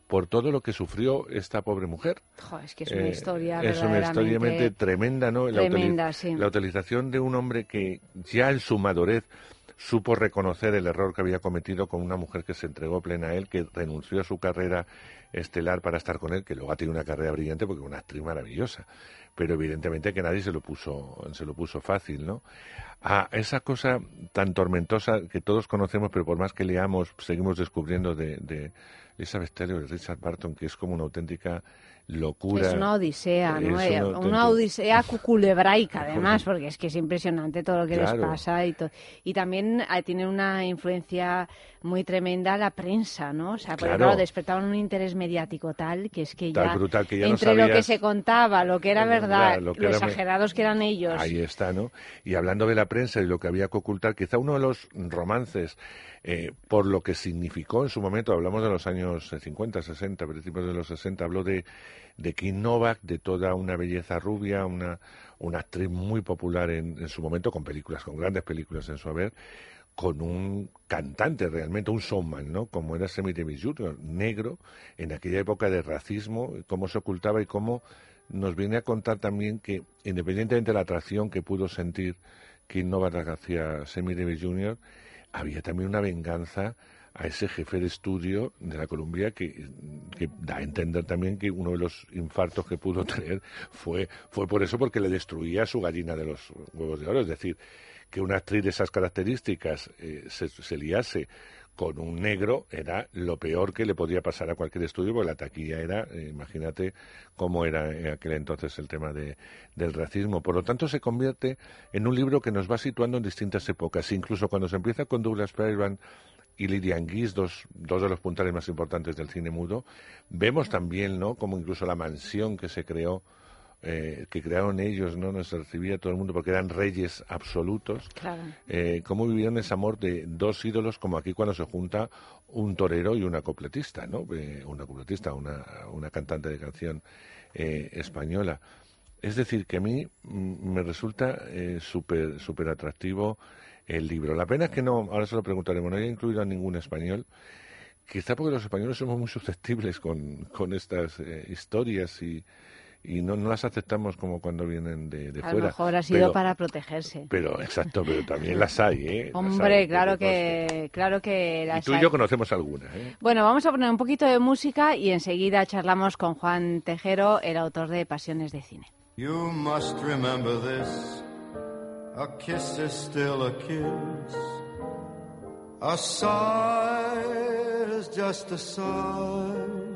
por todo lo que sufrió esta pobre mujer. Jo, es que es una Eh, historia es una historia verdaderamente realmente tremenda, ¿no? Sí. la utilización de un hombre que ya en su madurez supo reconocer el error que había cometido con una mujer que se entregó plena a él, que renunció a su carrera estelar para estar con él, que luego ha tenido una carrera brillante porque es una actriz maravillosa, pero evidentemente que nadie se lo puso, se lo puso fácil, ¿no? A esa cosa tan tormentosa que todos conocemos, pero por más que leamos, seguimos descubriendo de, de Elizabeth Taylor y Richard Barton, que es como una auténtica locura. Es una odisea, ¿no? Es Eh, una odisea cuculebraica, además, porque es que es impresionante todo lo que les pasa. Y, y también eh, tiene una influencia muy tremenda la prensa, ¿no? O sea, porque Claro. claro, despertaban un interés mediático tal que es que ya, brutal que ya no entre lo que se contaba, lo que era verdad, lo lo, que me- exagerados que eran ellos. Ahí está, ¿no? Y hablando de la prensa y lo que había que ocultar, quizá uno de los romances, eh, por lo que significó en su momento, hablamos de los años eh, 50, 60, principios de los 60, habló de, de Kim Novak, de toda una belleza rubia, una, una actriz muy popular en, en su momento, con películas, con grandes películas en su haber, con un cantante realmente, un showman, ¿no? Como era Sammy Davis Jr., negro, en aquella época de racismo, cómo se ocultaba y cómo nos viene a contar también que, independientemente de la atracción que pudo sentir Kim Novak hacia Sammy Davis Jr., había también una venganza a ese jefe de estudio de la Columbia que, da a entender también que uno de los infartos que pudo tener fue, fue por eso, porque le destruía su gallina de los huevos de oro. Es decir, que una actriz de esas características eh, se, se liase con un negro era lo peor que le podía pasar a cualquier estudio, porque la taquilla era, eh, imagínate cómo era en aquel entonces el tema de, del racismo. Por lo tanto, se convierte en un libro que nos va situando en distintas épocas. Incluso cuando se empieza con Douglas Fairbanks y Lillian Gish, dos, dos de los puntales más importantes del cine mudo, vemos también, ¿no?, como incluso la mansión que se creó eh, que crearon ellos, ¿no? Nos recibía todo el mundo porque eran reyes absolutos. Claro. Eh, cómo vivieron ese amor de dos ídolos, como aquí cuando se junta un torero y una copletista, ¿no? Eh, una copletista, una, una cantante de canción eh, española. Es decir, que a mí mm, me resulta eh, súper súper atractivo el libro. La pena es que no, ahora se lo preguntaremos, no haya incluido a ningún español. Quizá porque los españoles somos muy susceptibles con, con estas eh, historias y, y no, no las aceptamos como cuando vienen de, de A fuera. lo mejor ha sido Pero- para protegerse. Pero, exacto, pero también las hay, ¿eh? Las Hombre, hay, claro que que, claro que conste. Y las tú y hay. yo conocemos algunas, ¿eh? Bueno, vamos a poner un poquito de música y enseguida charlamos con Juan Tejero, el autor de Pasiones de Cine. You must remember this. A kiss is still a kiss. A sigh is just a sigh.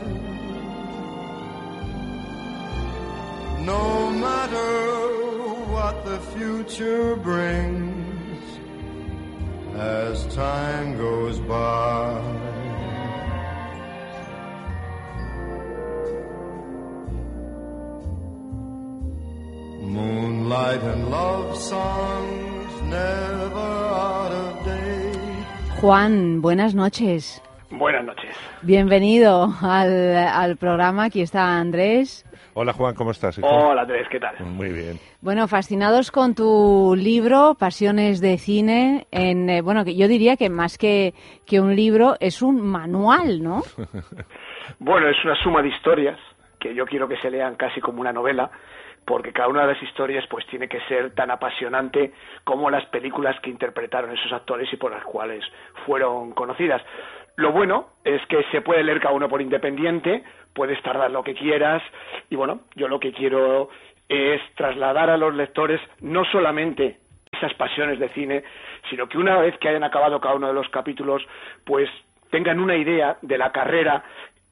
No matter what the future brings, as time goes by. Moonlight and love songs never out of date. Juan, buenas noches. Buenas noches. Bienvenido al, al programa. Aquí está Andrés. Hola Juan, ¿cómo estás? hijo? Hola Andrés, ¿qué tal? Muy bien. Bueno, fascinados con tu libro, Pasiones de Cine. En, eh, bueno, que yo diría que más que, que un libro, es un manual, ¿no? Bueno, es una suma de historias que yo quiero que se lean casi como una novela, porque cada una de las historias pues tiene que ser tan apasionante como las películas que interpretaron esos actores y por las cuales fueron conocidas. Lo bueno es que se puede leer cada uno por independiente, puedes tardar lo que quieras y bueno, yo lo que quiero es trasladar a los lectores no solamente esas pasiones de cine, sino que una vez que hayan acabado cada uno de los capítulos, pues tengan una idea de la carrera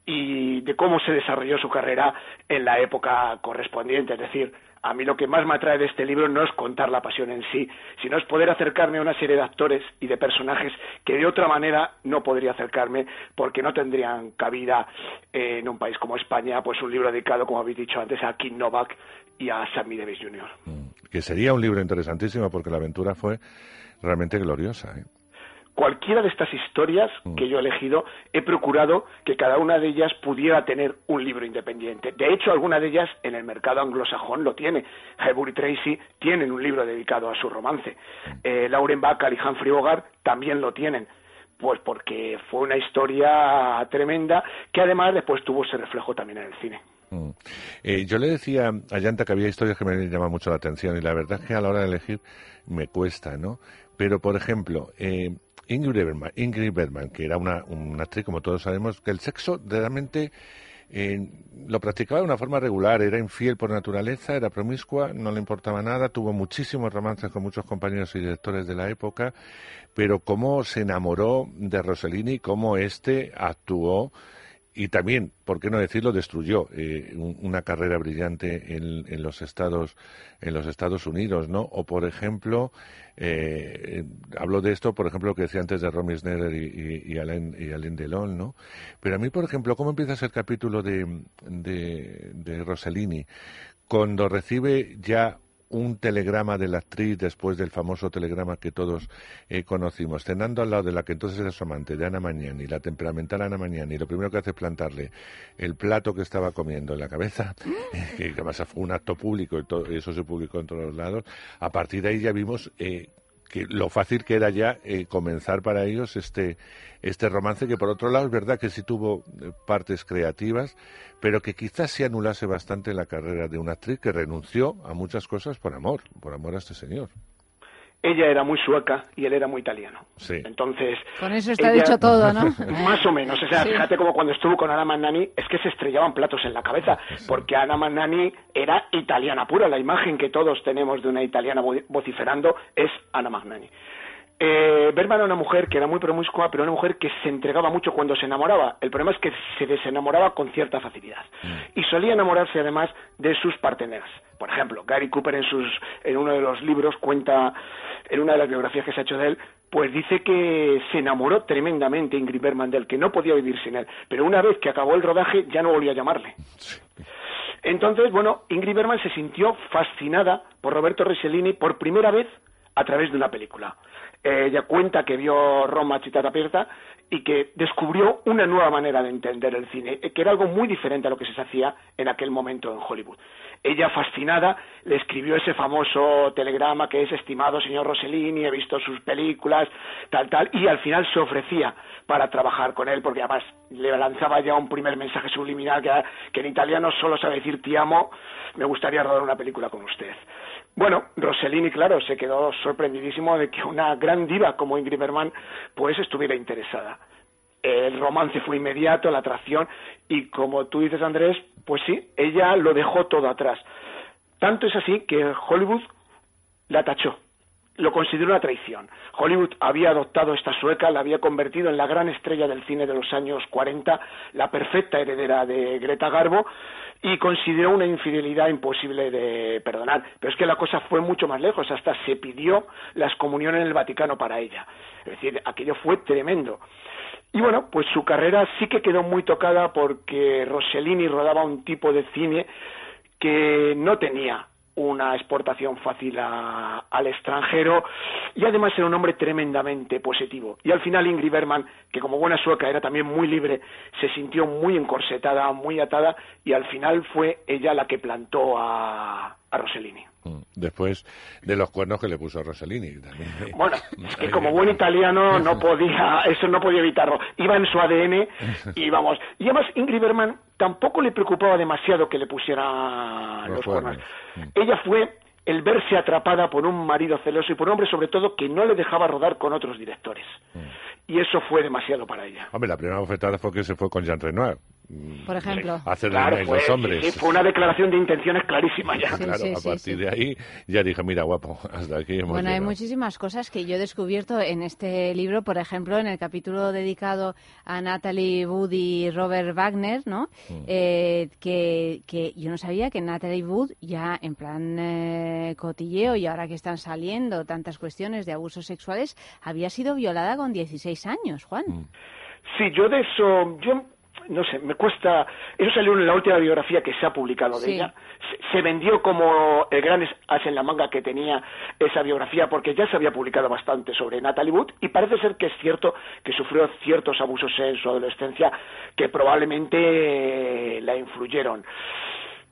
y de cómo se desarrolló su carrera en la época correspondiente. Es decir, a mí lo que más me atrae de este libro no es contar la pasión en sí, sino es poder acercarme a una serie de actores y de personajes que de otra manera no podría acercarme porque no tendrían cabida eh, en un país como España, pues un libro dedicado, como habéis dicho antes, a Kim Novak y a Sammy Davis Jr. Que sería un libro interesantísimo porque la aventura fue realmente gloriosa. ¿eh? Cualquiera de estas historias que yo he elegido, he procurado que cada una de ellas pudiera tener un libro independiente. De hecho, alguna de ellas en el mercado anglosajón lo tiene. Highbury Tracy tienen un libro dedicado a su romance. Eh, Lauren Bacall y Humphrey Bogart también lo tienen. Pues porque fue una historia tremenda que además después tuvo ese reflejo también en el cine. Mm. Eh, yo le decía a Yanta que había historias que me llaman mucho la atención y la verdad es que a la hora de elegir me cuesta, ¿no? Pero, por ejemplo, eh, Ingrid, Bergman, Ingrid Bergman, que era una, actriz, como todos sabemos, que el sexo realmente eh, lo practicaba de una forma regular, era infiel por naturaleza, era promiscua, no le importaba nada, tuvo muchísimos romances con muchos compañeros y directores de la época, pero cómo se enamoró de Rossellini, cómo éste actuó y también, por qué no decirlo, destruyó eh, un- una carrera brillante en, en los Estados en los Estados Unidos, ¿no? O por ejemplo, eh, hablo de esto, por ejemplo, lo que decía antes de Romy Schneider y, y, y Alain, y Alain Delon, ¿no? Pero a mí, por ejemplo, ¿cómo empieza el capítulo de, de Rossellini? Cuando recibe ya un telegrama de la actriz después del famoso telegrama que todos eh, conocimos, cenando al lado de la que entonces era su amante, de Ana Magnani, la temperamental Ana Magnani, lo primero que hace es plantarle el plato que estaba comiendo en la cabeza, que además fue un acto público y todo, eso se publicó en todos los lados. A partir de ahí ya vimos eh, que lo fácil que era ya eh, comenzar para ellos este este romance que por otro lado es verdad que sí tuvo eh, partes creativas pero que quizás se anulase bastante la carrera de una actriz que renunció a muchas cosas por amor por amor a este señor Ella era muy sueca y él era muy italiano. sí Entonces, Con eso está ella- dicho todo, ¿no? Más o menos, o sea, Sí. fíjate como cuando estuvo con Ana Magnani, es que se estrellaban platos en la cabeza, porque Ana Magnani era italiana pura, la imagen que todos tenemos de una italiana vo- vociferando es Ana Magnani. Eh, Bergman era una mujer que era muy promiscua, pero una mujer que se entregaba mucho cuando se enamoraba. El problema es que se desenamoraba con cierta facilidad. Y solía enamorarse además de sus parteneras. Por ejemplo, Gary Cooper en, sus, en uno de los libros cuenta, en una de las biografías que se ha hecho de él, pues dice que se enamoró tremendamente Ingrid Bergman de él, que no podía vivir sin él. Pero una vez que acabó el rodaje ya no volvió a llamarle. Entonces, bueno, Ingrid Bergman se sintió fascinada por Roberto Rossellini por primera vez a través de una película. Eh, ella cuenta que vio Roma Città Aperta y que descubrió una nueva manera de entender el cine, eh, que era algo muy diferente a lo que se hacía en aquel momento en Hollywood. Ella, fascinada, le escribió ese famoso telegrama que es estimado señor Rossellini, he visto sus películas, tal, tal, y al final se ofrecía para trabajar con él, porque además le lanzaba ya un primer mensaje subliminal que, en italiano solo sabe decir ti amo, me gustaría rodar una película con usted. Bueno, Rossellini, claro, se quedó sorprendidísimo de que una gran diva como Ingrid Bergman pues estuviera interesada. El romance fue inmediato, la atracción, y como tú dices, Andrés, pues sí, ella lo dejó todo atrás. Tanto es así que Hollywood la tachó, lo consideró una traición. Hollywood había adoptado esta sueca, la había convertido en la gran estrella del cine de los años 40, la perfecta heredera de Greta Garbo, y consideró una infidelidad imposible de perdonar. Pero es que la cosa fue mucho más lejos, hasta se pidió la excomunión en el Vaticano para ella. Es decir, aquello fue tremendo. Y bueno, pues su carrera sí que quedó muy tocada porque Rossellini rodaba un tipo de cine que no tenía una exportación fácil a- al extranjero y además era un hombre tremendamente positivo. Y al final Ingrid Bergman, que como buena sueca era también muy libre, se sintió muy encorsetada, muy atada y al final fue ella la que plantó a, a Rossellini. Mm. Después de los cuernos que le puso Rossellini. También. Bueno, es que como buen italiano no podía, eso no podía evitarlo. Iba en su ADN y vamos. Y además Ingrid Bergman tampoco le preocupaba demasiado que le pusiera Los los cuernos. cuernos. Ella fue el verse atrapada por un marido celoso y por un hombre sobre todo que no le dejaba rodar con otros directores. Y eso fue demasiado para ella. Hombre, la primera bofetada fue que se fue con Jean Renoir. Por ejemplo. Hacer Claro, de fue, los hombres. sí, sí, fue una declaración de intenciones clarísima ya. claro, a partir de ahí ya dije, mira, guapo, hasta aquí hemos Bueno, hay llegado. muchísimas cosas que yo he descubierto en este libro, por ejemplo, en el capítulo dedicado a Natalie Wood y Robert Wagner, ¿no? Mm. Eh, que, que yo no sabía que Natalie Wood ya en plan eh, cotilleo y ahora que están saliendo tantas cuestiones de abusos sexuales, había sido violada con 16 años, Juan. Mm. Sí, yo de eso, yo no sé, me cuesta. Eso salió en la última biografía que se ha publicado de Sí. ella. Se, se vendió como el gran as en la manga que tenía esa biografía, porque ya se había publicado bastante sobre Natalie Wood y parece ser que es cierto que sufrió ciertos abusos en su adolescencia que probablemente la influyeron.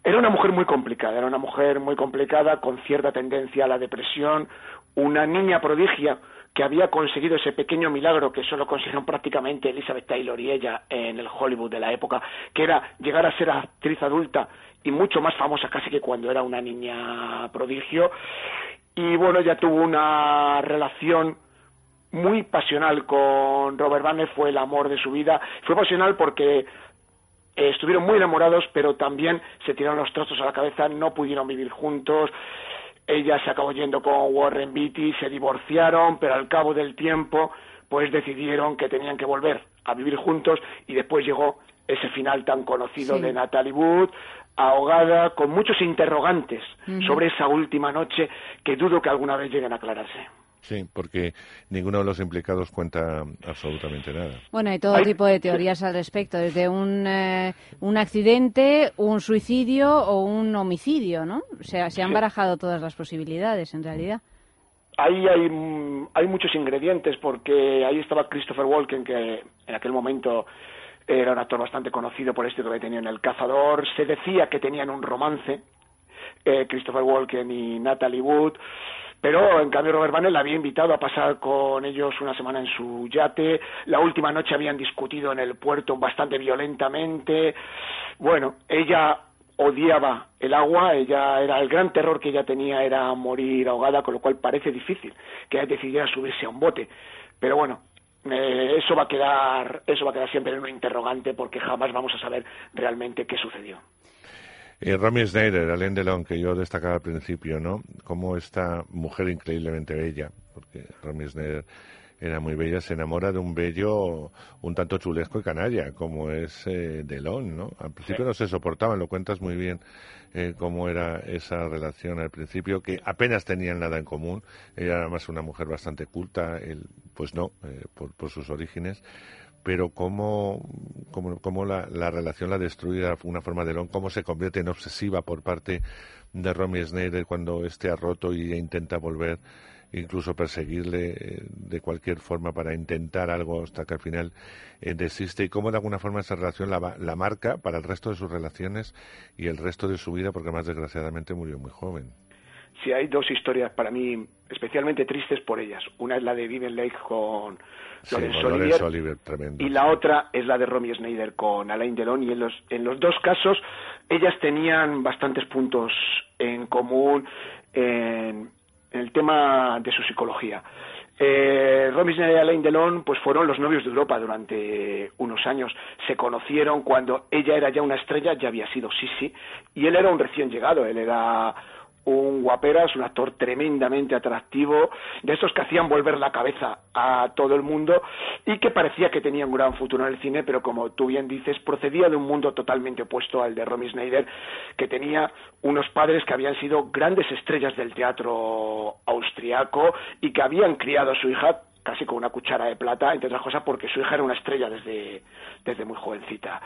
Era una mujer muy complicada, era una mujer muy complicada, con cierta tendencia a la depresión, una niña prodigia que había conseguido ese pequeño milagro que solo consiguieron prácticamente Elizabeth Taylor y ella en el Hollywood de la época, que era llegar a ser actriz adulta y mucho más famosa casi que cuando era una niña prodigio. Y bueno, ella tuvo una relación muy pasional con Robert Wagner, fue el amor de su vida. Fue pasional porque eh, estuvieron muy enamorados, pero también se tiraron los trastos a la cabeza, no pudieron vivir juntos. Ella se acabó yendo con Warren Beatty, se divorciaron, pero al cabo del tiempo, pues decidieron que tenían que volver a vivir juntos y después llegó ese final tan conocido Sí. de Natalie Wood, ahogada, con muchos interrogantes sobre esa última noche que dudo que alguna vez lleguen a aclararse. Sí, porque ninguno de los implicados cuenta absolutamente nada. Bueno, hay todo tipo de teorías al respecto, desde un, eh, un accidente, un suicidio o un homicidio, ¿no? O sea, se han barajado todas las posibilidades, en realidad. Ahí hay, hay muchos ingredientes porque ahí estaba Christopher Walken que en aquel momento era un actor bastante conocido por esto que había tenido en El Cazador. Se decía que tenían un romance, eh, Christopher Walken y Natalie Wood, pero en cambio Robert Banner la había invitado a pasar con ellos una semana en su yate. La última noche habían discutido en el puerto bastante violentamente. Bueno, ella odiaba el agua, ella era el gran terror que ella tenía era morir ahogada, con lo cual parece difícil que ella decidiera subirse a un bote. Pero bueno, eh, eso va a quedar eso va a quedar siempre en un interrogante porque jamás vamos a saber realmente qué sucedió. Y Romy Schneider, Alain Delon, que yo destacaba al principio, ¿no? Como esta mujer increíblemente bella, porque Romy Schneider era muy bella, se enamora de un bello un tanto chulesco y canalla, como es eh, Delon, ¿no? Al principio no se soportaban, lo cuentas muy bien eh, cómo era esa relación al principio, que apenas tenían nada en común. Ella era más una mujer bastante culta, él, pues no, eh, por, por sus orígenes pero cómo, cómo, cómo la, la, relación la destruye de una forma de Delon, cómo se convierte en obsesiva por parte de Romy Schneider cuando este ha roto y intenta volver incluso perseguirle eh, de cualquier forma para intentar algo hasta que al final eh, desiste y cómo de alguna forma esa relación la, la, marca para el resto de sus relaciones y el resto de su vida porque más desgraciadamente murió muy joven. Sí, hay dos historias para mí especialmente tristes por ellas. Una es la de Vivian Lake con sí, Olivier, Oliver tremendo, y la otra es la de Romy Schneider con Alain Delon y en los, en los dos casos ellas tenían bastantes puntos en común en, en el tema de su psicología. Eh, Romy Schneider y Alain Delon pues fueron los novios de Europa durante unos años. Se conocieron cuando ella era ya una estrella, ya había sido Sisi, y él era un recién llegado, él era un guaperas, un actor tremendamente atractivo, de esos que hacían volver la cabeza a todo el mundo y que parecía que tenía un gran futuro en el cine, pero como tú bien dices, procedía de un mundo totalmente opuesto al de Romy Schneider, que tenía unos padres que habían sido grandes estrellas del teatro austriaco y que habían criado a su hija casi con una cuchara de plata, entre otras cosas porque su hija era una estrella desde, desde muy jovencita.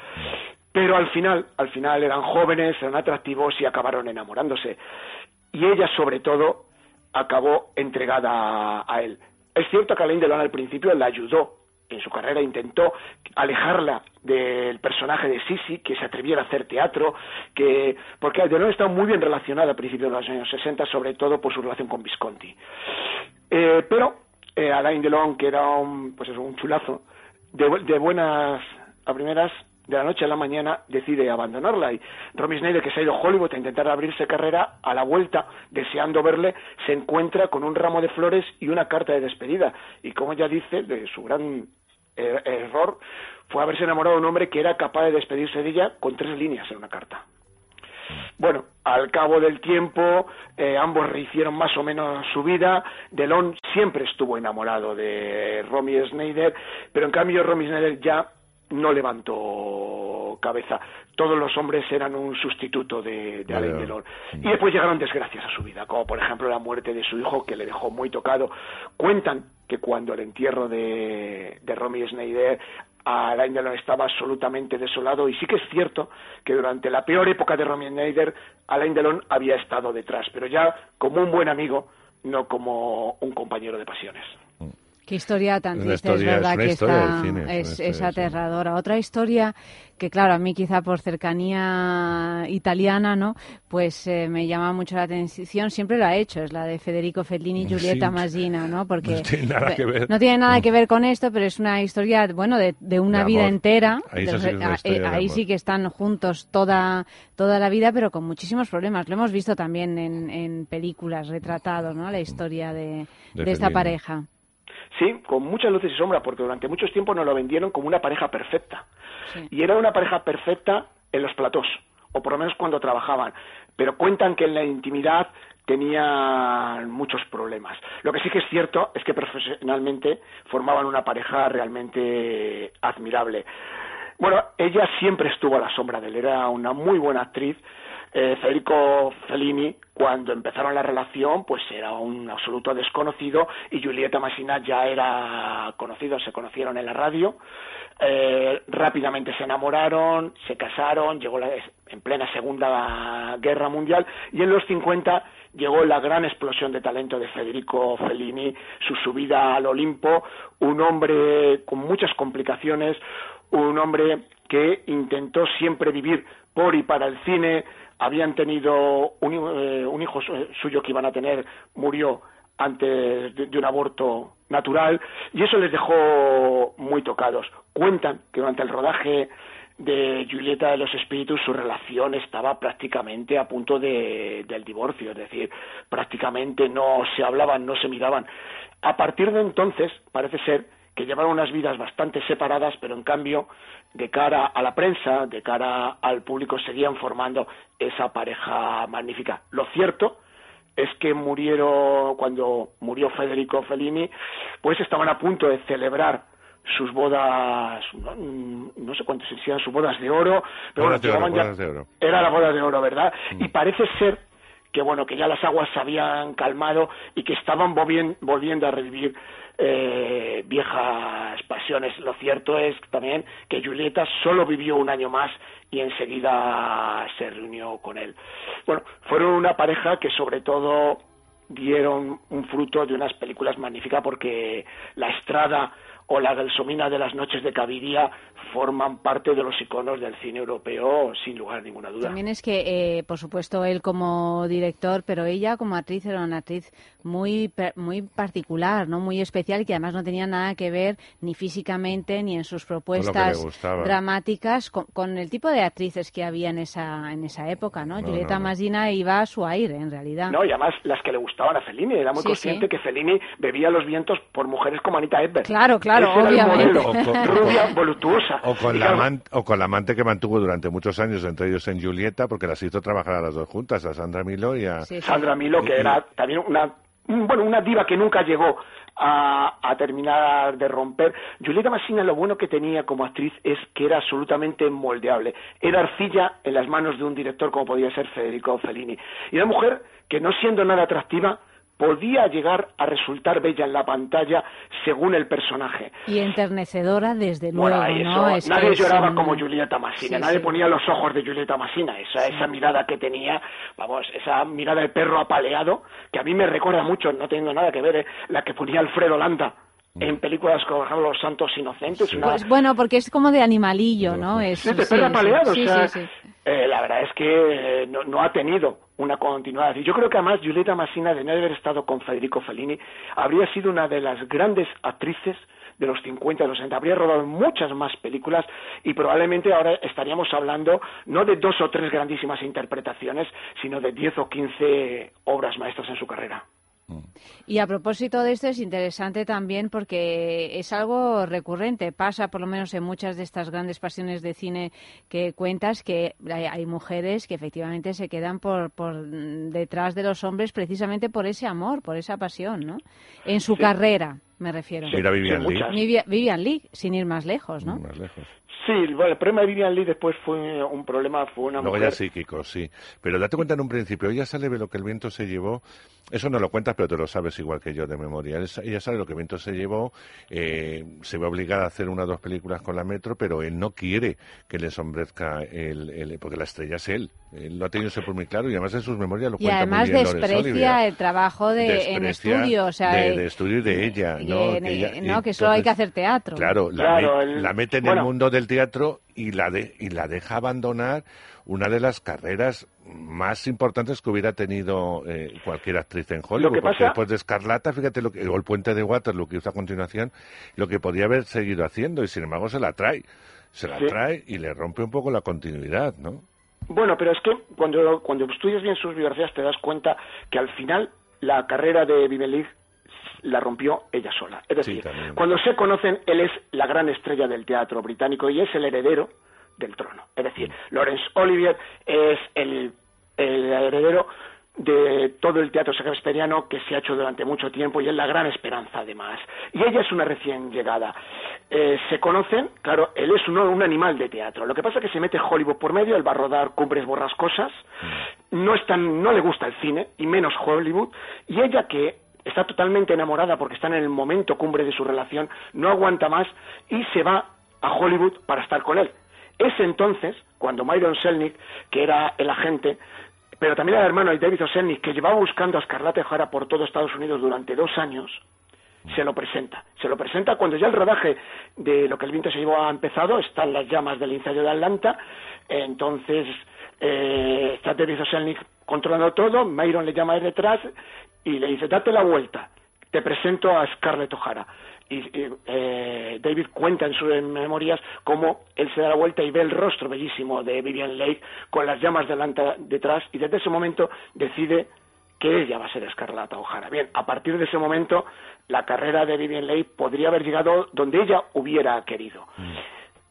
Pero al final, al final eran jóvenes, eran atractivos y acabaron enamorándose y ella sobre todo acabó entregada a, él. Es cierto que Alain Delon al principio la ayudó en su carrera, intentó alejarla del personaje de Sisi, que se atreviera a hacer teatro, que porque Delon estaba muy bien relacionada a principios de los años 60, sobre todo por su relación con Visconti. Eh, pero eh, Alain Delon, que era un, pues un chulazo, de, de buenas a primeras de la noche a la mañana decide abandonarla y Romy Schneider que se ha ido a Hollywood a intentar abrirse carrera a la vuelta deseando verle se encuentra con un ramo de flores y una carta de despedida y como ella dice de su gran er error fue haberse enamorado de un hombre que era capaz de despedirse de ella con tres líneas en una carta bueno, al cabo del tiempo, eh, ambos rehicieron más o menos su vida. Delon siempre estuvo enamorado de Romy Schneider, pero en cambio Romy Schneider ya no levantó cabeza. Todos los hombres eran un sustituto de, de Alain Delon. Y después llegaron desgracias a su vida, como por ejemplo la muerte de su hijo, que le dejó muy tocado. Cuentan que cuando el entierro de, de Romy Schneider Alain Delon estaba absolutamente desolado y sí que es cierto que durante la peor época de Romy Schneider Alain Delon había estado detrás, pero ya como un buen amigo, no como un compañero de pasiones. Qué historia tan triste, historia- es verdad es que está, cine, es aterradora. Otra historia que, claro, a mí quizá por cercanía italiana, ¿no? Pues eh, me llama mucho la atención, siempre lo ha hecho, es la de Federico Fellini y Giulietta Sí. Massina, ¿no? Porque No tiene nada que ver. no tiene nada que ver con esto, pero es una historia, bueno, de, de una De vida entera. Ahí De- sí que es una ah, eh, ahí sí que están juntos toda, toda la vida, pero con muchísimos problemas. Lo hemos visto también en, en películas retratado, ¿no? La historia de, esta pareja. Sí, con muchas luces y sombras, porque durante muchos tiempos nos lo vendieron como una pareja perfecta. Y era una pareja perfecta en los platós, o por lo menos cuando trabajaban. Pero cuentan que en la intimidad tenían muchos problemas. Lo que sí que es cierto es que profesionalmente formaban una pareja realmente admirable. Bueno, ella siempre estuvo a la sombra de él, era una muy buena actriz. Eh, Federico Fellini, cuando empezaron la relación, pues era un absoluto desconocido y Giulietta Massina ya era conocido, se conocieron en la radio, eh, rápidamente se enamoraron, se casaron, llegó la, en plena Segunda Guerra Mundial y en los 50 llegó la gran explosión de talento de Federico Fellini, su subida al Olimpo, un hombre con muchas complicaciones, un hombre que intentó siempre vivir por y para el cine, habían tenido un, eh, hijo su- suyo que iban a tener, murió antes de, de un aborto natural y eso les dejó muy tocados. Cuentan que durante el rodaje de Julieta de los Espíritus su relación estaba prácticamente a punto de, del divorcio, es decir, prácticamente no se hablaban, no se miraban. A partir de entonces parece ser que llevaron unas vidas bastante separadas, pero en cambio, de cara a la prensa, de cara al público, seguían formando esa pareja magnífica. Lo cierto es que murieron, cuando murió Federico Fellini, pues estaban a punto de celebrar sus bodas, no, no sé cuántas eran sus bodas de oro, pero Bodas bueno, de oro, llevaban ya- bodas de oro. era la boda de oro, ¿verdad? Y parece ser que bueno, que ya las aguas se habían calmado y que estaban volvien- volviendo a revivir eh, viejas pasiones. Lo cierto es también que Julieta solo vivió un año más y enseguida se reunió con él. Bueno, fueron una pareja que sobre todo dieron un fruto de unas películas magníficas porque La Estrada o La Gelsomina de las noches de Caviria forman parte de los iconos del cine europeo sin lugar a ninguna duda. También es que, eh, por supuesto, él como director, pero ella como actriz era una actriz muy per- muy particular, no muy especial, y que además no tenía nada que ver ni físicamente ni en sus propuestas dramáticas con, con el tipo de actrices que había en esa en esa época, ¿no? No, Julieta no, no. Massina iba a su aire, en realidad. No, y además las que le gustaban a Fellini. Era muy Sí, consciente sí. que Fellini bebía los vientos por mujeres como Anita Ekberg. Claro, claro, Ese era el obviamente. modelo. O con- Rubia, voluptuosa. O con, la claro, o con la amante que mantuvo durante muchos años, entre ellos en Julieta, porque las hizo trabajar a las dos juntas, a Sandra Milo y a... Sandra Milo, que y- era también una un- bueno una diva que nunca llegó a, a terminar de romper. Julieta Massina lo bueno que tenía como actriz es que era absolutamente moldeable. Era arcilla en las manos de un director como podía ser Federico Fellini. Y una mujer que no siendo nada atractiva podía llegar a resultar bella en la pantalla según el personaje. Y enternecedora, desde luego, Bueno, eso, ¿no? Es nadie lloraba un- como Julieta Massina, Sí, nadie sí. ponía los ojos de Julieta Massina, esa, esa mirada que tenía, vamos, esa mirada de perro apaleado, que a mí me recuerda mucho, no teniendo nada que ver, eh, la que ponía Alfredo Landa en películas como Los Santos Inocentes, una, Pues bueno, porque es como de animalillo, ¿no? Es, Sí, de perro sí, apaleado, sí, o sea, sí, sí. Eh, la verdad es que eh, no, no ha tenido una continuidad. Y yo creo que además Julieta Massina, de no haber estado con Federico Fellini, habría sido una de las grandes actrices de los 50 y los 60. Habría rodado muchas más películas y probablemente ahora estaríamos hablando no de dos o tres grandísimas interpretaciones, sino de 10 o 15 obras maestras en su carrera. Y a propósito de esto es interesante también porque es algo recurrente, pasa por lo menos en muchas de estas grandes pasiones de cine que cuentas que hay, hay mujeres que efectivamente se quedan por, por mm, detrás de los hombres precisamente por ese amor, por esa pasión, ¿no? En su Sí. carrera, me refiero. Mira Vivian sí, Lee. muchas. Vivi- Vivian Lee, sin ir más lejos, ¿no? Más lejos. Sí, bueno, el problema de Vivian Lee después fue un problema, fue una Luego mujer... ya psíquico, sí. Pero date cuenta en un principio, ella sale de lo que el viento se llevó. Eso no lo cuentas, pero te lo sabes igual que yo de memoria. Ella sabe lo que el viento se llevó, eh, se ve obligada a hacer una o dos películas con la Metro, pero él no quiere que le ensombrezca, el, el- porque la estrella es él. Él lo ha tenido siempre muy claro y además en sus memorias lo Y cuenta además muy bien Laurence desprecia Olivier. el trabajo de, en Desprecia estudio, o sea, de, eh, de estudio y de ella, y ¿no? en- Que ella- eh, no, que solo hay que hacer teatro. Claro, la, Claro, me- el- la mete en bueno. el mundo del teatro y la, de- y la deja abandonar una de las carreras más importantes que hubiera tenido eh, cualquier actriz en Hollywood. que porque después de Escarlata, fíjate, lo que, o el puente de Waterloo que hizo a continuación, lo que podía haber seguido haciendo y sin embargo se la trae. Se la Sí. trae y le rompe un poco la continuidad, ¿no? Bueno, pero es que cuando, cuando estudias bien sus biografías te das cuenta que al final la carrera de Leigh la rompió ella sola. Es decir, cuando se conocen, él es la gran estrella del teatro británico y es el heredero del trono. Es decir, Laurence Olivier es el, el heredero de todo el teatro shakespeariano que se ha hecho durante mucho tiempo y es la gran esperanza además. Y ella es una recién llegada. Eh, se conocen, claro, él es un, un animal de teatro. Lo que pasa es que se mete Hollywood por medio, él va a rodar cumbres borrascosas, no, es tan- no le gusta el cine, y menos Hollywood, y ella que está totalmente enamorada porque está en el momento cumbre de su relación, no aguanta más y se va a Hollywood para estar con él. Es entonces cuando Myron Selnick, que era el agente, pero también el hermano de David Selnick, que llevaba buscando a Scarlett O'Hara por todo Estados Unidos durante dos años, se lo presenta. Se lo presenta cuando ya el rodaje de lo que el viento se llevó ha empezado, están las llamas del incendio de Atlanta, entonces eh, está David Selnick controlando todo, Myron le llama de detrás y le dice, date la vuelta, te presento a Scarlett O'Hara. Y, y, eh, David cuenta en sus memorias cómo él se da la vuelta y ve el rostro bellísimo de Vivian Leigh con las llamas delante, detrás y desde ese momento decide que ella va a ser Scarlett O'Hara. Bien, a partir de ese momento la carrera de Vivian Leigh podría haber llegado donde ella hubiera querido.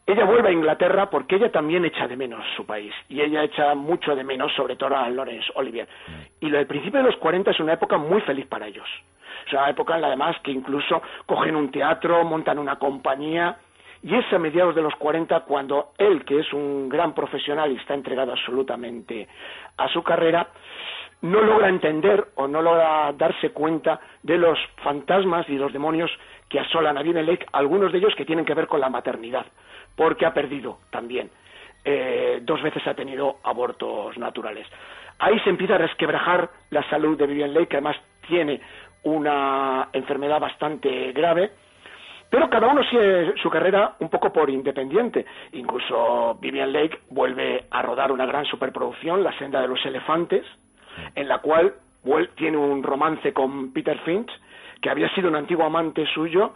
ella vuelve a Inglaterra porque ella también echa de menos su país y ella echa mucho de menos sobre todo a Laurence Olivier. Y lo del principio de los 40 es una época muy feliz para ellos. Es una época en la además que incluso cogen un teatro, montan una compañía y es a mediados de los 40 cuando él, que es un gran profesional y está entregado absolutamente a su carrera, no logra entender o no logra darse cuenta de los fantasmas y los demonios que asolan a Lake, algunos de ellos que tienen que ver con la maternidad, porque ha perdido también. Eh, dos veces ha tenido abortos naturales. Ahí se empieza a resquebrajar la salud de Vivian Lake, que además tiene una enfermedad bastante grave, pero cada uno sigue su carrera un poco por independiente. Incluso Vivian Lake vuelve a rodar una gran superproducción, La senda de los elefantes, en la cual tiene un romance con Peter Finch, que había sido un antiguo amante suyo,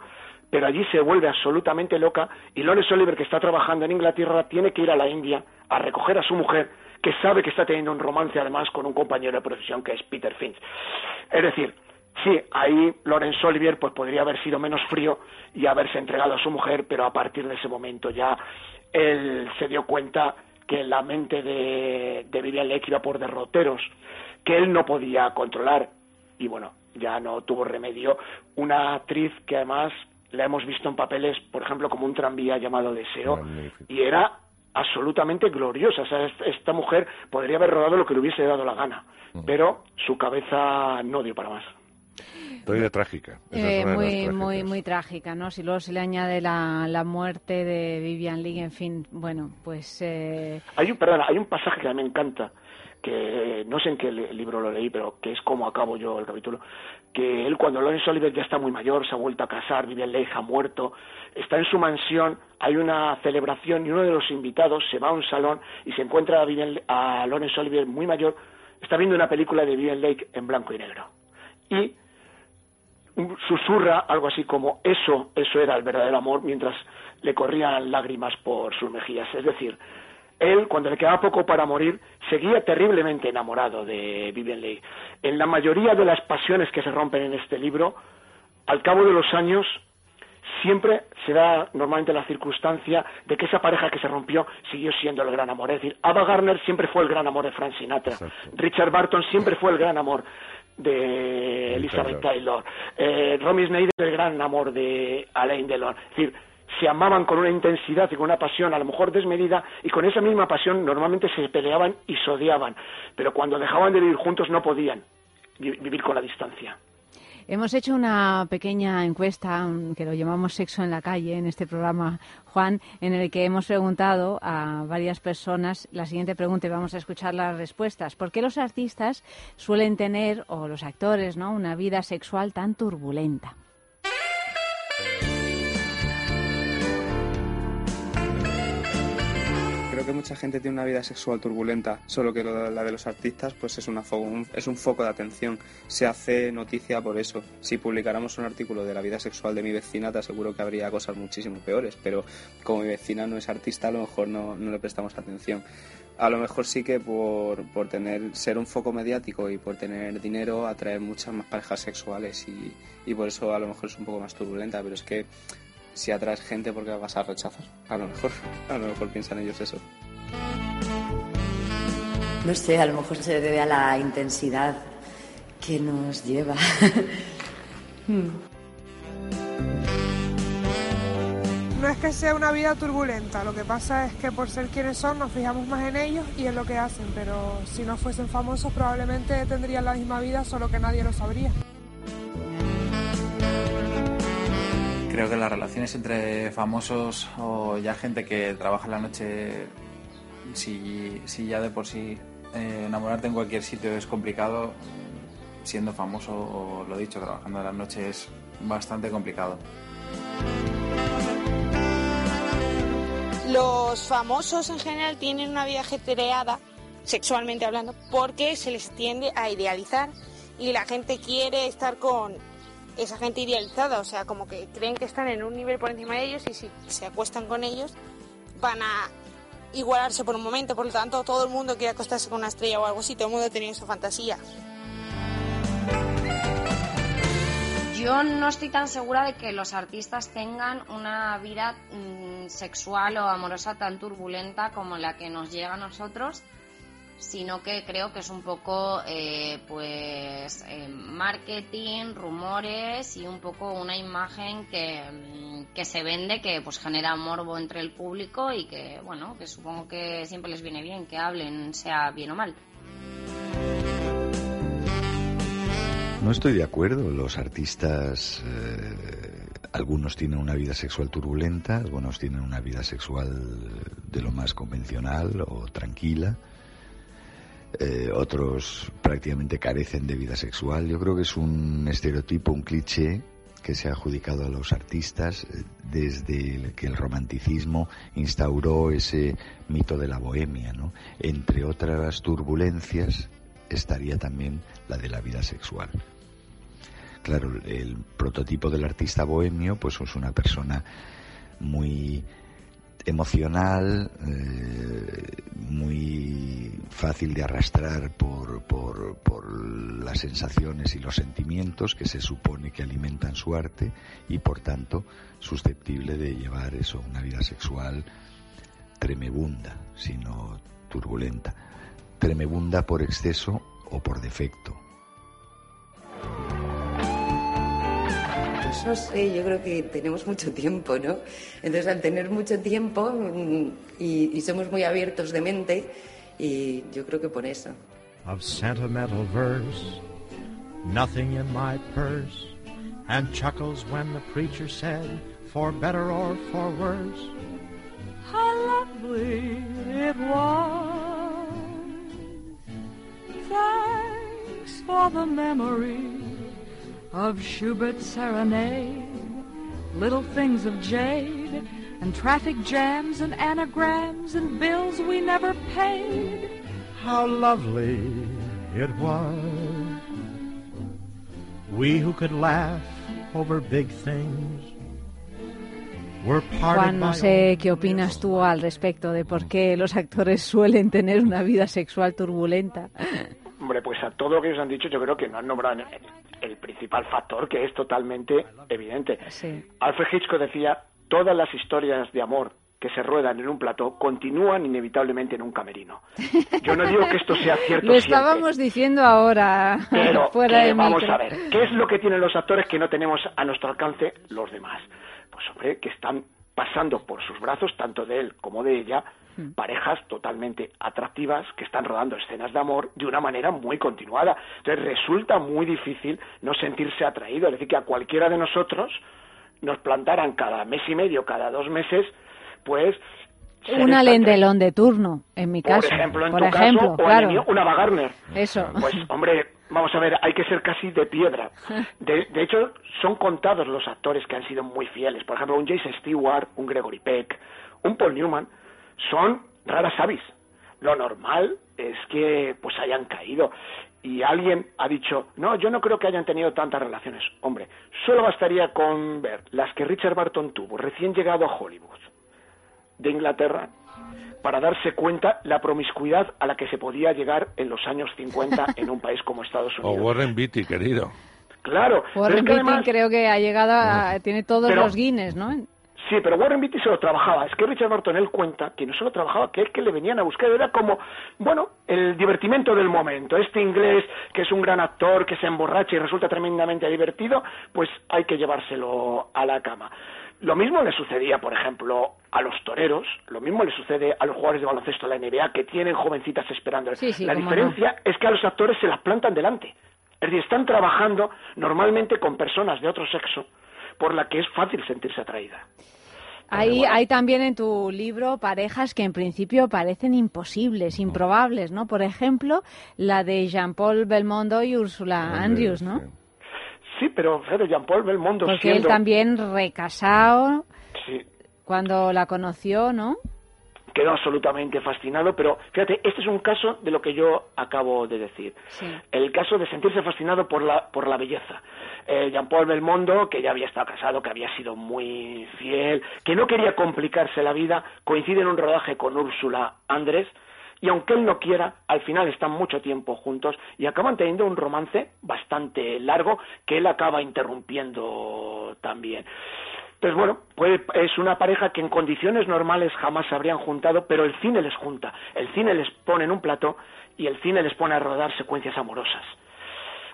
pero allí se vuelve absolutamente loca y Lawrence Oliver, que está trabajando en Inglaterra, tiene que ir a la India a recoger a su mujer, que sabe que está teniendo un romance además con un compañero de profesión que es Peter Finch. Es decir, sí, ahí Lawrence Olivier pues podría haber sido menos frío y haberse entregado a su mujer, pero a partir de ese momento ya él se dio cuenta que la mente de, de Vivian Lake iba por derroteros que él no podía controlar y bueno, ya no tuvo remedio. Una actriz que además la hemos visto en papeles, por ejemplo, como un tranvía llamado Deseo, y era absolutamente gloriosa. O sea, est- esta mujer podría haber rodado lo que le hubiese dado la gana, pero su cabeza no dio para más. Historia trágica. Esa es Eh, muy, muy, muy trágica, ¿no? Si luego se le añade la, la muerte de Vivian Leigh, en fin, bueno, pues eh, Hay un, perdona, hay un pasaje que a mí me encanta, que no sé en qué li- libro lo leí, pero que es como acabo yo el capítulo, que él cuando Lawrence Oliver ya está muy mayor, se ha vuelto a casar, Vivian Leigh ha muerto, está en su mansión, hay una celebración y uno de los invitados se va a un salón y se encuentra a, Vivian- a Lawrence Oliver muy mayor, está viendo una película de Vivian Lake en blanco y negro. Y susurra algo así como eso, eso era el verdadero amor, mientras le corrían lágrimas por sus mejillas. Es decir, él, cuando le quedaba poco para morir, seguía terriblemente enamorado de Vivian Leigh. En la mayoría de las pasiones que se rompen en este libro, al cabo de los años, siempre se da normalmente la circunstancia de que esa pareja que se rompió siguió siendo el gran amor. Es decir, Ava Gardner siempre fue el gran amor de Frank Sinatra. Richard Barton siempre fue el gran amor de Elizabeth Taylor. Eh, Romy Schneider el gran amor de Alain Delon. Es decir, se amaban con una intensidad y con una pasión a lo mejor desmedida y con esa misma pasión normalmente se peleaban y se odiaban. Pero cuando dejaban de vivir juntos no podían vi- vivir con la distancia. Hemos hecho una pequeña encuesta mm, que lo llamamos Sexo en la calle en este programa, Juan, en el que hemos preguntado a varias personas la siguiente pregunta y vamos a escuchar las respuestas. ¿Por qué los artistas suelen tener, o los actores, ¿no? una vida sexual tan turbulenta? Que mucha gente tiene una vida sexual turbulenta, solo que la de los artistas pues es, una fo- un, es un foco de atención. Se hace noticia por eso. Si publicáramos un artículo de la vida sexual de mi vecina, te aseguro que habría cosas muchísimo peores, pero como mi vecina no es artista, a lo mejor no, no le prestamos atención. A lo mejor sí que por, por tener, ser un foco mediático y por tener dinero atraer muchas más parejas sexuales y, y por eso a lo mejor es un poco más turbulenta, pero es que si atraes gente porque la vas a rechazar. A lo mejor, a lo mejor piensan ellos eso. No sé, a lo mejor se debe a la intensidad que nos lleva. Hmm. No es que sea una vida turbulenta, lo que pasa es que por ser quienes son nos fijamos más en ellos y en lo que hacen, pero si no fuesen famosos probablemente tendrían la misma vida, solo que nadie lo sabría. Creo que las relaciones entre famosos o ya gente que trabaja en la noche, si, si ya de por sí eh, enamorarte en cualquier sitio es complicado, siendo famoso o lo dicho, trabajando en la noche es bastante complicado. Los famosos en general tienen una vida ajetreada, sexualmente hablando, porque se les tiende a idealizar y la gente quiere estar con esa gente idealizada, o sea, como que creen que están en un nivel por encima de ellos y si se acuestan con ellos van a igualarse por un momento, por lo tanto todo el mundo quiere acostarse con una estrella o algo así, todo el mundo ha tenido esa fantasía. Yo no estoy tan segura de que los artistas tengan una vida mm, sexual o amorosa tan turbulenta como la que nos llega a nosotros, sino que creo que es un poco eh, pues eh, marketing, rumores y un poco una imagen que, mm, que se vende que pues genera morbo entre el público y que bueno que supongo que siempre les viene bien que hablen sea bien o mal. No estoy de acuerdo. Los artistas, eh, algunos tienen una vida sexual turbulenta, algunos tienen una vida sexual de lo más convencional o tranquila. Eh, otros prácticamente carecen de vida sexual. Yo creo que es un estereotipo, un cliché que se ha adjudicado a los artistas eh, desde que el romanticismo instauró ese mito de la bohemia. Entre otras turbulencias estaría también la de la vida sexual. Claro, el prototipo del artista bohemio pues es una persona muy emocional, eh, muy fácil de arrastrar por, por, por las sensaciones y los sentimientos que se supone que alimentan su arte y por tanto susceptible de llevar eso, una vida sexual tremebunda, sino turbulenta. Tremebunda por exceso o por defecto. Pues no sé, yo creo que tenemos mucho tiempo, ¿no? Entonces, al tener mucho tiempo mm, y, y somos muy abiertos de mente, y yo creo que por eso. of sentimental verse, nothing in my purse, and chuckles when the preacher said, for better or for worse. How lovely it was. Thanks for the memory of Schubert's serenade, little things of jade, and traffic jams and anagrams and bills we never paid. How lovely it was. We who could laugh over big things were parted Juan, no by sé qué opinas tú al respecto de por qué los actores suelen tener una vida sexual turbulenta. Hombre, pues a todo lo que ellos han dicho, yo creo que no han nombrado el, el principal factor, que es totalmente evidente. Alfred Hitchcock decía, todas las historias de amor que se ruedan en un plató continúan inevitablemente en un camerino. Yo no digo que esto sea cierto Lo siempre, estábamos diciendo ahora, pero fuera que de vamos micro. a ver, ¿qué es lo que tienen los actores que no tenemos a nuestro alcance los demás? Pues hombre, que están pasando por sus brazos, tanto de él como de ella, parejas totalmente atractivas que están rodando escenas de amor de una manera muy continuada. Entonces resulta muy difícil no sentirse atraído. Es decir, que a cualquiera de nosotros nos plantaran cada mes y medio, cada dos meses, pues... Un alendelón de turno, en mi Por caso. ejemplo, en por tu ejemplo, caso, en claro. el mío, una Ava Gardner. Eso. Pues, hombre, vamos a ver, hay que ser casi de piedra. De, de hecho, son contados los actores que han sido muy fieles. Por ejemplo, un Jason Stewart, un Gregory Peck, un Paul Newman, son raras avis. Lo normal es que pues hayan caído. Y alguien ha dicho, no, yo no creo que hayan tenido tantas relaciones. Hombre, solo bastaría con ver las que Richard Barton tuvo recién llegado a Hollywood de Inglaterra para darse cuenta la promiscuidad a la que se podía llegar en los años 50 en un país como Estados O Unidos. Warren Beatty, querido. Claro, Warren es que Beatty además- creo que ha llegado a... tiene todos Pero- los Guinness, ¿no? Sí, pero Warren Beatty se lo trabajaba. Es que Richard Barton él cuenta que no solo trabajaba, que es que le venían a buscar. Era como, bueno, el divertimento del momento. Este inglés, que es un gran actor, que se emborracha y resulta tremendamente divertido, pues hay que llevárselo a la cama. Lo mismo le sucedía, por ejemplo, a los toreros, lo mismo le sucede a los jugadores de baloncesto de la NBA que tienen jovencitas. Sí, sí, la diferencia es que a los actores se las plantan delante. Es decir, están trabajando normalmente con personas de otro sexo por la que es fácil sentirse atraída. Hay, hay también en tu libro parejas que en principio parecen imposibles, improbables, ¿no? Por ejemplo, la de Jean-Paul Belmondo y Ursula Andrews, ¿no? Sí, pero fíjate, Jean-Paul Belmondo Porque él siendo... también recasado Sí, cuando la conoció, ¿no? Quedó absolutamente fascinado, pero fíjate, este es un caso de lo que yo acabo de decir. El caso de sentirse fascinado por la, por la belleza. Eh, Jean-Paul Belmondo, que ya había estado casado, que había sido muy fiel, que no quería complicarse la vida, coincide en un rodaje con Úrsula Andrés, y aunque él no quiera, al final están mucho tiempo juntos y acaban teniendo un romance bastante largo que él acaba interrumpiendo también. Entonces, bueno, pues es una pareja que en condiciones normales jamás se habrían juntado, pero el cine les junta. El cine les pone en un plato y el cine les pone a rodar secuencias amorosas.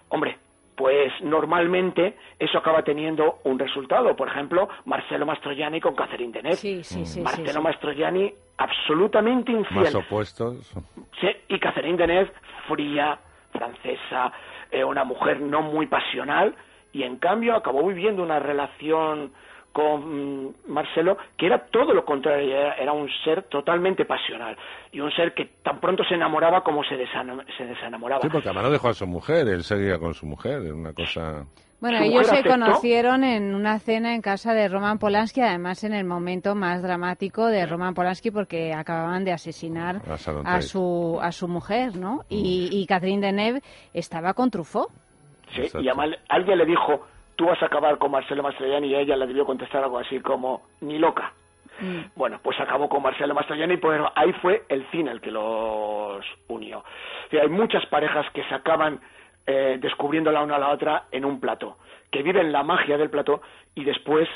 Hombre, pues normalmente eso acaba teniendo un resultado. Por ejemplo, Marcelo Mastroianni con Catherine Deneuve. Sí, sí, sí. Marcelo sí, sí. Mastroianni absolutamente infiel. Más opuestos. Sí, y Catherine Deneuve, fría, francesa, eh, una mujer no muy pasional, y en cambio acabó viviendo una relación con mm, Marcelo que era todo lo contrario, era, era un ser totalmente pasional y un ser que tan pronto se enamoraba como se, se desenamoraba. Sí, porque además no dejó a su mujer, él seguía con su mujer, era una cosa... Bueno, ellos se aceptó. conocieron en una cena en casa de Roman Polanski, además en el momento más dramático de Roman Polanski porque acababan de asesinar A su a su mujer, ¿no? Y, y Catherine Deneuve estaba con Truffaut. Sí, y además alguien le dijo, tú vas a acabar con Marcelo Mastroianni y ella le debió contestar algo así como, ni loca. Bueno, pues acabó con Marcelo Mastroianni, pues ahí fue el cine el que los unió. Y hay muchas parejas que se acaban eh, descubriendo la una a la otra en un plato, que viven la magia del plato y después,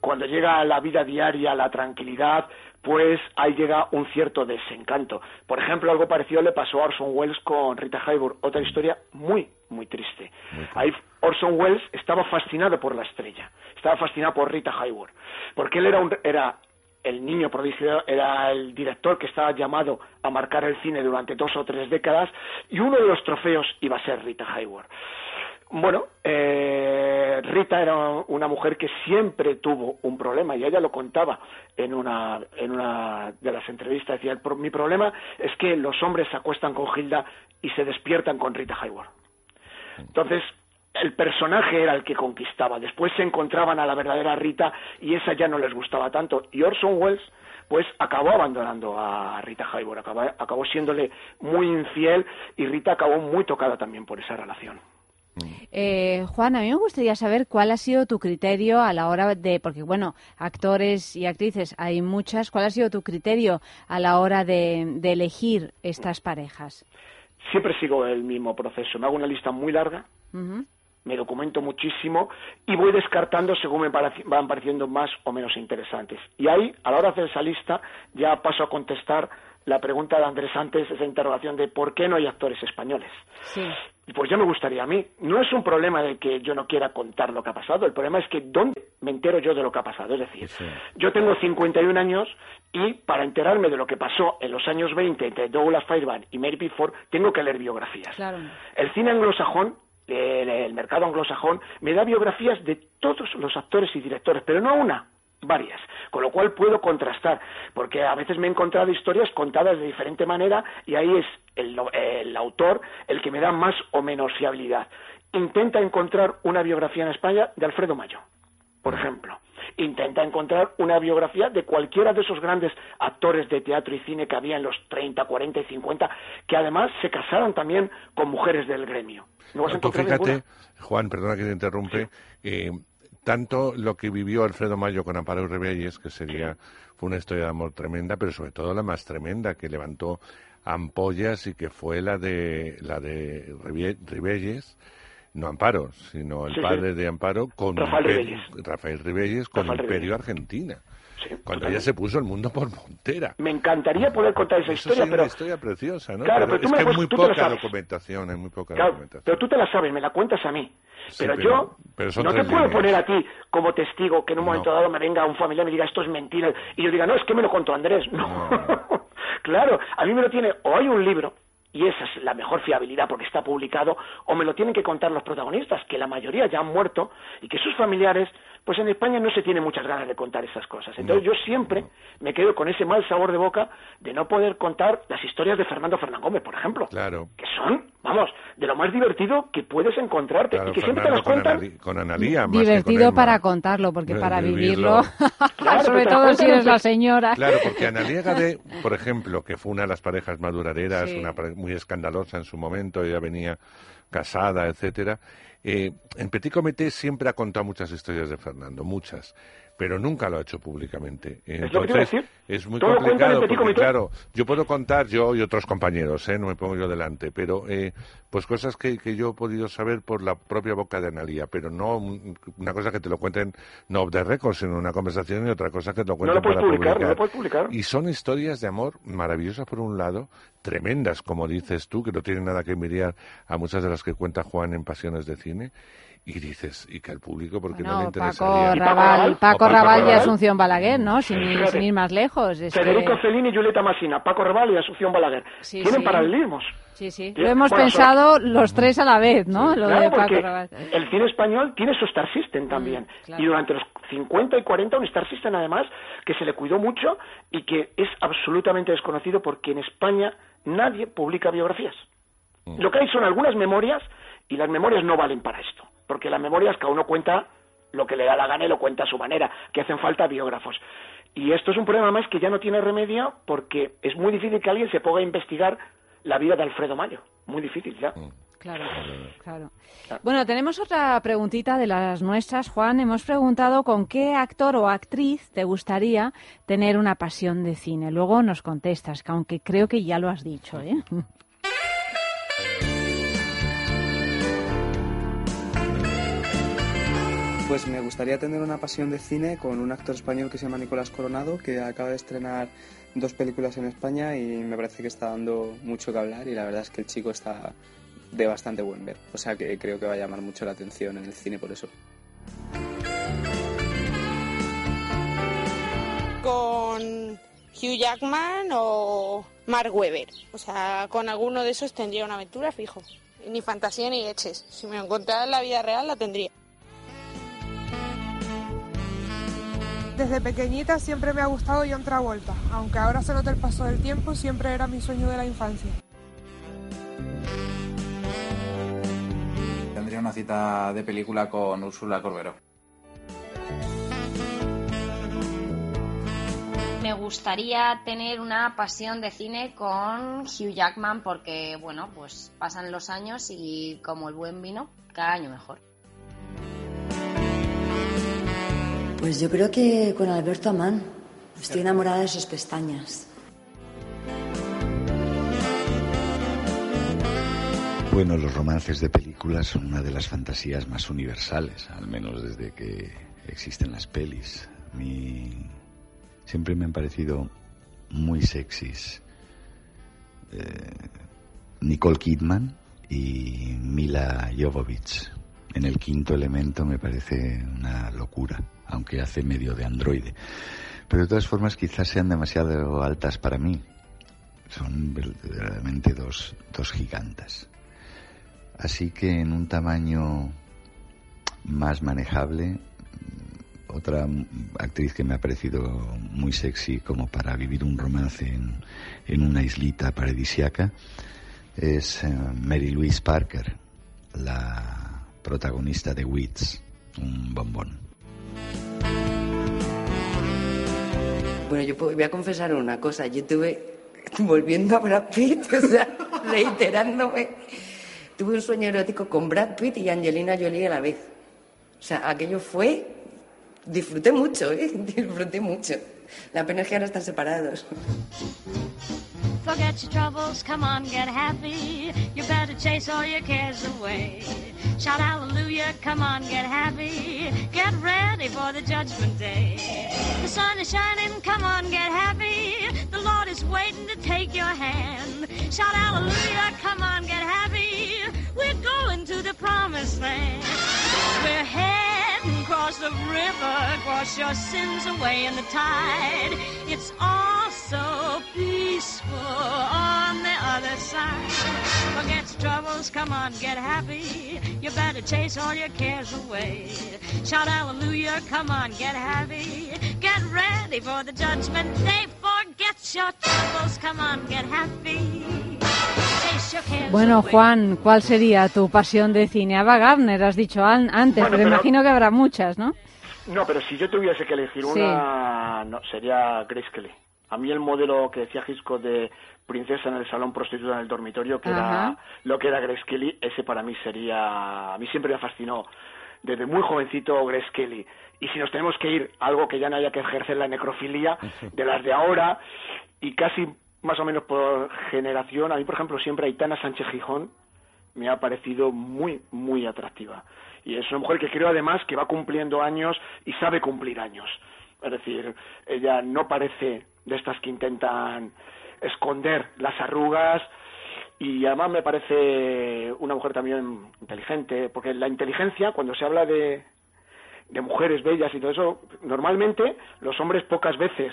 cuando llega la vida diaria, la tranquilidad, pues ahí llega un cierto desencanto. Por ejemplo, algo parecido le pasó a Orson Welles con Rita Hayworth, otra historia muy, muy triste. Ahí Orson Welles estaba fascinado por la estrella, estaba fascinado por Rita Hayworth, porque él era, un, era el niño prodigio, era el director que estaba llamado a marcar el cine durante dos o tres décadas y uno de los trofeos iba a ser Rita Hayworth. Bueno, eh, Rita era una mujer que siempre tuvo un problema y ella lo contaba en una, en una de las entrevistas. Decía, "El pro- mi problema es que los hombres se acuestan con Hilda y se despiertan con Rita Hayworth. Entonces, el personaje era el que conquistaba. Después se encontraban a la verdadera Rita y esa ya no les gustaba tanto. Y Orson Welles, pues acabó abandonando a Rita Hayworth, acabó, acabó siéndole muy infiel y Rita acabó muy tocada también por esa relación. Eh, Juan, a mí me gustaría saber cuál ha sido tu criterio a la hora de, porque bueno, actores y actrices hay muchas, ¿cuál ha sido tu criterio a la hora de, de elegir estas parejas? Siempre sigo el mismo proceso. Me hago una lista muy larga. Me documento muchísimo y voy descartando según me van pareciendo más o menos interesantes. Y ahí, a la hora de hacer esa lista, ya paso a contestar la pregunta de Andrés antes, esa interrogación de por qué no hay actores españoles. Sí. Y Pues ya me gustaría a mí. No es un problema de que yo no quiera contar lo que ha pasado. El problema es que ¿dónde me entero yo de lo que ha pasado? Es decir, yo tengo 51 años y para enterarme de lo que pasó en los años 20 entre Douglas Fairbanks y Mary Pickford, tengo que leer biografías. Claro. El cine anglosajón, el, el mercado anglosajón, me da biografías de todos los actores y directores, pero no una, varias, con lo cual puedo contrastar, porque a veces me he encontrado historias contadas de diferente manera y ahí es el, el autor el que me da más o menos fiabilidad. Intenta encontrar una biografía en España de Alfredo Mayo, por ejemplo. Intenta encontrar una biografía de cualquiera de esos grandes actores de teatro y cine que había en los 30, 40 y 50, que además se casaron también con mujeres del gremio. No vas a Tú encontrar fíjate, ninguna. Juan, perdona que te interrumpe, eh, tanto lo que vivió Alfredo Mayo con Amparo Ribelles, que sería fue una historia de amor tremenda, pero sobre todo la más tremenda, que levantó ampollas y que fue la de la de Ribelles, no Amparo, sino el Sí, sí. padre de Amparo con Rafael Ribelles. Rafael Ribelles con Rafael Imperio Argentina. Cuando totalmente. ella se puso el mundo por montera. Me encantaría poder contar esa Eso historia, pero una historia preciosa, ¿no? Claro, pero, pero tú es que muy poca documentación, hay muy poca Claro, documentación. pero tú te la sabes, me la cuentas a mí. Pero, yo pero no te puedo líneas. poner a ti como testigo que en un No. momento dado me venga un familiar y me diga esto es mentira y yo diga no, es que me lo contó Andrés. No. claro, a mí me lo tiene o hay un libro y esa es la mejor fiabilidad porque está publicado o me lo tienen que contar los protagonistas que la mayoría ya han muerto y que sus familiares pues en España no se tiene muchas ganas de contar esas cosas. Entonces yo siempre me quedo con ese mal sabor de boca de no poder contar las historias de Fernando Fernán Gómez, por ejemplo Claro. que son, vamos, de lo más divertido que puedes encontrarte Claro, y que siempre te Fernando las con, cuentan. Anali- con Analía, más que con Divertido para contarlo, porque para vivirlo, sobre todo si eres la señora. Claro, porque Analia Gade, por ejemplo, que fue una de las parejas más duraderas, Sí. una pare- muy escandalosa en su momento, ella venía casada, etcétera. Eh, en Petit Comité siempre ha contado muchas historias de Fernando, muchas. Pero nunca lo ha hecho públicamente. Es lo Entonces, decir. es muy Todo lo complicado petit porque, comité. claro, yo puedo contar, yo y otros compañeros, ¿eh? no me pongo yo delante, pero eh, pues cosas que, que yo he podido saber por la propia boca de Analia, pero no un- una cosa que te lo cuenten no off the record, sino una conversación y otra cosa que te lo No cuenten lo puedes para publicar, no lo puedes publicar. Y son historias de amor maravillosas por un lado, tremendas, como dices tú, que no tienen nada que envidiar a muchas de las que cuenta Juan en Pasiones de Cine. Y dices, y que al público, porque no le No, interesaría. Paco Raval, Paco Raval y. Asunción Balaguer, ¿no? Sin, ir- sin ir más lejos. es que- Federico Fellini y Julieta Massina, Paco Raval y Asunción Balaguer. Sí, Tienen sí. paralelismos. Sí, sí. Lo hemos bueno, pensado los tres a la vez, ¿no? Lo Claro, de Paco porque Raval. el cine español tiene su Star System también. Mm, claro. Y durante los 50 y 40 un Star System además que se le cuidó mucho y que es absolutamente desconocido porque en España nadie publica biografías. Mm. Lo que hay son algunas memorias y las memorias no valen para esto. Porque las memorias cada uno cuenta lo que le da la gana y lo cuenta a su manera, que hacen falta biógrafos. Y esto es un problema más que ya no tiene remedio porque es muy difícil que alguien se ponga a investigar la vida de Alfredo Mayo. Muy difícil ya. Claro, claro. Bueno, tenemos otra preguntita de las nuestras, Juan. Hemos preguntado con qué actor o actriz te gustaría tener una pasión de cine. Luego nos contestas, que aunque creo que ya lo has dicho, ¿eh? Pues me gustaría tener una pasión de cine con un actor español que se llama Nicolás Coronado, que acaba de estrenar dos películas en España y me parece que está dando mucho que hablar y la verdad es que el chico está de bastante buen ver. O sea que creo que va a llamar mucho la atención en el cine por eso. con Hugh Jackman o Mark Webber. O sea, con alguno de esos tendría una aventura fijo. Ni fantasía ni leches. Si me encontrara en la vida real, la tendría. Desde pequeñita siempre me ha gustado John Travolta, aunque ahora se nota el paso del tiempo, siempre era mi sueño de la infancia. Tendría una cita de película con Úrsula Corberó. Me gustaría tener una pasión de cine con Hugh Jackman porque, bueno, pues pasan los años y como el buen vino, cada año mejor. Pues yo creo que con Alberto Amán. Estoy enamorada de sus pestañas. Bueno, los romances de películas son una de las fantasías más universales, al menos desde que existen las pelis. Mi... Siempre me han parecido muy sexys eh, Nicole Kidman y Mila Jovovich. En el quinto elemento me parece una locura, aunque hace medio de androide. Pero de todas formas quizás sean demasiado altas para mí. Son verdaderamente dos, dos gigantas. Así que en un tamaño más manejable, otra actriz que me ha parecido muy sexy como para vivir un romance en, en una islita paradisiaca es eh, Mary Louise Parker, la protagonista de Wits, un bombón. Bueno, yo voy a confesar una cosa. Yo tuve, volviendo a Brad Pitt, o sea, reiterándome, tuve un sueño erótico con Brad Pitt y Angelina Jolie a la vez. O sea, aquello fue, disfruté mucho, ¿eh? Disfruté mucho. La pena es que ahora están separados. Forget your troubles, come on, get happy. You better chase all your cares away. Shout hallelujah, come on, get happy. Get ready for the judgment day. The sun is shining, come on, get happy. The Lord is waiting to take your hand. Shout hallelujah, come on, get happy. We're going to the promised land. We're heading across the river, wash your sins away in the tide. It's all so peaceful on the other side. Forget troubles, come on, get happy. You better chase all your cares away. Shout hallelujah, come on, get happy. Get ready for the judgment day. Forget your troubles, come on, get happy. Bueno. Juan, ¿cuál sería tu pasión de cine? Ava Gardner, has dicho an- antes, Bueno, pero pero- imagino que habrá muchas, ¿no? No, pero si yo tuviese que elegir Sí. una, no, sería Grace Kelly. A mí el modelo que decía Gisco de princesa en el salón, prostituta en el dormitorio, que Ajá. era lo que era Grace Kelly, ese para mí sería... A mí siempre me fascinó desde muy jovencito Grace Kelly. Y si nos tenemos que ir, algo que ya no haya que ejercer la necrofilia, de las de ahora, y casi más o menos por generación, a mí, por ejemplo, siempre Aitana Sánchez Gijón me ha parecido muy, muy atractiva. Y es una mujer que creo además que va cumpliendo años y sabe cumplir años. Es decir, ella no parece de estas que intentan esconder las arrugas y además me parece una mujer también inteligente, porque la inteligencia, cuando se habla de, de mujeres bellas y todo eso, normalmente los hombres pocas veces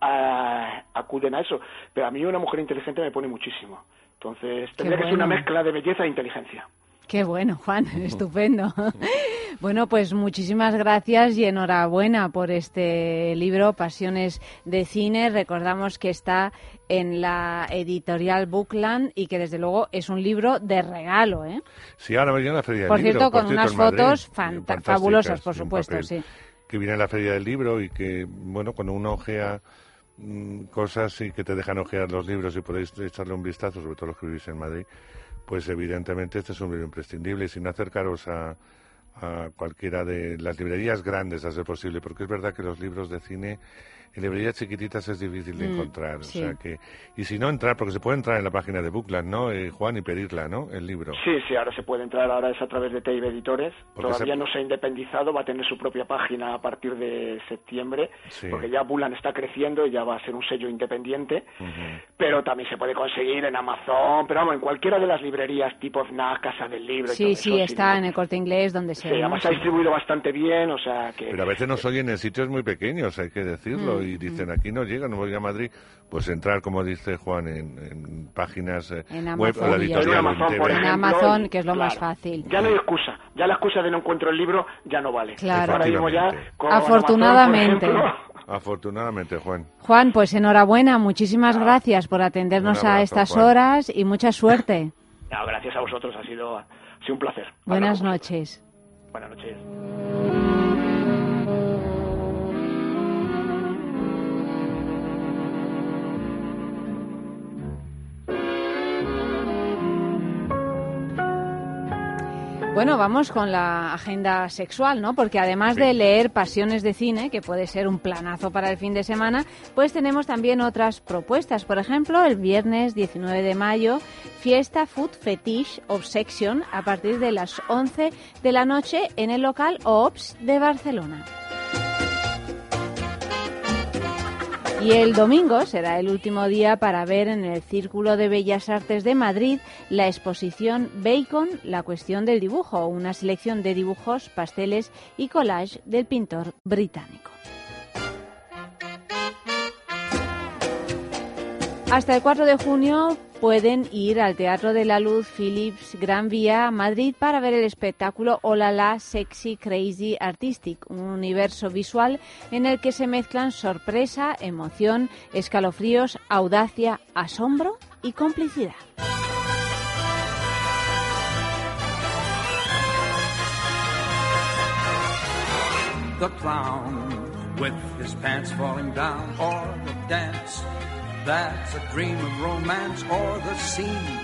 ah, acuden a eso, pero a mí una mujer inteligente me pone muchísimo. Entonces, tendría que ser una mezcla de belleza e inteligencia. Qué bueno, Juan, estupendo. Bueno, pues muchísimas gracias y enhorabuena por este libro, Pasiones de Cine. Recordamos que está en la editorial Bookland y que desde luego es un libro de regalo, ¿eh? Sí, ahora viene la Feria del Por Libro. cierto, con unas en Madrid, fotos eh, fabulosas, por supuesto, sí. Que viene a la Feria del Libro y que, bueno, cuando uno ojea mm, cosas y que te dejan ojear los libros y podéis echarle un vistazo, sobre todo los que vivís en Madrid, pues evidentemente este es un libro imprescindible. Y sin acercaros a, a cualquiera de las librerías grandes a ser posible, porque es verdad que los libros de cine en librerías chiquititas es difícil de Mm, encontrar, sí. o sea que y si no entrar, porque se puede entrar en la página de Bookland, ¿no, eh, Juan, y pedirla, ¿no? El libro. Sí, sí, ahora se puede entrar, ahora es a través de TIB Editores. Porque Todavía se- no se ha independizado, va a tener su propia página a partir de septiembre, Sí. porque ya Bulan está creciendo y ya va a ser un sello independiente. Pero también se puede conseguir en Amazon, pero vamos, en cualquiera de las librerías tipo FNAC, Casa del Libro y Sí, todo sí, eso, está en el corte inglés donde Sí, sea. ¿no? además se ha distribuido bastante bien, o sea que... Pero a veces nos oyen en sitios muy pequeños, hay que decirlo, Mm, y dicen aquí no llega, no voy a Madrid. Pues entrar, como dice Juan, en, en páginas eh, En web o la Amazon, y ya editorial o en TV. En Amazon, que es lo más fácil. Ya no hay excusa, ya la excusa de no encuentro el libro ya no vale. Claro. Ahora mismo ya, Afortunadamente. Amazon, ejemplo, Afortunadamente, Juan. Juan, pues enhorabuena, muchísimas gracias por atendernos Un a abrazo, estas Juan. horas y mucha suerte. No, gracias a vosotros, ha sido, ha sido un placer. Buenas noches. Buenas noches. Bueno, vamos con la agenda sexual, ¿no? Porque además de leer Pasiones de Cine, que puede ser un planazo para el fin de semana, pues tenemos también otras propuestas. Por ejemplo, el viernes 19 de mayo, fiesta Food Fetish Obsession a partir de las 11 de la noche en el local OPS de Barcelona. Y el domingo será el último día para ver en el Círculo de Bellas Artes de Madrid la exposición Bacon, la cuestión del dibujo, una selección de dibujos, pasteles y collage del pintor británico. Hasta el 4 de junio pueden ir al Teatro de la Luz Philips Gran Vía, Madrid, para ver el espectáculo Hola la Sexy Crazy Artistic, un universo visual en el que se mezclan sorpresa, emoción, escalofríos, audacia, asombro y complicidad. clown that's a dream of romance, or the scene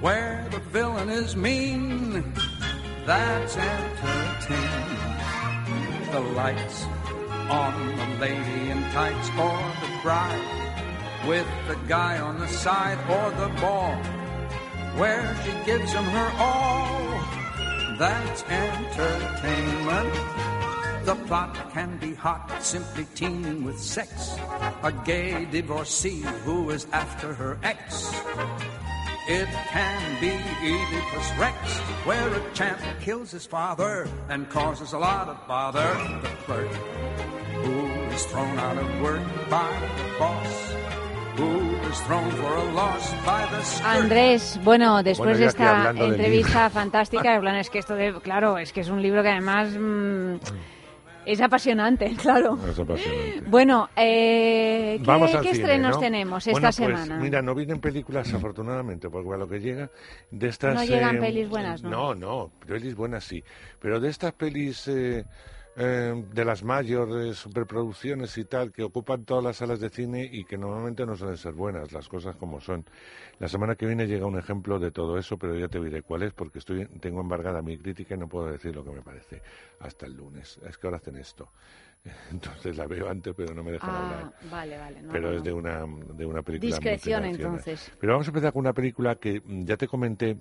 where the villain is mean. That's entertainment. The lights on the lady in tights, or the bride with the guy on the side, or the ball where she gives him her all. That's entertainment. The plot can be hot, simply teeming with sex. A gay divorcee who is after her ex. It can be Oedipus Rex, where a champ kills his father and causes a lot of bother. The clerk who is thrown out of work by the boss, who is thrown for a loss by the skirt. Andrés, bueno, después Bueno, de esta hablando de entrevista fantástica, en plan, es que esto de, claro, es que es un libro que además mm, es apasionante, claro. Es apasionante. Bueno, eh, ¿qué, Vamos al qué cine, estrenos ¿no? tenemos Bueno, esta pues, semana? Mira, no vienen películas, afortunadamente, porque a lo que llega de estas... No llegan eh, pelis buenas, ¿no? No, no, pelis buenas sí. Pero de estas pelis eh, eh, de las mayores superproducciones y tal, que ocupan todas las salas de cine y que normalmente no suelen ser buenas, las cosas como son. La semana que viene llega un ejemplo de todo eso, pero ya te diré cuál es, porque estoy, tengo embargada mi crítica y no puedo decir lo que me parece hasta el lunes. Es que ahora hacen esto. Entonces la veo antes, pero no me dejan hablar. Ah, vale, vale. no, pero no, es de una, de una película. Discreción, entonces. Pero vamos a empezar con una película que ya te comenté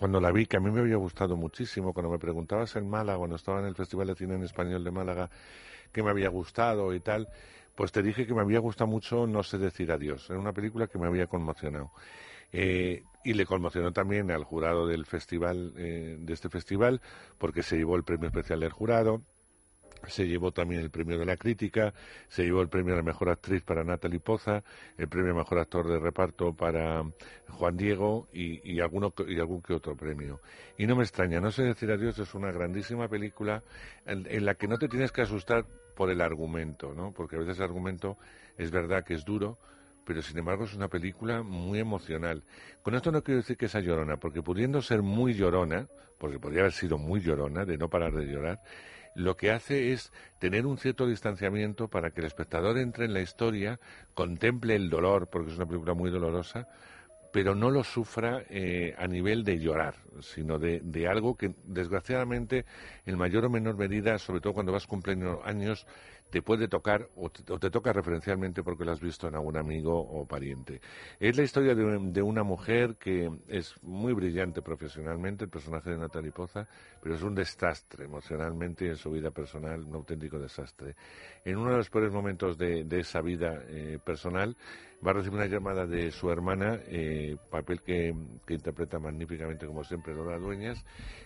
cuando la vi, que a mí me había gustado muchísimo, cuando me preguntabas en Málaga, cuando estaba en el Festival de Cine en Español de Málaga, que me había gustado y tal, pues te dije que me había gustado mucho No sé decir adiós. Era una película que me había conmocionado. Eh, y le conmocionó también al jurado del festival, eh, de este festival, porque se llevó el premio especial del jurado, se llevó también el premio de la crítica, se llevó el premio a la mejor actriz para Natalie Poza, el premio a mejor actor de reparto para Juan Diego y, y, alguno, y algún que otro premio. Y no me extraña, no sé decir adiós, es una grandísima película en, en la que no te tienes que asustar por el argumento, ¿no? Porque a veces el argumento es verdad que es duro, pero sin embargo es una película muy emocional. Con esto no quiero decir que sea llorona, porque pudiendo ser muy llorona, porque podría haber sido muy llorona, de no parar de llorar, lo que hace es tener un cierto distanciamiento para que el espectador entre en la historia, contemple el dolor, porque es una película muy dolorosa, pero no lo sufra eh, a nivel de llorar, sino de, de, algo que desgraciadamente en mayor o menor medida, sobre todo cuando vas cumpliendo años, te puede tocar o te, toca referencialmente porque lo has visto en algún amigo o pariente. Es la historia de, de, una mujer que es muy brillante profesionalmente, el personaje de Natalie Poza, pero es un desastre emocionalmente y en su vida personal, un auténtico desastre. En uno de los peores momentos de, de esa vida eh, personal, va a recibir una llamada de su hermana, eh, papel que, que, interpreta magníficamente como siempre Lola Dueñas,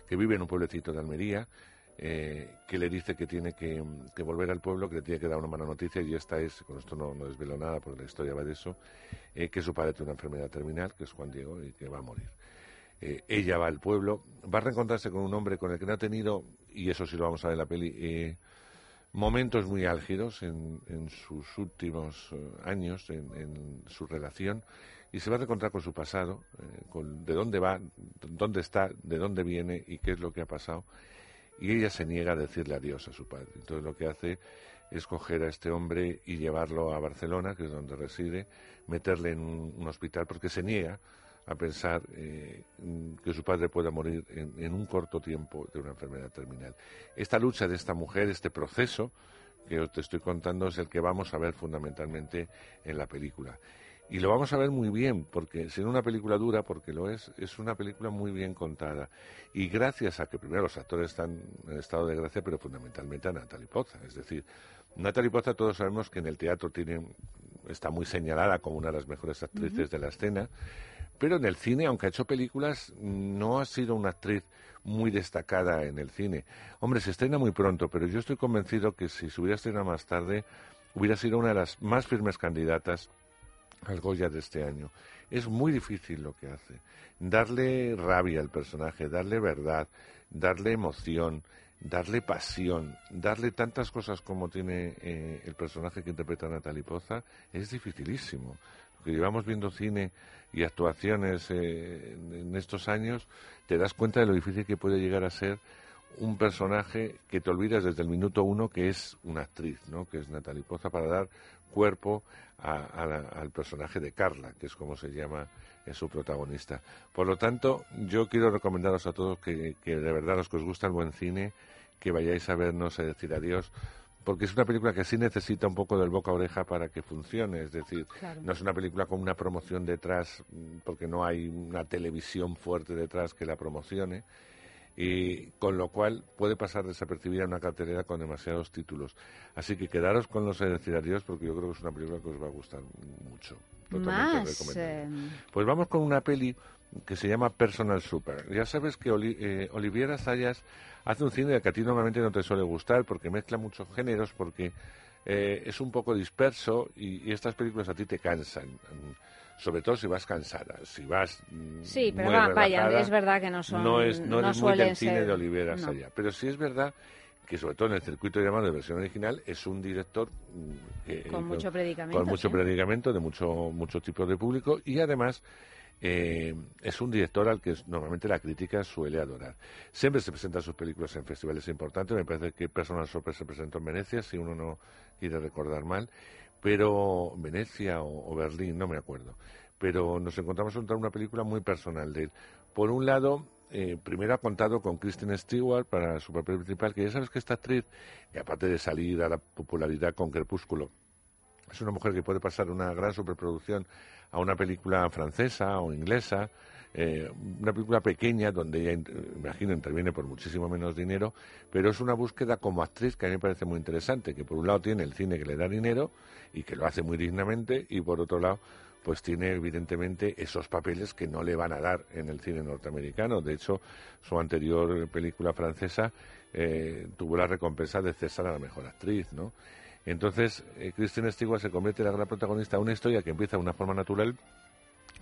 que vive en un pueblecito de Almería, eh, que le dice que tiene que, volver al pueblo, que le tiene que dar una mala noticia, y esta es, con esto no, desvelo nada porque la historia va de eso, eh, que su padre tiene una enfermedad terminal, que es Juan Diego, y que va a morir. Eh, ella va al pueblo, va a reencontrarse con un hombre con el que no ha tenido, y eso sí lo vamos a ver en la peli, momentos muy álgidos en, en sus últimos años, en, en, su relación, y se va a reencontrar con su pasado, con de dónde va, dónde está, de dónde viene y qué es lo que ha pasado. Y ella se niega a decirle adiós a su padre. Entonces lo que hace es coger a este hombre y llevarlo a Barcelona, que es donde reside, meterle en un, hospital, porque se niega a pensar eh, que su padre pueda morir en, en, un corto tiempo de una enfermedad terminal. Esta lucha de esta mujer, este proceso que os te estoy contando, es el que vamos a ver fundamentalmente en la película. Y lo vamos a ver muy bien, porque sin una película dura, porque lo es, es una película muy bien contada. Y gracias a que primero los actores están en estado de gracia, pero fundamentalmente a Natalie Poza. Es decir, Natalie Poza todos sabemos que en el teatro tiene, está muy señalada como una de las mejores actrices uh -huh. de la escena, pero en el cine, aunque ha hecho películas, no ha sido una actriz muy destacada en el cine. Hombre, se estrena muy pronto, pero yo estoy convencido que si se hubiera estrenado más tarde, hubiera sido una de las más firmes candidatas al Goya de este año. Es muy difícil lo que hace. Darle rabia al personaje, darle verdad, darle emoción, darle pasión, darle tantas cosas como tiene eh, el personaje que interpreta Natalie Poza, es dificilísimo. Lo que llevamos viendo cine y actuaciones eh, en estos años, te das cuenta de lo difícil que puede llegar a ser un personaje que te olvidas desde el minuto uno que es una actriz, ¿no? que es Natalie Poza, para dar cuerpo a, a la, al personaje de Carla, que es como se llama es su protagonista. Por lo tanto, yo quiero recomendaros a todos que, que de verdad los que os gusta el buen cine, que vayáis a vernos a decir adiós, porque es una película que sí necesita un poco del boca a oreja para que funcione, es decir, claro. no es una película con una promoción detrás, porque no hay una televisión fuerte detrás que la promocione, y con lo cual puede pasar desapercibida una cartelera con demasiados títulos. Así que quedaros con los adiós, porque yo creo que es una película que os va a gustar mucho. Más, eh... Pues vamos con una peli que se llama Personal Super. Ya sabes que Oli eh, Oliviera Sayas hace un cine que a ti normalmente no te suele gustar porque mezcla muchos géneros, porque eh, es un poco disperso y, y, estas películas a ti te cansan. Sobre todo si vas cansada, si vas. Sí, pero va, vaya, es verdad que no son. No, es, no, no eres muy del cine ser... de Oliveira Sayas. Pero sí es verdad que sobre todo en el circuito llamado de versión original es un director que, con mucho predicamento con mucho ¿sí? predicamento de mucho mucho tipo de público y además eh, es un director al que normalmente la crítica suele adorar. Siempre se presentan sus películas en festivales importantes. Me parece que Personal Shopper se presentó en Venecia, si uno no quiere recordar mal. Pero Venecia o, o Berlín, no me acuerdo. Pero nos encontramos ante una película muy personal de él. Por un lado, eh, primero ha contado con Kristen Stewart para su papel principal, que ya sabes que esta actriz, y aparte de salir a la popularidad con Crepúsculo, es una mujer que puede pasar una gran superproducción a una película francesa o inglesa, eh, una película pequeña donde ella, int- imagino, interviene por muchísimo menos dinero, pero es una búsqueda como actriz que a mí me parece muy interesante, que por un lado tiene el cine que le da dinero y que lo hace muy dignamente, y por otro lado, pues tiene evidentemente esos papeles que no le van a dar en el cine norteamericano. De hecho, su anterior película francesa eh, tuvo la recompensa de César a la mejor actriz, ¿no? Entonces, eh, Kristen se convierte en la gran protagonista de una historia que empieza de una forma natural,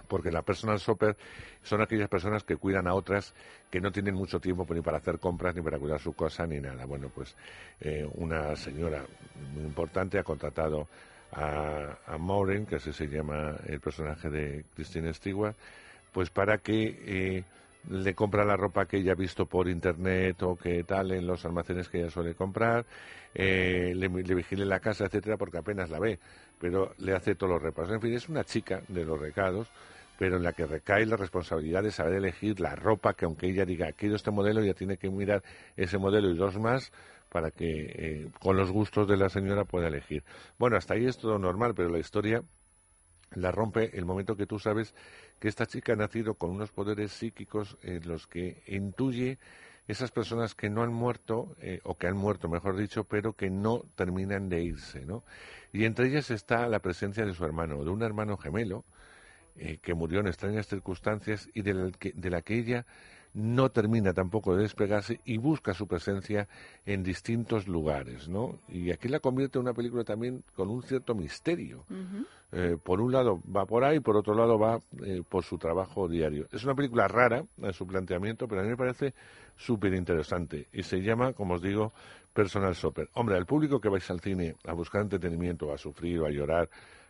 porque la personal shopper son aquellas personas que cuidan a otras que no tienen mucho tiempo ni para hacer compras, ni para cuidar su cosa, ni nada. Bueno, pues eh, una señora muy importante ha contratado a, a Maureen, que así se llama el personaje de Christine Stewart, pues para que eh, le compra la ropa que ella ha visto por internet o que tal en los almacenes que ella suele comprar, eh, le, le vigile la casa, etcétera, porque apenas la ve, pero le hace todos los repasos. En fin, es una chica de los recados, pero en la que recae la responsabilidad de saber elegir la ropa que aunque ella diga quiero este modelo, ella tiene que mirar ese modelo y dos más para que eh, con los gustos de la señora pueda elegir. Bueno, hasta ahí es todo normal, pero la historia la rompe el momento que tú sabes que esta chica ha nacido con unos poderes psíquicos en los que intuye esas personas que no han muerto, eh, o que han muerto, mejor dicho, pero que no terminan de irse, ¿no? Y entre ellas está la presencia de su hermano, de un hermano gemelo, eh, que murió en extrañas circunstancias y de la, que, de la que ella no termina tampoco de despegarse y busca su presencia en distintos lugares, ¿no? Y aquí la convierte en una película también con un cierto misterio. Eh, por un lado va por ahí, por otro lado va eh, por su trabajo diario. Es una película rara en su planteamiento, pero a mí me parece súper interesante y se llama, como os digo, Personal Shopper. Hombre, al público que vais al cine a buscar entretenimiento, a sufrir, o a llorar,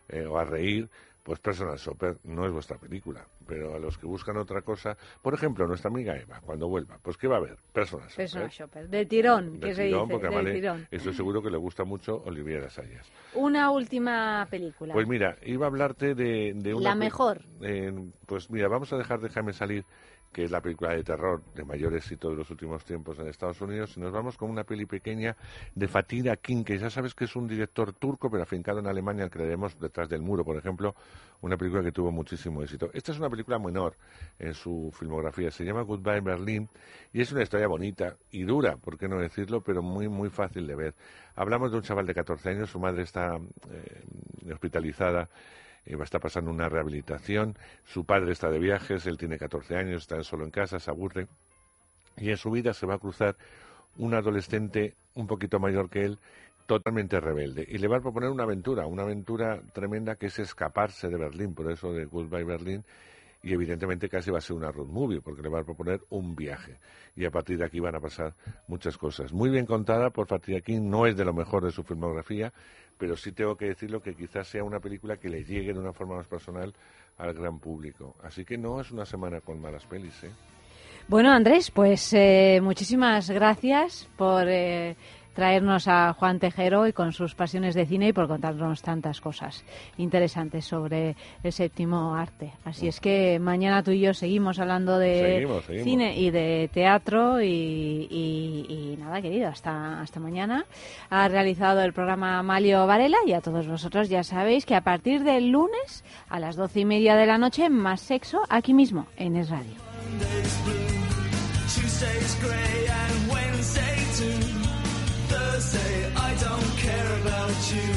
eh, o a reír, pues Personal Shopper no es vuestra película. Pero a los que buscan otra cosa, por ejemplo, nuestra amiga Eva, cuando vuelva, pues ¿qué va a ver? Personal Shopper. Personal shopper. De tirón, De que se dice. porque de vale, tirón. estoy seguro que le gusta mucho Olivia Sayas. Una última película. Pues mira, iba a hablarte de, de una... La mejor. eh, pues mira, vamos a dejar Déjame salir, que es la película de terror de mayor éxito de los últimos tiempos en Estados Unidos, y nos vamos con una peli pequeña de Fatih Akin, que ya sabes que es un director turco, pero afincado en Alemania, al que detrás del muro, por ejemplo, una película que tuvo muchísimo éxito. Esta es una película menor en su filmografía, se llama Goodbye Berlin, y es una historia bonita y dura, por qué no decirlo, pero muy, muy fácil de ver. Hablamos de un chaval de 14 años, su madre está eh, hospitalizada eh, estar pasando una rehabilitación, su padre está de viajes, él tiene 14 años, está solo en casa, se aburre, y en su vida se va a cruzar un adolescente un poquito mayor que él, totalmente rebelde, y le va a proponer una aventura, una aventura tremenda que es escaparse de Berlín, por eso de Goodbye Berlin, y evidentemente casi va a ser una road movie, porque le va a proponer un viaje. Y a partir de aquí van a pasar muchas cosas. Muy bien contada por Fatih Akin, no es de lo mejor de su filmografía, pero sí tengo que decirlo que quizás sea una película que le llegue de una forma más personal al gran público. Así que no es una semana con malas pelis, ¿eh? Bueno, Andrés, pues eh, muchísimas gracias por eh, traernos a Juan Tejero y con sus pasiones de cine y por contarnos tantas cosas interesantes sobre el séptimo arte. Así es que mañana tú y yo seguimos hablando de Seguimos, seguimos. cine y de teatro y, y- y nada, querido, hasta, hasta mañana. Ha realizado el programa Malio Varela y a todos vosotros ya sabéis que a partir del lunes a las doce y media de la noche, más sexo aquí mismo en Es Radio. you.